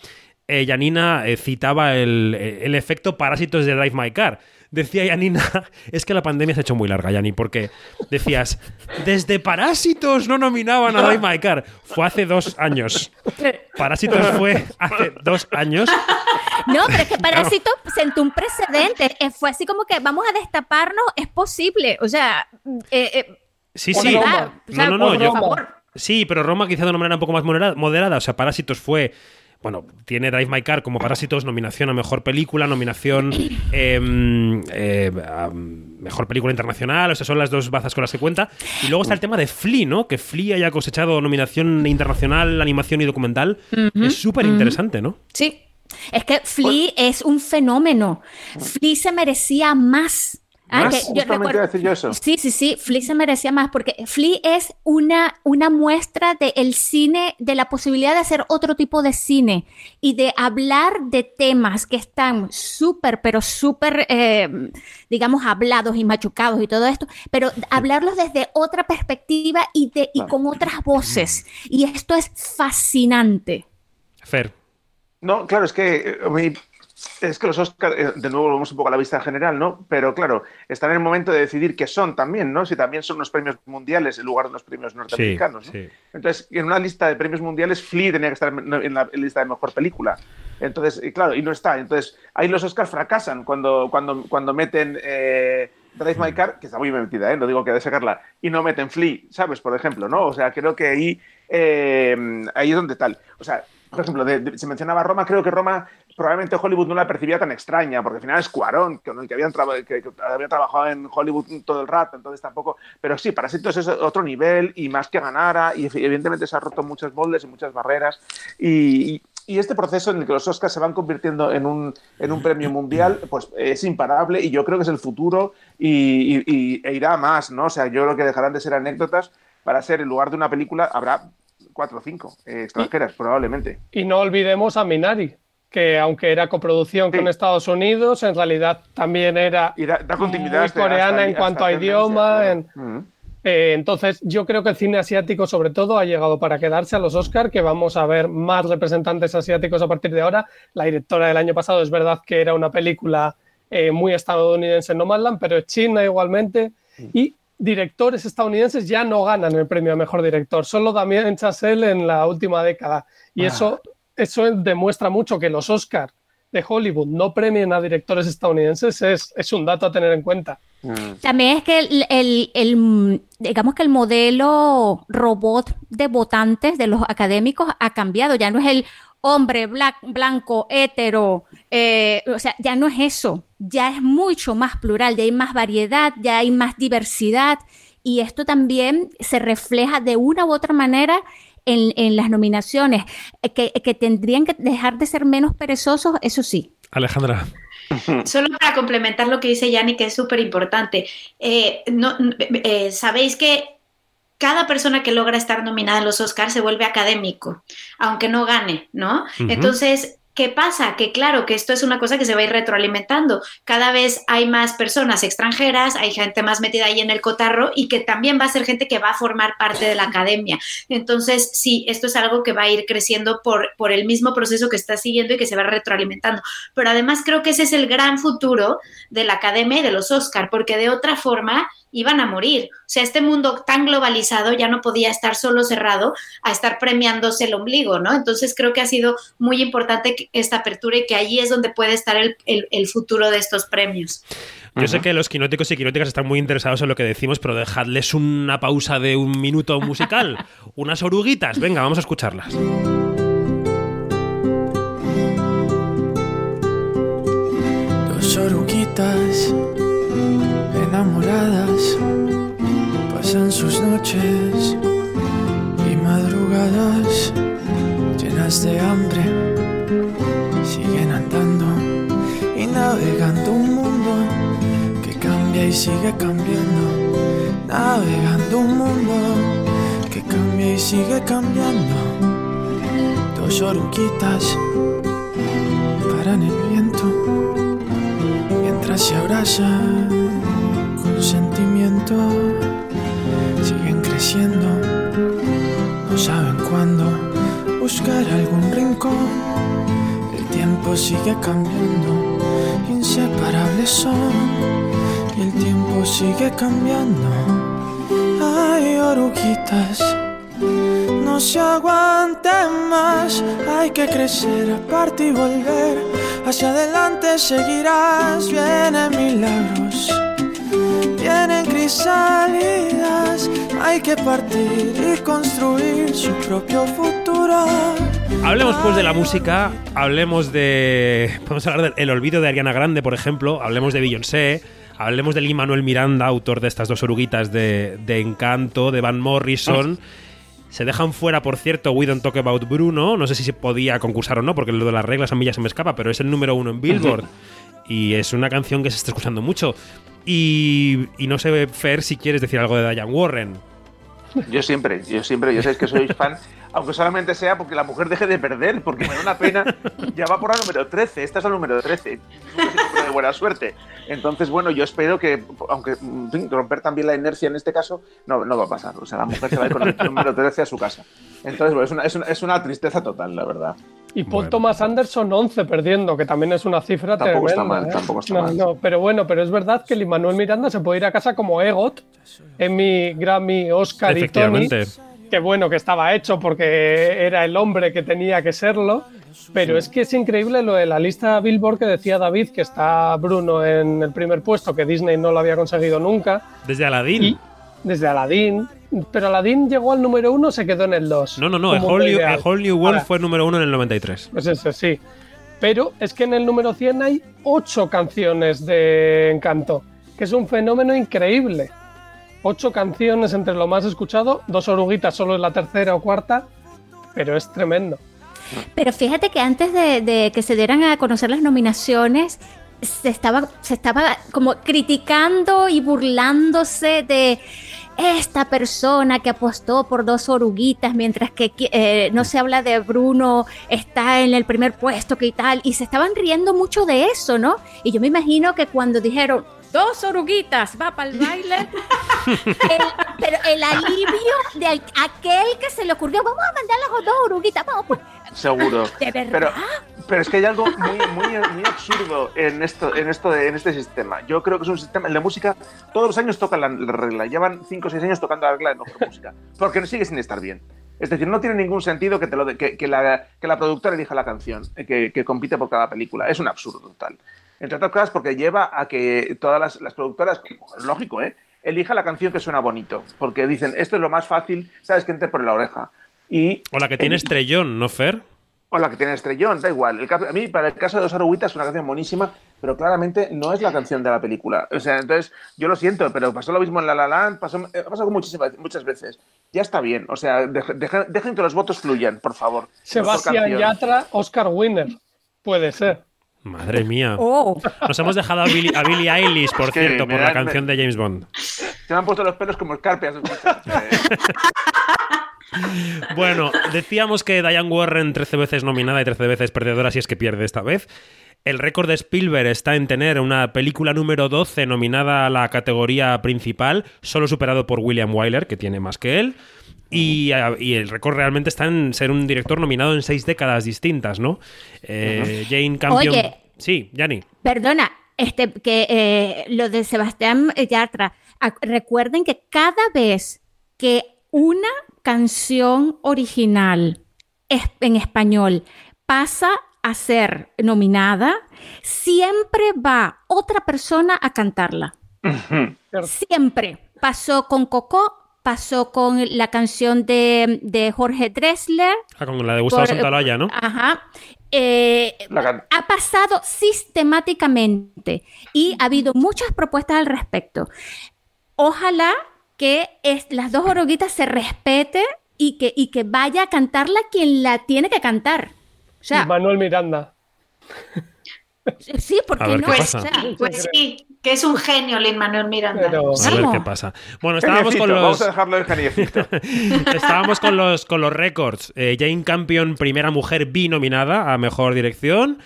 eh, Yanina eh, citaba el, el efecto parásitos de Drive My Car. Decía Yanina, es que la pandemia se ha hecho muy larga, Yani, porque decías, desde Parásitos no nominaban a My Car. Fue hace dos años. Parásitos fue hace dos años. No, pero es que Parásito sentó un precedente. Eh, Fue así como que vamos a destaparnos, es posible. O sea, eh, eh, Sí, sí. verdad, o sea, No, no, no. por favor. Sí, pero Roma quizá de una manera un poco más moderada. moderada. O sea, Parásitos fue. Bueno, tiene Drive My Car como Parásitos, nominación a Mejor Película, nominación em, eh, a Mejor Película Internacional, o sea, son las dos bazas con las que cuenta. Y luego está el tema de Flea, ¿no? Que Flea haya cosechado nominación internacional, animación y documental. Es súper interesante, ¿no? Sí. Es que Flea es un fenómeno. Flea se merecía más. Ah, ¿Más? que yo recuerdo- yo eso. Sí, sí, sí, Flea se merecía más porque Flea es una, una muestra del cine, de la posibilidad de hacer otro tipo de cine y de hablar de temas que están súper, pero súper, eh, digamos, hablados y machucados y todo esto, pero hablarlos desde otra perspectiva y, de, y con otras voces. Y esto es fascinante. Fer. No, claro, es que eh, a mí- es que los Oscars, eh, de nuevo volvemos un poco a la vista general, ¿no? Pero claro, están en el momento de decidir qué son también, ¿no? Si también son unos premios mundiales en lugar de unos premios norteamericanos. ¿no? sí. Entonces, en una lista de premios mundiales, Flea tenía que estar en en la lista de mejor película. Entonces, y claro, y no está. Entonces, ahí los Oscars fracasan cuando, cuando, cuando meten eh, Drive My Car, que está muy bien metida, ¿eh? no digo que de sacarla, y no meten Flea, ¿sabes? Por ejemplo, ¿no? O sea, creo que ahí, eh, ahí es donde tal. O sea, por ejemplo, de- de- se mencionaba Roma, creo que Roma probablemente Hollywood no la percibía tan extraña, porque al final es Cuarón, con el que, habían que, que había trabajado en Hollywood todo el rato, entonces tampoco. Pero sí, Parásitos es otro nivel y más que ganara, y evidentemente se ha roto muchos moldes y muchas barreras. Y, y- y este proceso en el que los Oscars se van convirtiendo en un, en un premio mundial, pues es imparable y yo creo que es el futuro y, y- y- e irá más, ¿no? O sea, yo creo que dejarán de ser anécdotas para ser, en lugar de una película, habrá cuatro o cinco eh, extranjeras, probablemente. Y no olvidemos a Minari, que aunque era coproducción con Estados Unidos, en realidad también era da continuidad muy coreana hasta- en cuanto a idioma. en- eh, entonces, yo creo que el cine asiático, sobre todo, ha llegado para quedarse a los Oscar, que vamos a ver más representantes asiáticos a partir de ahora. La directora del año pasado es verdad que era una película eh, muy estadounidense, No Man's Land, pero es China igualmente. Y directores estadounidenses ya no ganan el premio a mejor director, solo Damien Chazelle en la última década. Y Ah. eso, eso demuestra mucho que los Oscar de Hollywood no premien a directores estadounidenses, es, es un dato a tener en cuenta. También es que el, el- el, digamos que el modelo robot de votantes de los académicos ha cambiado. Ya no es el hombre black- blanco, hetero, eh, o sea, ya no es eso. Ya es mucho más plural, ya hay más variedad, ya hay más diversidad. Y esto también se refleja de una u otra manera en, en las nominaciones, eh, que, que tendrían que dejar de ser menos perezosos, eso sí. Alejandra. Solo para complementar lo que dice Yanni, que es súper importante. Eh, no, eh, Sabéis que cada persona que logra estar nominada en los Oscars se vuelve académico, aunque no gane, ¿no? Ujú. Entonces, ¿qué pasa? Que claro, que esto es una cosa que se va a ir retroalimentando. Cada vez hay más personas extranjeras, hay gente más metida ahí en el cotarro y que también va a ser gente que va a formar parte de la academia. Entonces, sí, esto es algo que va a ir creciendo por, por el mismo proceso que está siguiendo y que se va retroalimentando. Pero además creo que ese es el gran futuro de la academia y de los Oscar, porque de otra forma iban a morir. O sea, este mundo tan globalizado ya no podía estar solo cerrado a estar premiándose el ombligo, ¿no? Entonces creo que ha sido muy importante esta apertura y que allí es donde puede estar el, el- el futuro de estos premios. Yo sé que los quinóticos y quinóticas están muy interesados en lo que decimos, pero dejadles una pausa de un minuto musical. Unas oruguitas. Venga, vamos a escucharlas. Dos oruguitas enamoradas pasan sus noches y madrugadas llenas de hambre. Siguen andando y navegando un mundo que cambia y sigue cambiando. Navegando un mundo que cambia y sigue cambiando. Dos oruguitas paran el viento mientras se abrazan con sentimiento. Siguen creciendo, no saben cuándo buscar algún rincón. El tiempo sigue cambiando, inseparables son. Y el tiempo sigue cambiando. Ay, oruguitas, no se aguanten más. Hay que crecer, aparte y volver. Hacia adelante seguirás, vienen milagros, vienen crisálidas. Hay que partir y construir su propio futuro. Hablemos pues de la música, hablemos de... Podemos hablar del el olvido de Ariana Grande, por ejemplo, hablemos de Beyoncé, hablemos de Lin Manuel Miranda, autor de estas dos oruguitas de, de Encanto, de Van Morrison. Se dejan fuera, por cierto, We Don't Talk About Bruno. No sé si se podía concursar o no, porque lo de las reglas a mí ya se me escapa, pero es el número uno en Billboard. Y es una canción que se está escuchando mucho. Y, y no sé, Fer, si quieres decir algo de Diane Warren. Yo siempre, yo siempre, yo sé que sois fan, aunque solamente sea porque la mujer deje de perder, porque me da una pena. Ya va por la número 13, esta es la número 13. Nunca se me de buena suerte. Entonces, bueno, yo espero que, aunque romper también la inercia en este caso, no, no va a pasar. O sea, la mujer se va a ir con el número 13 a su casa. Entonces, bueno, es una, es una, es una tristeza total, la verdad. Y Paul Thomas Anderson 11 perdiendo, que también es una cifra Tampoco está mal, ¿eh? tampoco está no, mal. no, pero bueno, pero es verdad que Lin Manuel Miranda se puede ir a casa como EGOT, Emmy, Grammy, Oscar y Tony. Efectivamente. Que bueno, que estaba hecho porque era el hombre que tenía que serlo. Pero es que es increíble lo de la lista Billboard que decía David, que está Bruno en el primer puesto, que Disney no lo había conseguido nunca. Desde Aladdin. Y desde Aladdin. Pero Aladdin llegó al número uno, se quedó en el 2. No, no, no. A Whole, New, a Whole New World Ahora, fue número uno en el 93. Pues eso, sí. Pero es que en el número 100 hay ocho canciones de Encanto, que es un fenómeno increíble. Ocho canciones entre lo más escuchado, dos oruguitas solo en la tercera o cuarta, pero es tremendo. Pero fíjate que antes de, de que se dieran a conocer las nominaciones, se estaba, se estaba como criticando y burlándose de esta persona que apostó por dos oruguitas, mientras que eh, no se habla de Bruno, está en el primer puesto, que tal, y se estaban riendo mucho de eso, ¿no? Y yo me imagino que cuando dijeron, dos oruguitas, va para el baile, el, pero el alivio de aquel que se le ocurrió, vamos a mandar las dos oruguitas, vamos, pues, Seguro. ¿De verdad? Pero, pero es que hay algo muy, muy, muy absurdo en esto, en esto de, en este sistema. Yo creo que es un sistema. En la música, todos los años tocan la, la regla. Llevan 5 o 6 años tocando la regla de mejor música. Porque sigue sin estar bien. Es decir, no tiene ningún sentido que, te lo de- que, que la, que la productora elija la canción eh, que, que compite por cada película. Es un absurdo total. Entre otras cosas, porque lleva a que todas las, las productoras, lógico, ¿eh? elija la canción que suena bonito. Porque dicen, esto es lo más fácil, sabes que entre por la oreja. Y O la que tiene estrellón, ¿no, Fer? o la que tiene estrellón, da igual. El caso- a mí, para el caso de Dos Oruguitas, es una canción buenísima, pero claramente no es la canción de la película. O sea, entonces, yo lo siento, pero pasó lo mismo en La La Land, pasó, eh, ha pasado muchísimas, muchas veces. Ya está bien, o sea, deje- deje- dejen que los votos fluyan, por favor. Sebastián. Yatra, Oscar Winner. Puede ser. Madre mía. Oh. Nos hemos dejado a Billie, a Billie Eilish, por Es que cierto, por da- la canción de James Bond. Se me han puesto los pelos como escarpias. Bueno, decíamos que Diane Warren 13 veces nominada y 13 veces perdedora si es que pierde esta vez. El récord de Spielberg está en tener una película número 12 nominada a la categoría principal, solo superado por William Wyler, que tiene más que él. Y, el récord realmente está en ser un director nominado en seis décadas distintas, ¿no? Eh, Jane Campion. Oye. Sí, Yanni. Perdona, este, que eh, lo de Sebastián Yatra, recuerden que cada vez que una canción original es- en español pasa a ser nominada, siempre va otra persona a cantarla. Siempre. Pasó con Coco, pasó con la canción de, de Jorge Dressler. Ah, con la de Gustavo Por- Santaolalla, ¿no? Ajá. Eh, ha pasado sistemáticamente y ha habido muchas propuestas al respecto. Ojalá que es- las dos oruguitas se respete y que, y que vaya a cantarla quien la tiene que cantar. O sea, Manuel Miranda. sí, porque no. qué O sea, Pues sí, que es un genio Lin Manuel Miranda. Pero- A ver qué pasa. Bueno, estábamos con Geniecito, Vamos los. a dejarlo en geniecito. Estábamos con los, con los récords. Eh, Jane Campion, primera mujer binominada a mejor dirección.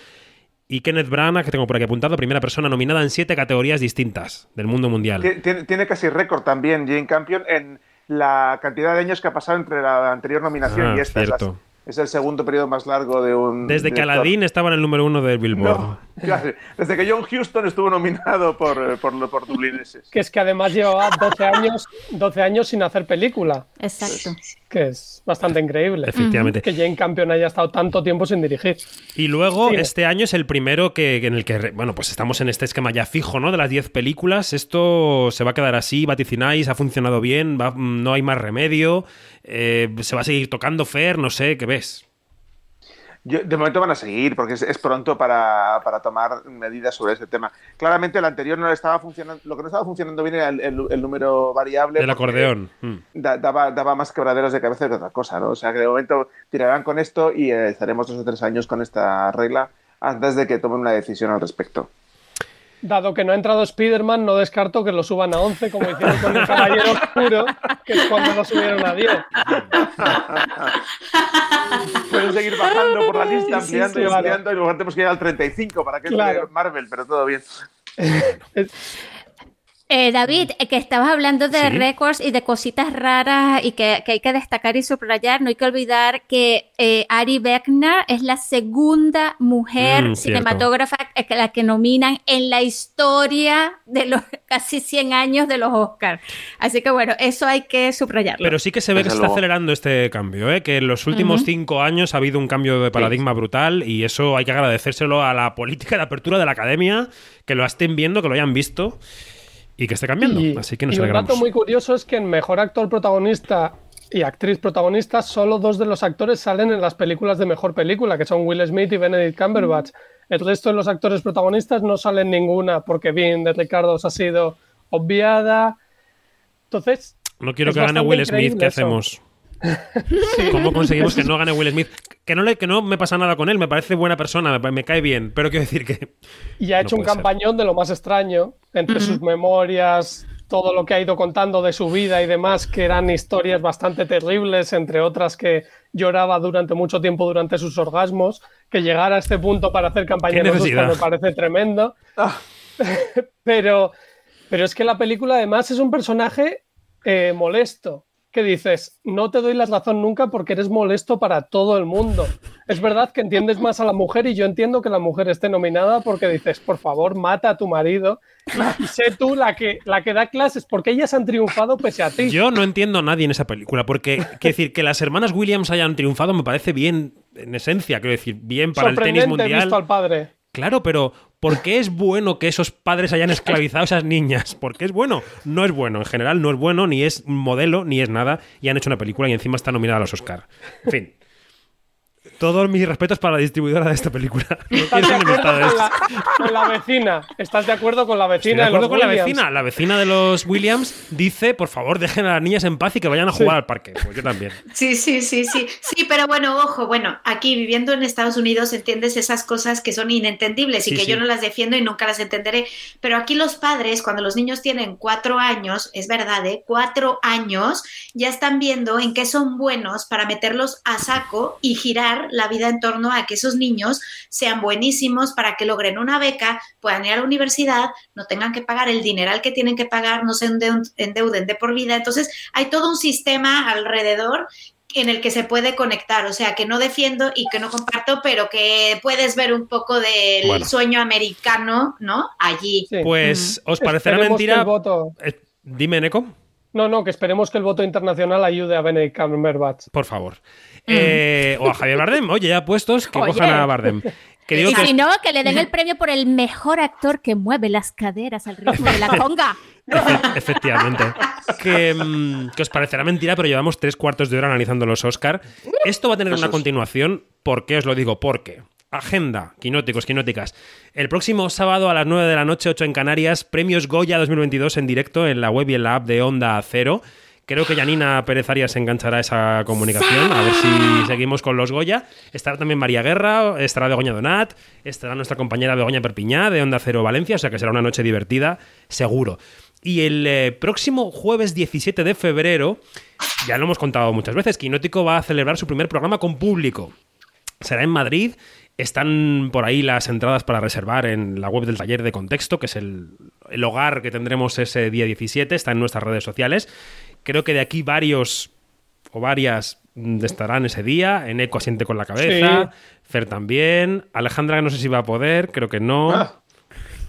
Y Kenneth Branagh, que tengo por aquí apuntado, primera persona nominada en siete categorías distintas del mundo mundial. Tie- Tiene, tiene casi récord también Jane Campion en la cantidad de años que ha pasado entre la anterior nominación Ah, y esta. Cierto. Es el segundo periodo más largo de un. Desde que. Aladdin estaba en el número uno del Billboard. No, claro, desde que John Huston estuvo nominado por, eh, por, por Dublineses. Que es que además llevaba 12 años, 12 años sin hacer película. Exacto. Que es bastante increíble. Efectivamente. Que Jane Campion haya estado tanto tiempo sin dirigir. Y luego, Sí. este año es el primero que, en el que, bueno, pues estamos en este esquema ya fijo, ¿no? De las 10 películas. Esto se va a quedar así, vaticináis, ha funcionado bien, va- no hay más remedio. eh, se va a seguir tocando Fer, no sé, ¿qué ves? Yo- de momento van a seguir, porque es, es pronto para, para tomar medidas sobre ese tema. Claramente el anterior no estaba funcionando, lo que no estaba funcionando bien era el, el- el número variable. Porque acordeón. Mm. da- daba, daba más quebraderos de cabeza que otra cosa, ¿no? O sea que de momento tirarán con esto y eh, estaremos dos o tres años con esta regla antes de que tomen una decisión al respecto. Dado que no ha entrado Spider-Man, no descarto que lo suban a 11, como hicieron con el Caballero Oscuro, que es cuando lo subieron a 10. Pueden seguir bajando por la lista, sí, ampliando sí, y claro. ampliando, y luego tenemos que ir al 35 para que Claro. Marvel, pero todo bien. Eh, David, eh, que estabas hablando de Sí. récords y de cositas raras y que, que hay que destacar y subrayar, no hay que olvidar que eh, Ari Beckner es la segunda mujer Mm, cinematógrafa que- que la que nominan en la historia de los casi 100 años de los Oscars. Así que bueno, eso hay que subrayarlo. Pero sí que se ve que Desde se está acelerando este cambio, ¿eh? que en los últimos Ujú. cinco años ha habido un cambio de paradigma brutal y eso hay que agradecérselo a la política de apertura de la academia, que lo estén viendo, que lo hayan visto y que esté cambiando. Y, Así que nos y un alegramos. dato muy curioso es que en Mejor Actor Protagonista y Actriz Protagonista solo dos de los actores salen en las películas de Mejor Película, que son Will Smith y Benedict Cumberbatch. El resto de los actores protagonistas no salen ninguna porque bien de Ricardo ha sido obviada. Entonces, No quiero que gane Will Smith, ¿qué eso. hacemos? ¿Cómo conseguimos que no gane Will Smith? Que no, le, que no me pasa nada con él, me parece buena persona, me, me cae bien, pero quiero decir que... Y ha No hecho un ser. campañón de lo más extraño, entre sus memorias, todo lo que ha ido contando de su vida y demás, que eran historias bastante terribles, entre otras que lloraba durante mucho tiempo durante sus orgasmos, que llegara a este punto para hacer campaña me parece tremendo. pero, pero es que la película además es un personaje eh, molesto. Que dices, no te doy la razón nunca porque eres molesto para todo el mundo. Es verdad que entiendes más a la mujer y yo entiendo que la mujer esté nominada porque dices, por favor, mata a tu marido y sé tú la que, la que da clases porque ellas han triunfado pese a ti. Yo no entiendo a nadie en esa película, porque quiero decir que las hermanas Williams hayan triunfado me parece bien, en esencia, quiero decir, bien para el tenis Sorprendente mundial. visto al padre. Claro, pero ¿por qué es bueno que esos padres hayan esclavizado a esas niñas? ¿Por qué es bueno? No es bueno, en general no es bueno, ni es modelo, ni es nada, y han hecho una película y encima está nominada a los Oscar. En fin. Todos mis respetos para la distribuidora de esta película. No ¿Estás de acuerdo con la, con la vecina? ¿Estás de acuerdo con la Estoy vecina? de acuerdo los con la vecina. La vecina de los Williams dice, por favor, dejen a las niñas en paz y que vayan a jugar al parque. Pues yo también. Sí, sí, sí, sí. Sí, pero bueno, ojo, bueno, aquí viviendo en Estados Unidos entiendes esas cosas que son inentendibles y Sí, que sí. yo no las defiendo y nunca las entenderé. Pero aquí los padres, cuando los niños tienen cuatro años, es verdad, ¿eh? Cuatro años, ya están viendo en qué son buenos para meterlos a saco y girar la vida en torno a que esos niños sean buenísimos para que logren una beca, puedan ir a la universidad, no tengan que pagar el dineral que tienen que pagar, no se endeu- endeuden de por vida. Entonces, hay todo un sistema alrededor en el que se puede conectar, o sea, que no defiendo y que no comparto, pero que puedes ver un poco del Bueno. sueño americano, ¿no? Allí. Pues, ¿os parecerá Esperemos mentira? el voto- Eh, Dime, Neko. No, no, que esperemos que el voto internacional ayude a Benedict Cumberbatch. Por favor. Eh, o a Javier Bardem. Oye, ya puestos, que Oye. cojan a Bardem. Que digo y que si no, que le den el premio por el mejor actor que mueve las caderas al ritmo de la conga. Efe- Efectivamente. Que, mm, que os parecerá mentira, pero llevamos tres cuartos de hora analizando los Oscar. Esto va a tener una continuación. ¿Por qué os lo digo? Porque. Agenda, quinóticos, quinóticas. El próximo sábado a las 9 de la noche, 8 en Canarias, premios Goya 2022 en directo en la web y en la app de Onda Cero. Creo que Janina Pérez Arias se enganchará a esa comunicación, a ver si seguimos con los Goya. Estará también María Guerra, estará Begoña Donat, estará nuestra compañera Begoña Perpiñá de Onda Cero Valencia, o sea que será una noche divertida, seguro. Y el eh, próximo jueves 17 de febrero, ya lo hemos contado muchas veces, Quinótico va a celebrar su primer programa con público. Será en Madrid. Están por ahí las entradas para reservar en la web del taller de contexto, que es el hogar que tendremos ese día 17. Está en nuestras redes sociales. Creo que de aquí varios o varias mm, estarán ese día. Eneco asiente con la cabeza. Fer también. Alejandra no sé si va a poder. Creo que no. Ah.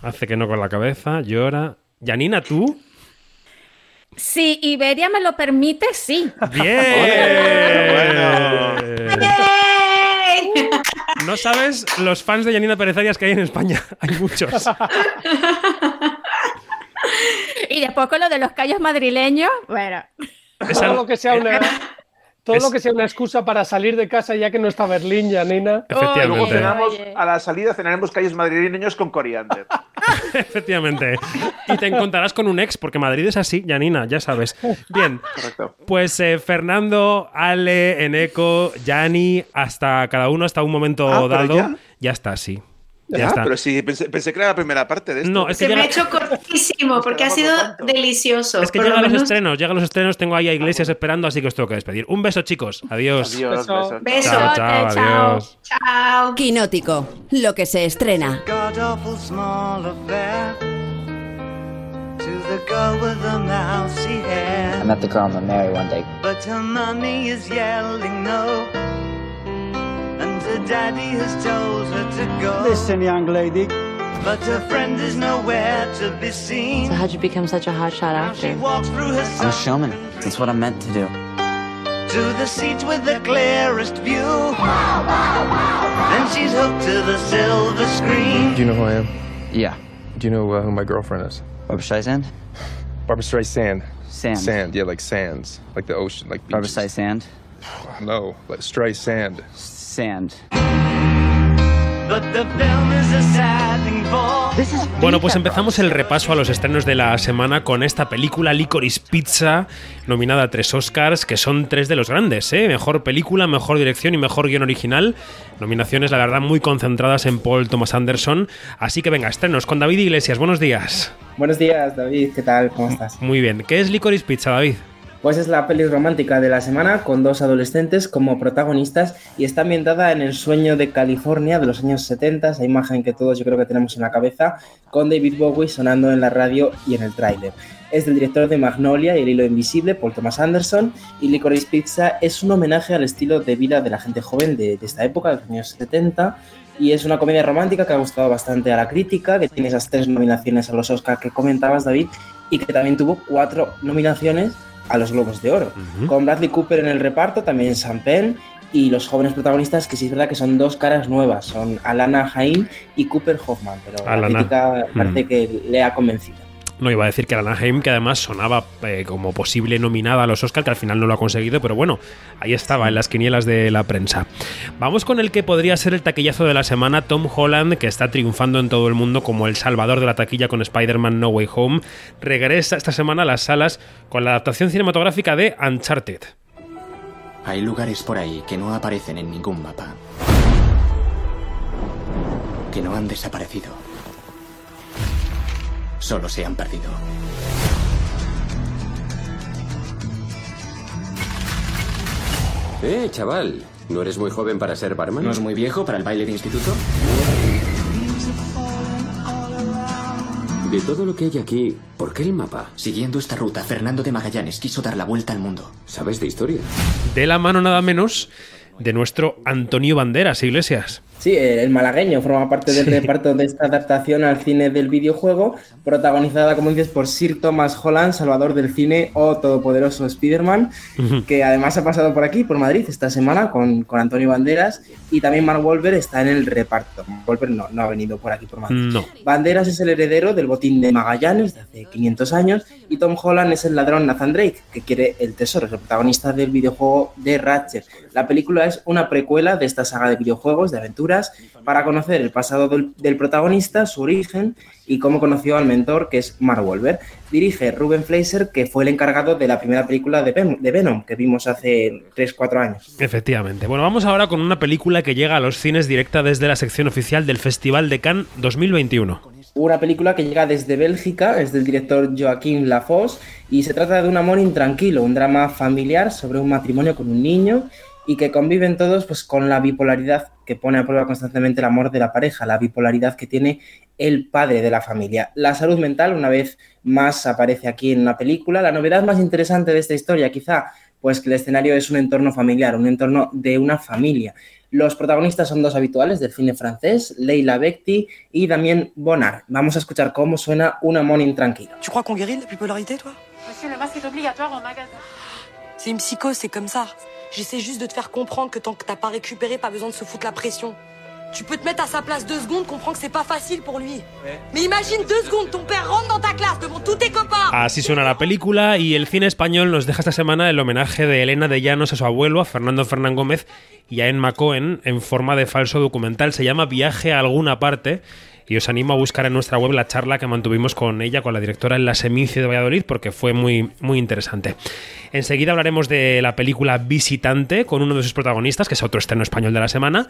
Hace que no con la cabeza. Llora. Janina, ¿tú? Si Iberia me lo permite, sí. ¡Bien! No sabes los fans de Janina Pérez Arias que hay en España. Hay muchos. Y después con lo de los callos madrileños, bueno. Todo lo que sea una, todo Es- lo que sea una excusa para salir de casa ya que no está Berlín, Janina. Luego Efectivamente. cenamos, a la salida cenaremos callos madrileños con coriander. Efectivamente. Y te encontrarás con un ex, porque Madrid es así, Janina, ya sabes. Bien. Correcto. Pues eh, Fernando, Ale, Eneco, Yani, hasta cada uno, hasta un momento Ah, ¿pero dado. ya? Ya está, sí. Ya Ya, está. pero sí, pensé, pensé que era la primera parte de esto. No, es que Se me llega- ha hecho cortísimo porque ha sido delicioso. Es que llegan los menos- estrenos, llegan los estrenos, tengo ahí a Iglesias esperando, así que os tengo que despedir. Un beso, chicos. Adiós. Adiós, besos. Beso. Chao, chao, adiós. Chao. Quinótico, lo que se estrena. I met the girl I'm gonna marry one day. But her mommy is yelling no. And her daddy has told her to go. Listen, young lady. But her friend is nowhere to be seen. So how'd you become such a hotshot She actor? walks through her I'm a showman. That's what I'm meant to do. to the seat with the clearest view. And she's hooked to the silver screen. Do you know who I am? Yeah. Do you know uh, who my girlfriend is? Barbara Streisand? Barbara Streisand. Sand. Sand, yeah, like sands. Like the ocean, like beaches. Barbara beaches. Streisand? No, like Streisand. Sand. Bueno, pues empezamos el repaso a los estrenos de la semana con esta película Licorice Pizza, nominada a tres Oscars, que son tres de los grandes, ¿eh? Mejor película, mejor dirección y mejor guion original. Nominaciones, la verdad, muy concentradas en Paul Thomas Anderson. Así que venga, estrenos con David Iglesias. Buenos días. Buenos días, David. ¿Qué tal? ¿Cómo estás? Muy bien. ¿Qué es Licorice Pizza, David? Pues es la peli romántica de la semana con dos adolescentes como protagonistas y está ambientada en el sueño de California de los años 70, esa imagen que todos yo creo que tenemos en la cabeza, con David Bowie sonando en la radio y en el tráiler. Es del director de Magnolia y El hilo invisible, Paul Thomas Anderson, y Licorice Pizza es un homenaje al estilo de vida de la gente joven de, de esta época, de los años 70, y es una comedia romántica que ha gustado bastante a la crítica, que tiene esas tres nominaciones a los Oscars que comentabas, David, y que también tuvo cuatro nominaciones a los Globos de Oro, con Bradley Cooper en el reparto, también Sam Penn y los jóvenes protagonistas que sí es verdad que son dos caras nuevas, son Alana Haim y Cooper Hoffman, pero Alana. la crítica parece Mm. que le ha convencido. No iba a decir que Alana Haim, que además sonaba eh, como posible nominada a los Oscars, que al final no lo ha conseguido, pero bueno, ahí estaba en las quinielas de la prensa. Vamos con el que podría ser el taquillazo de la semana, Tom Holland, que está triunfando en todo el mundo como el salvador de la taquilla con Spider-Man No Way Home. Regresa esta semana a las salas con la adaptación cinematográfica de Uncharted. Hay lugares por ahí que no aparecen en ningún mapa. Que no han desaparecido. Solo se han perdido. Eh, chaval, ¿no eres muy joven para ser barman? ¿No es muy viejo para el baile de instituto? De todo lo que hay aquí, ¿por qué el mapa? Siguiendo esta ruta, Fernando de Magallanes quiso dar la vuelta al mundo. ¿Sabes de historia? De la mano nada menos de nuestro Antonio Banderas, Iglesias. Sí, el malagueño forma parte del reparto de esta adaptación al cine del videojuego, protagonizada, como dices, por Sir Thomas Holland, salvador del cine o todopoderoso Spider-Man, que además ha pasado por aquí, por Madrid, esta semana con, con Antonio Banderas, y también Mark Wahlberg está en el reparto. Wahlberg no, no ha venido por aquí, por Madrid. No. Banderas es el heredero del botín de Magallanes de hace 500 años y Tom Holland es el ladrón Nathan Drake, que quiere el tesoro, es el protagonista del videojuego de Ratchet. La película es una precuela de esta saga de videojuegos, de para conocer el pasado del, del protagonista, su origen y cómo conoció al mentor, que es Mark Wahlberg. Dirige Ruben Fleischer, que fue el encargado de la primera película de, Ven- de Venom, que vimos hace 3-4 años. Efectivamente. Bueno, vamos ahora con una película que llega a los cines directa desde la sección oficial del Festival de Cannes 2021. Una película que llega desde Bélgica, es del director Joaquín Lafosse y se trata de un amor intranquilo, un drama familiar sobre un matrimonio con un niño y que conviven todos pues, con la bipolaridad que pone a prueba constantemente el amor de la pareja, la bipolaridad que tiene el padre de la familia. La salud mental, una vez más, aparece aquí en la película. La novedad más interesante de esta historia, quizá, pues que el escenario es un entorno familiar, un entorno de una familia. Los protagonistas son dos habituales del cine francés, Leila Bekti y Damien Bonnard. Vamos a escuchar cómo suena un amor intranquilo. Tu crois qu'on guérit de la bipolarité, toi Monsieur, le masque est obligatoire au magasin. C'est une psychose, c'est comme ça. J'essaie juste de te faire comprendre que tant que t'as pas récupéré, pas besoin de se foutre la pression. Tu peux te mettre à sa place deux secondes, comprends que c'est pas facile pour lui. Mais imagine deux secondes, ton père rentre dans ta classe devant tous tes copains. Así suena la película y el cine español nos deja esta semana el homenaje de Elena de Llanos a su abuelo, a Fernando Fernán Gómez y a Emma Cohen en forma de falso documental. Se llama Viaje a alguna parte y os animo a buscar en nuestra web la charla que mantuvimos con ella, con la directora en la Semicio de Valladolid, porque fue muy, muy interesante. Enseguida hablaremos de la película Visitante con uno de sus protagonistas, que es otro estreno español de la semana.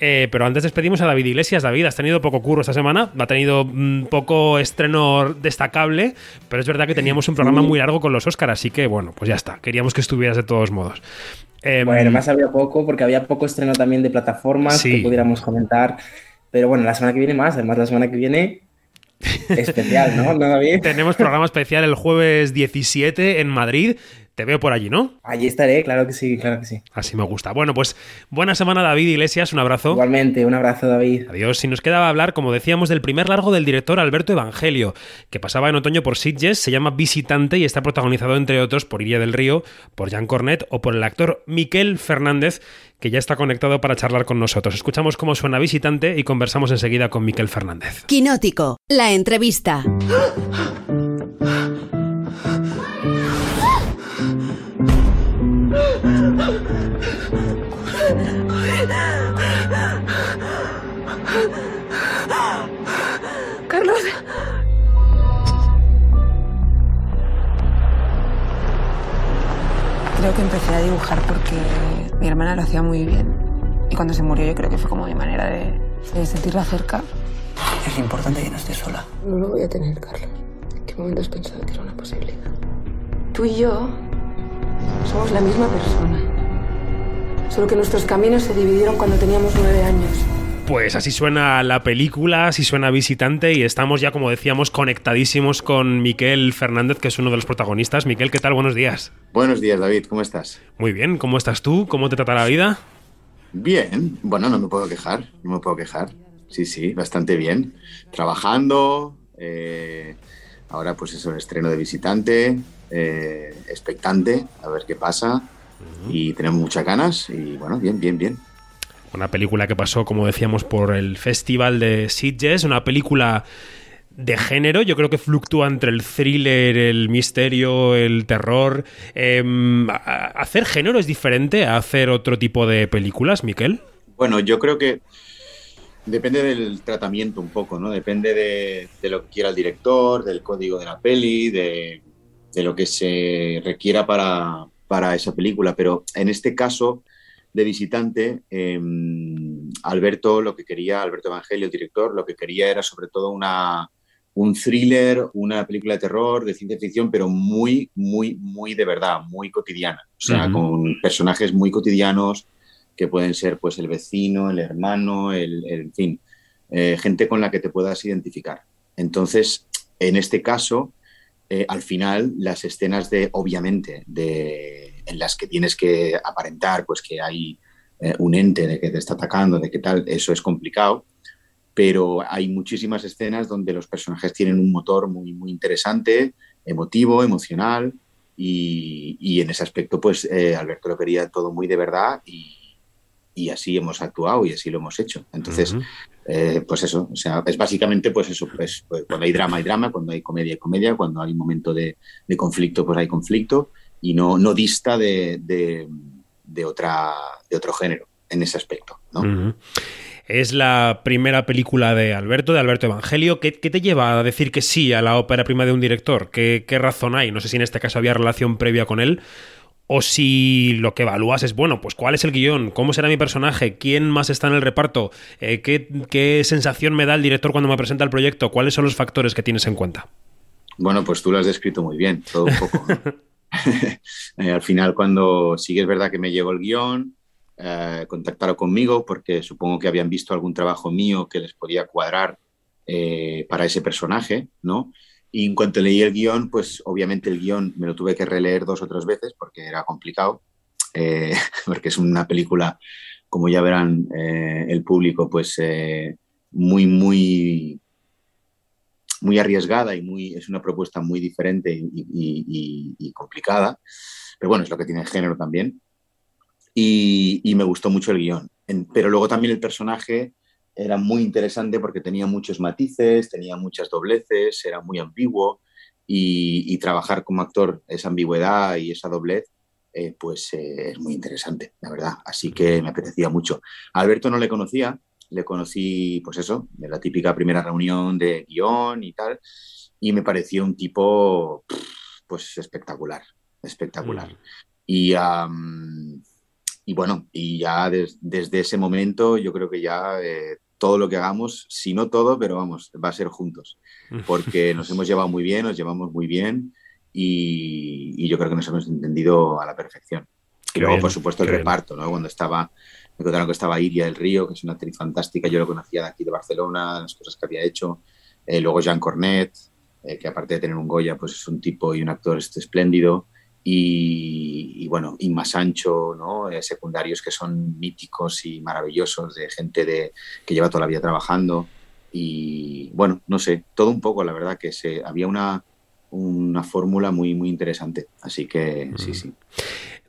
Eh, pero antes despedimos a David Iglesias. David, has tenido poco curro esta semana, ha tenido mm, poco estreno destacable, pero es verdad que teníamos un programa muy largo con los Oscars, así que bueno, pues ya está. Queríamos que estuvieras de todos modos. Em, Bueno, más había poco porque había poco estreno también de plataformas Sí. que pudiéramos comentar. Pero bueno, la semana que viene más, además la semana que viene Especial, ¿no, ¿No David? Tenemos programa especial el jueves 17 en Madrid. Te veo por allí, ¿no? Allí estaré, claro que sí, claro que sí. Así me gusta. Bueno, pues buena semana, David Iglesias. Un abrazo. Igualmente, un abrazo, David. Adiós. Si nos quedaba hablar, como decíamos, del primer largo del director Alberto Evangelio, que pasaba en otoño por Sitges, se llama Visitante y está protagonizado, entre otros, por Iria del Río, por Jean Cornet o por el actor Miquel Fernández, que ya está conectado para charlar con nosotros. Escuchamos cómo suena Visitante y conversamos enseguida con Miquel Fernández. Quinótico, la entrevista. dibujar porque mi hermana lo hacía muy bien. Y cuando se murió yo creo que fue como mi manera de, de sentirla cerca. Es importante que no estés sola. No lo voy a tener, Carlos. ¿En qué momento has pensado que era una posibilidad? Tú y yo somos la misma persona. Solo que nuestros caminos se dividieron cuando teníamos nueve años. Pues así suena la película, así suena Visitante y estamos ya, como decíamos, conectadísimos con Miquel Fernández, que es uno de los protagonistas. Miquel, ¿qué tal? Buenos días. Buenos días, David, ¿cómo estás? Muy bien, ¿cómo estás tú? ¿Cómo te trata la vida? Bien, bueno, no me puedo quejar, no me puedo quejar. Sí, sí, bastante bien. Trabajando, eh, ahora pues eso, el estreno de Visitante, eh, expectante, a ver qué pasa. Y tenemos muchas ganas y bueno, bien, bien, bien. Una película que pasó, como decíamos, por el Festival de Sitges, una película de género, yo creo que fluctúa entre el thriller, el misterio, el terror. Eh, ¿Hacer género es diferente a hacer otro tipo de películas, Miquel? Bueno, yo creo que depende del tratamiento un poco, ¿no? Depende de, de lo que quiera el director, del código de la peli, de, de lo que se requiera para, para, esa película. Pero en este caso de visitante, eh, Alberto lo que quería, Alberto Evangelio, el director, lo que quería era sobre todo una, un thriller, una película de terror, de ciencia ficción, pero muy, muy, muy de verdad, muy cotidiana. O sea, con personajes muy cotidianos que pueden ser pues el vecino, el hermano, el, el- en fin, eh, gente con la que te puedas identificar. Entonces, en este caso, eh, al final, las escenas de, obviamente, de, en las que tienes que aparentar pues que hay eh, un ente de que te está atacando, de qué tal, eso es complicado pero hay muchísimas escenas donde los personajes tienen un motor muy, muy interesante, emotivo, emocional, y, y en ese aspecto, pues eh, Alberto lo quería todo muy de verdad y, y así hemos actuado y así lo hemos hecho. Entonces, Ujú. eh, pues eso, o sea, es básicamente pues eso, pues, pues, cuando hay drama hay drama, cuando hay comedia hay comedia, cuando hay un momento de, de conflicto pues hay conflicto y no, no dista de, de, de otra, de otro género en ese aspecto. Es la primera película de Alberto, de Alberto Evangelio. ¿Qué, qué te lleva a decir que sí a la ópera prima de un director? ¿Qué, qué razón hay? No sé si en este caso había relación previa con él. O si lo que evalúas es, bueno, pues cuál es el guion, cómo será mi personaje, quién más está en el reparto, Eh, ¿qué, qué sensación me da el director cuando me presenta el proyecto, cuáles son los factores que tienes en cuenta. Bueno, pues tú lo has descrito muy bien, todo un poco. Eh, al final, cuando sí que es verdad que me llegó el guion, eh, contactaron conmigo porque supongo que habían visto algún trabajo mío que les podía cuadrar eh, para ese personaje, ¿no? Y en cuanto leí el guion, pues obviamente el guion me lo tuve que releer dos o tres veces porque era complicado, porque es una película, como ya verán el público, pues muy, muy muy arriesgada y muy, es una propuesta muy diferente y, complicada, pero bueno, es lo que tiene el género también. Y, me gustó mucho el guion. Pero luego también el personaje era muy interesante porque tenía muchos matices, tenía muchas dobleces, era muy ambiguo y, y trabajar como actor esa ambigüedad y esa doblez, eh, pues eh, es muy interesante, la verdad. Así que me apetecía mucho. A Alberto no le conocía, le conocí, pues eso, de la típica primera reunión de guion y tal, y me pareció un tipo, pues espectacular, espectacular. Y, am, y bueno, y ya des- desde ese momento yo creo que ya eh, todo lo que hagamos, si no todo, pero vamos, va a ser juntos, porque nos hemos llevado muy bien, nos llevamos muy bien y, y yo creo que nos hemos entendido a la perfección. Y luego, bien, por supuesto, el reparto, ¿no? Cuando estaba, me contaron que estaba Iria del Río, que es una actriz fantástica, yo lo conocía de aquí de Barcelona, las cosas que había hecho, Eh, luego Jean Cornet, eh, que aparte de tener un Goya, pues es un tipo y un actor este, espléndido. Y, y bueno, Inma Sancho, ¿no? Eh, secundarios que son míticos y maravillosos, de gente de, que lleva toda la vida trabajando. Y bueno, no sé, todo un poco, la verdad, que se, había una, una fórmula muy, muy interesante. Así que sí, sí.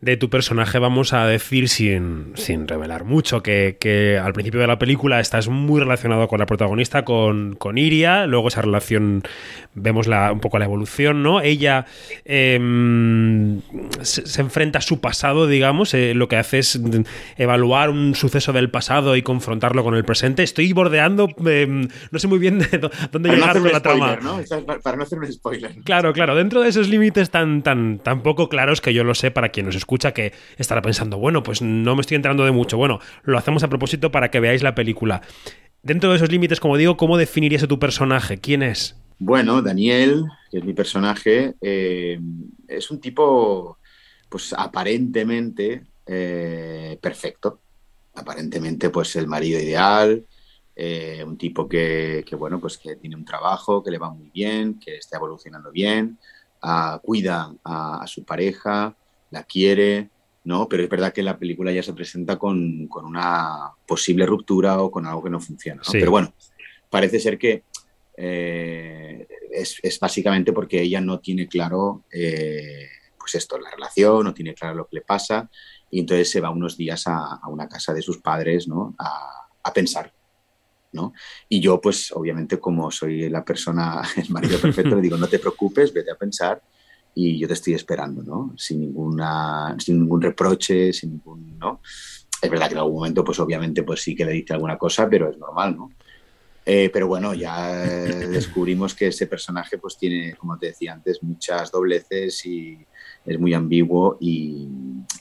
De tu personaje vamos a decir sin, sin revelar mucho que, que al principio de la película estás muy relacionado con la protagonista, con, con Iria, luego esa relación vemos la, un poco la evolución, ¿no? Ella em, se, se enfrenta a su pasado, digamos, eh, lo que hace es evaluar un suceso del pasado y confrontarlo con el presente. Estoy bordeando, em, no sé muy bien de dó- dónde Para llegar con la trama. para no hacer un spoiler. Claro, claro, dentro de esos límites tan, tan, tan poco claros que yo lo sé para quien nos escucha, que estará pensando, bueno, pues no me estoy enterando de mucho. Bueno, lo hacemos a propósito para que veáis la película. Dentro de esos límites, como digo, ¿cómo definirías a tu personaje? ¿Quién es? Bueno, Daniel, que es mi personaje, eh, es un tipo, pues aparentemente eh, perfecto. Aparentemente, pues el marido ideal, eh, un tipo que, bueno, pues que tiene un trabajo, que le va muy bien, que está evolucionando bien, ah, cuida a su pareja, la quiere, ¿no? Pero es verdad que la película ya se presenta con, con una posible ruptura o con algo que no funciona, ¿no? Sí. Pero bueno, parece ser que eh, es, es básicamente porque ella no tiene claro, eh, pues esto, la relación, no tiene claro lo que le pasa, y entonces se va unos días a, a una casa de sus padres, ¿no? A, a pensar, ¿no? Y yo, pues, obviamente, como soy la persona, el marido perfecto, le digo, no te preocupes, vete a pensar y yo te estoy esperando, ¿no? Sin, ninguna, sin ningún reproche, sin ningún, ¿no? Es verdad que en algún momento, pues, obviamente, pues sí que le dice alguna cosa, pero es normal, ¿no? Eh, pero bueno, ya descubrimos que ese personaje pues tiene, como te decía antes, muchas dobleces y es muy ambiguo y,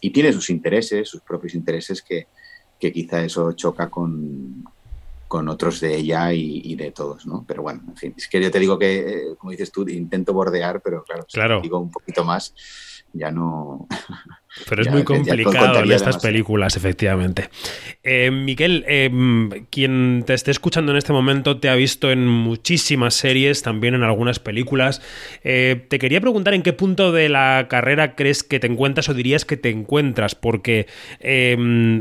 y tiene sus intereses, sus propios intereses que, que quizá eso choca con, con otros de ella y, y de todos, ¿no? Pero bueno, en fin, es que yo te digo que, eh, como dices tú, intento bordear, pero claro, si Claro. digo un poquito más, ya no... Pero es ya- muy complicado en estas demasiado. películas, efectivamente. Eh, Miguel, eh, quien te esté escuchando en este momento te ha visto en muchísimas series, también en algunas películas. Eh, te quería preguntar en qué punto de la carrera crees que te encuentras o dirías que te encuentras, porque eh,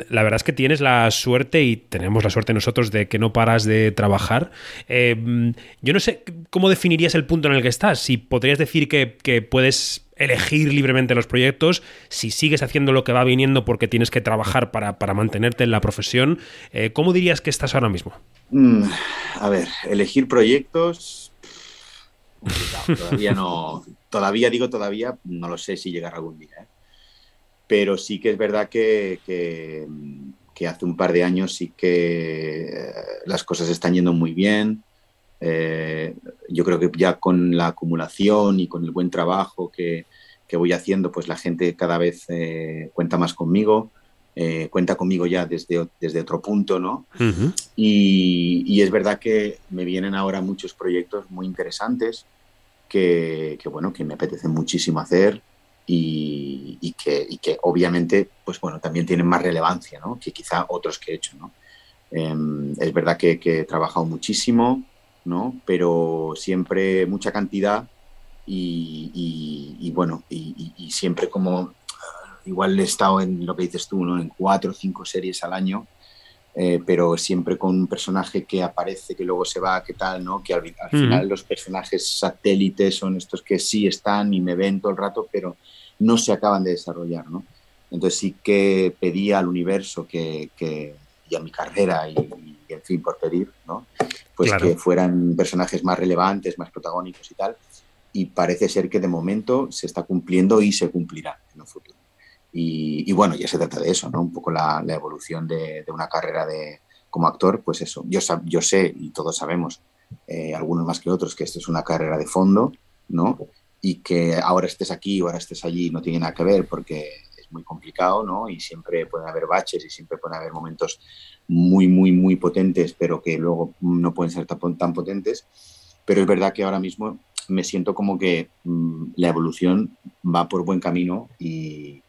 la verdad es que tienes la suerte y tenemos la suerte nosotros de que no paras de trabajar. Yo no sé cómo definirías el punto en el que estás, si podrías decir que, que puedes elegir libremente los proyectos, si sigues haciendo lo que va viniendo porque tienes que trabajar para, para mantenerte en la profesión, eh, ¿cómo dirías que estás ahora mismo? Mm, a ver, elegir proyectos. complicado, Todavía no. Todavía digo todavía, no lo sé si llegará algún día. ¿eh? Pero sí que es verdad que, que, que hace un par de años sí que eh, las cosas están yendo muy bien. Eh, yo creo que ya con la acumulación y con el buen trabajo que, que voy haciendo, pues la gente cada vez eh, cuenta más conmigo, eh, cuenta conmigo ya desde, desde otro punto, ¿no? Y, y es verdad que me vienen ahora muchos proyectos muy interesantes que, que, bueno, que me apetece muchísimo hacer y, y que, y que obviamente, pues bueno, también tienen más relevancia, ¿no? Que quizá otros que he hecho, ¿no? Em, es verdad que, que he trabajado muchísimo, ¿no? Pero siempre mucha cantidad y, y- y bueno, y, siempre como ah, igual he estado en lo que dices tú, ¿no? En cuatro o cinco series al año, eh, pero siempre con un personaje que aparece, que luego se va, que tal, ¿no? Que al, final los personajes satélites son estos que sí están y me ven todo el rato, pero no se acaban de desarrollar, ¿no? Entonces sí que pedía al universo que, que- y a mi carrera y, y, en fin, por pedir, ¿no? Pues Claro. que fueran personajes más relevantes, más protagónicos y tal. Y parece ser que de momento se está cumpliendo y se cumplirá en el futuro. Y, y bueno, ya se trata de eso, ¿no? Un poco la, la evolución de, de una carrera de, como actor, pues eso. Yo, yo sé, y todos sabemos, eh, algunos más que otros, que esto es una carrera de fondo, ¿no? Y que ahora estés aquí o ahora estés allí no tiene nada que ver porque es muy complicado, ¿no? Y siempre pueden haber baches y siempre pueden haber momentos muy, muy, muy potentes, pero que luego no pueden ser tan, tan potentes. Pero es verdad que ahora mismo me siento como que mm, la evolución va por buen camino y,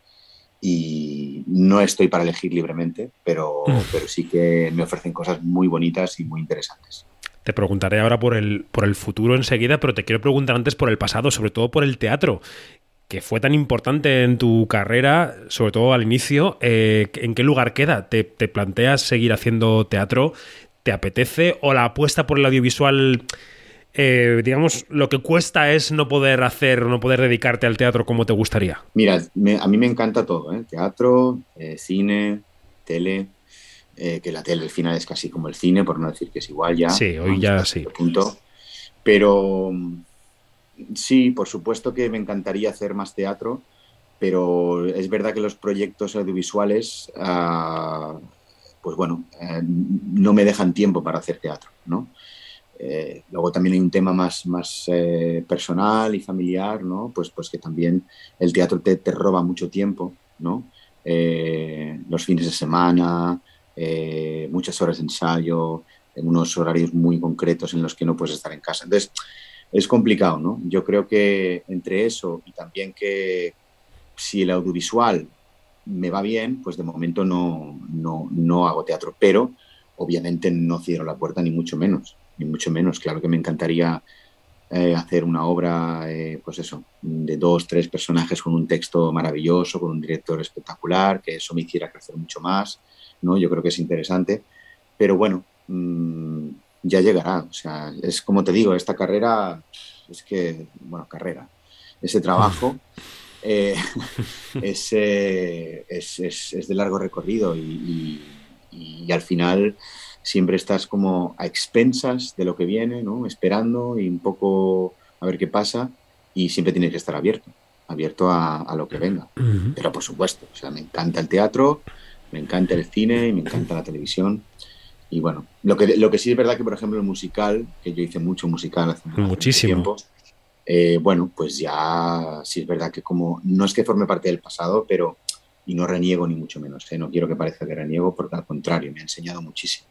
y no estoy para elegir libremente, pero, Mm. pero sí que me ofrecen cosas muy bonitas y muy interesantes. Te preguntaré ahora por el, por el futuro enseguida, pero te quiero preguntar antes por el pasado, sobre todo por el teatro que fue tan importante en tu carrera, sobre todo al inicio, eh, ¿en qué lugar queda? ¿Te, ¿Te, planteas seguir haciendo teatro? ¿Te apetece? ¿O la apuesta por el audiovisual, eh, digamos, lo que cuesta es no poder hacer, no poder dedicarte al teatro como te gustaría? Mira, me, a mí me encanta todo, ¿eh? teatro, eh, cine, tele, que la tele al final es casi como el cine, por no decir que es igual ya. Sí, hoy ya sí. Punto. Pero sí, por supuesto que me encantaría hacer más teatro, pero es verdad que los proyectos audiovisuales, uh, pues bueno, eh, no me dejan tiempo para hacer teatro, ¿no? Eh, luego también hay un tema más, más eh, personal y familiar, ¿no? Pues, pues que también el teatro te, roba mucho tiempo, ¿no? Los fines de semana, muchas horas de ensayo, en unos horarios muy concretos en los que no puedes estar en casa. Entonces, es complicado, ¿no? Yo creo que entre eso y también que si el audiovisual me va bien, pues de momento no, no, no hago teatro, pero obviamente no cierro la puerta ni mucho menos, ni mucho menos. Claro que me encantaría eh, hacer una obra, eh, pues eso, de dos, tres personajes con un texto maravilloso, con un director espectacular, que eso me hiciera crecer mucho más, ¿no? Yo creo que es interesante, pero bueno, mmm, ya llegará. O sea, es como te digo, esta carrera, es que, bueno, carrera, ese trabajo eh, es, eh, es, es, es, de largo recorrido y, y, y, al final siempre estás como a expensas de lo que viene, ¿no? esperando y un poco a ver qué pasa y siempre tienes que estar abierto, abierto a, a lo que venga. Uh -huh. Pero por supuesto, o sea, me encanta el teatro, me encanta el cine y me encanta la televisión. Y bueno, lo que, lo que sí es verdad que, por ejemplo, el musical, que yo hice mucho musical hace Muchísimo. tiempo, eh, bueno, pues ya sí es verdad que como, no es que forme parte del pasado, pero, y no reniego ni mucho menos, ¿eh? no quiero que parezca que reniego, porque al contrario, me ha enseñado muchísimo.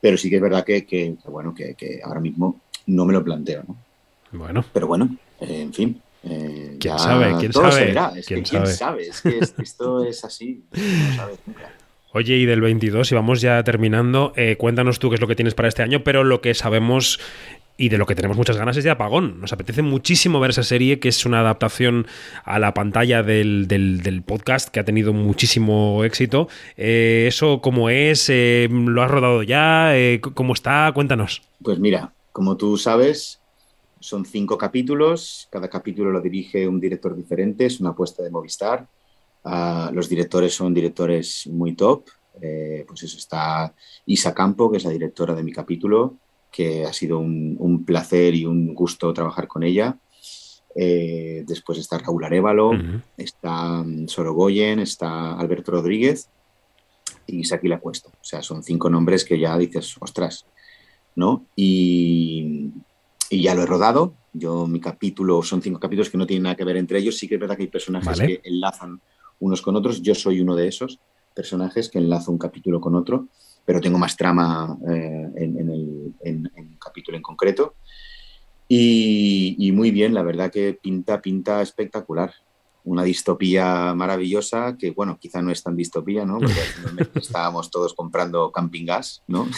Pero sí que es verdad que, que, que bueno, que, que, ahora mismo no me lo planteo, ¿no? Bueno. Pero bueno, eh, en fin. Eh, ¿Quién sabe? ¿Quién sabe? Es ¿Quién, que, sabe? ¿Quién sabe? Es que esto es así, no sabes nunca. Oye, y del 22, y vamos ya terminando, eh, cuéntanos tú qué es lo que tienes para este año, pero lo que sabemos y de lo que tenemos muchas ganas es de Apagón. Nos apetece muchísimo ver esa serie, que es una adaptación a la pantalla del, del, podcast, que ha tenido muchísimo éxito. Eh, ¿Eso cómo es? Eh, ¿Lo has rodado ya? ¿Cómo está? Cuéntanos. Pues mira, como tú sabes, son cinco capítulos. Cada capítulo lo dirige un director diferente, es una apuesta de Movistar. Uh, los directores son directores muy top. Eh, pues eso está Isa Campo, que es la directora de mi capítulo, que ha sido un, un placer y un gusto trabajar con ella. Eh, después está Raúl Arevalo, uh -huh. está um, Sorogoyen, está Alberto Rodríguez y Saki La Cuesta. O sea, son cinco nombres que ya dices, ostras, ¿no? Y, y ya lo he rodado. Yo, mi capítulo, son cinco capítulos que no tienen nada que ver entre ellos. Sí que es verdad que hay personajes vale. que enlazan unos con otros. Yo soy uno de esos personajes que enlazo un capítulo con otro, pero tengo más trama eh, en, en, el, en, en, un capítulo en concreto. Y, y, muy bien, la verdad que pinta, pinta espectacular. Una distopía maravillosa que, bueno, quizá no es tan distopía, ¿no? Porque estábamos todos comprando camping gas, ¿no?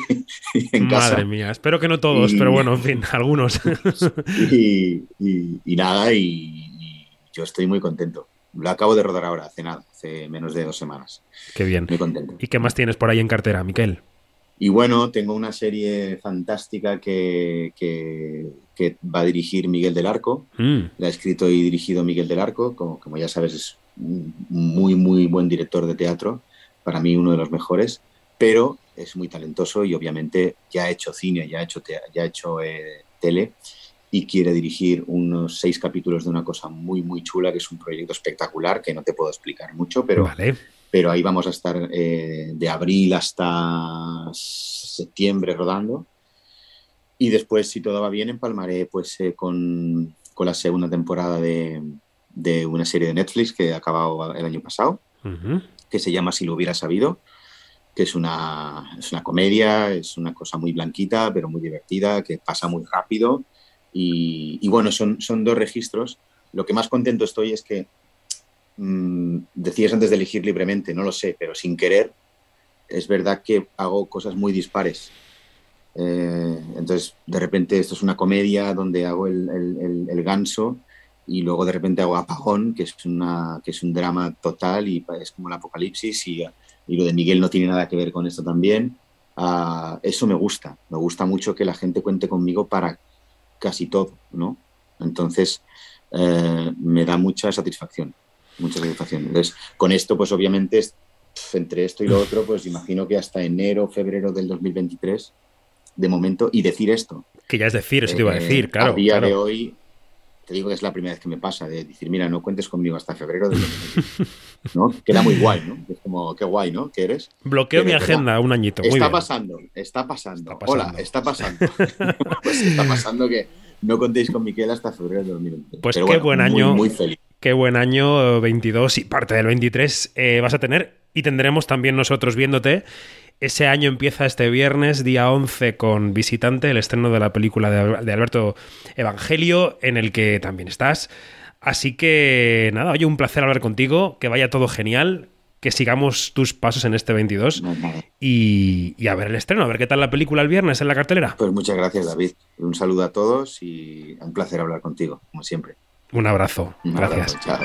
en casa. Madre mía, espero que no todos, y, pero bueno, en fin, algunos. y, y, nada, y yo estoy muy contento. Lo acabo de rodar ahora, hace nada, hace menos de dos semanas. Qué bien. Muy contento. ¿Y qué más tienes por ahí en cartera, Miquel? Y bueno, tengo una serie fantástica que, que, que va a dirigir Miguel del Arco. Mm. La ha escrito y dirigido Miguel del Arco. Como, como ya sabes, es un muy, muy buen director de teatro. Para mí, uno de los mejores. Pero es muy talentoso y obviamente ya ha hecho cine, ya ha hecho, ya ha hecho eh, tele y quiere dirigir unos seis capítulos de una cosa muy, muy chula, que es un proyecto espectacular, que no te puedo explicar mucho, pero, vale. pero ahí vamos a estar eh, de abril hasta septiembre rodando. Y después, si todo va bien, empalmaré pues, eh, con, con, la segunda temporada de, de, una serie de Netflix que ha acabado el año pasado, uh -huh. que se llama Si lo hubiera sabido, que es una, es una comedia, es una cosa muy blanquita, pero muy divertida, que pasa muy rápido y, y, bueno, son, son dos registros. Lo que más contento estoy es que mmm, decías antes de elegir libremente, no lo sé, pero sin querer, es verdad que hago cosas muy dispares. Eh, entonces, de repente, esto es una comedia donde hago el, el- ganso y luego de repente hago Apagón, que es, una, que es un drama total y es como el apocalipsis y, y lo de Miguel no tiene nada que ver con esto también. Ah, eso me gusta, me gusta mucho que la gente cuente conmigo para casi todo, ¿no? Entonces, eh, me da mucha satisfacción, mucha satisfacción. Entonces, con esto, pues obviamente, entre esto y lo otro, pues imagino que hasta enero, febrero del 2023, de momento, y decir esto. Que ya es decir, eso te iba a eh, decir, claro. A día claro. de hoy, te digo que es la primera vez que me pasa, de decir, mira, no cuentes conmigo hasta febrero del 2023. ¿no? Queda muy guay, ¿no? Es como, qué guay, ¿no? Que eres. Bloqueo Que mi agenda un añito. Muy Está bien. pasando, está pasando, pasando. Hola, está pasando. pues está pasando que no contéis con Miquel hasta febrero del 2023. Pues Pero qué bueno, buen año. Muy feliz. Qué buen año eh, 22 y parte del 23 eh, vas a tener y tendremos también nosotros viéndote. Ese año empieza este viernes, día 11, con Visitante, el estreno de la película de Al- de Alberto Evangelio, en el que también estás. Así que nada, oye, un placer hablar contigo, que vaya todo genial, que sigamos tus pasos en este 22 y, y a ver el estreno, a ver qué tal la película el viernes en la cartelera. Pues muchas gracias, David. Un saludo a todos y un placer hablar contigo, como siempre. Un abrazo. Un Gracias. chao.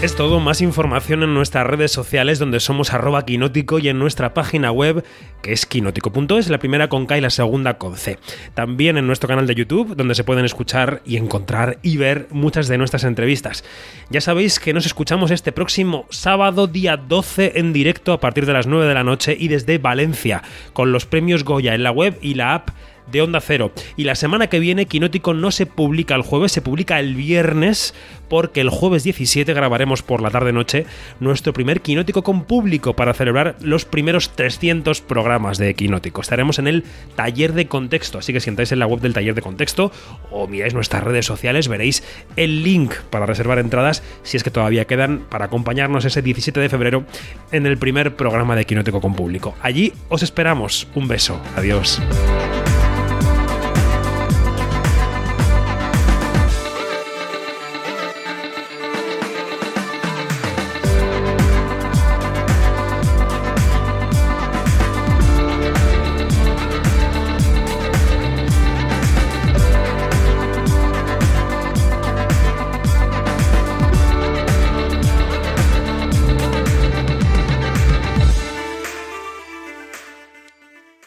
Es todo, más información en nuestras redes sociales donde somos arroba quinótico y en nuestra página web que es quinótico.es, la primera con K y la segunda con C. También en nuestro canal de YouTube donde se pueden escuchar y encontrar y ver muchas de nuestras entrevistas. Ya sabéis que nos escuchamos este próximo sábado día 12 en directo a partir de las 9 de la noche y desde Valencia con los premios Goya en la web y la app de Onda Cero. Y la semana que viene Quinótico no se publica el jueves, se publica el viernes, porque el jueves 17 grabaremos por la tarde-noche nuestro primer Quinótico con público para celebrar los primeros 300 programas de Quinótico. Estaremos en el taller de contexto, así que si entráis en la web del taller de contexto o miráis nuestras redes sociales, veréis el link para reservar entradas, si es que todavía quedan, para acompañarnos ese 17 de febrero en el primer programa de Quinótico con público. Allí os esperamos. Un beso. Adiós.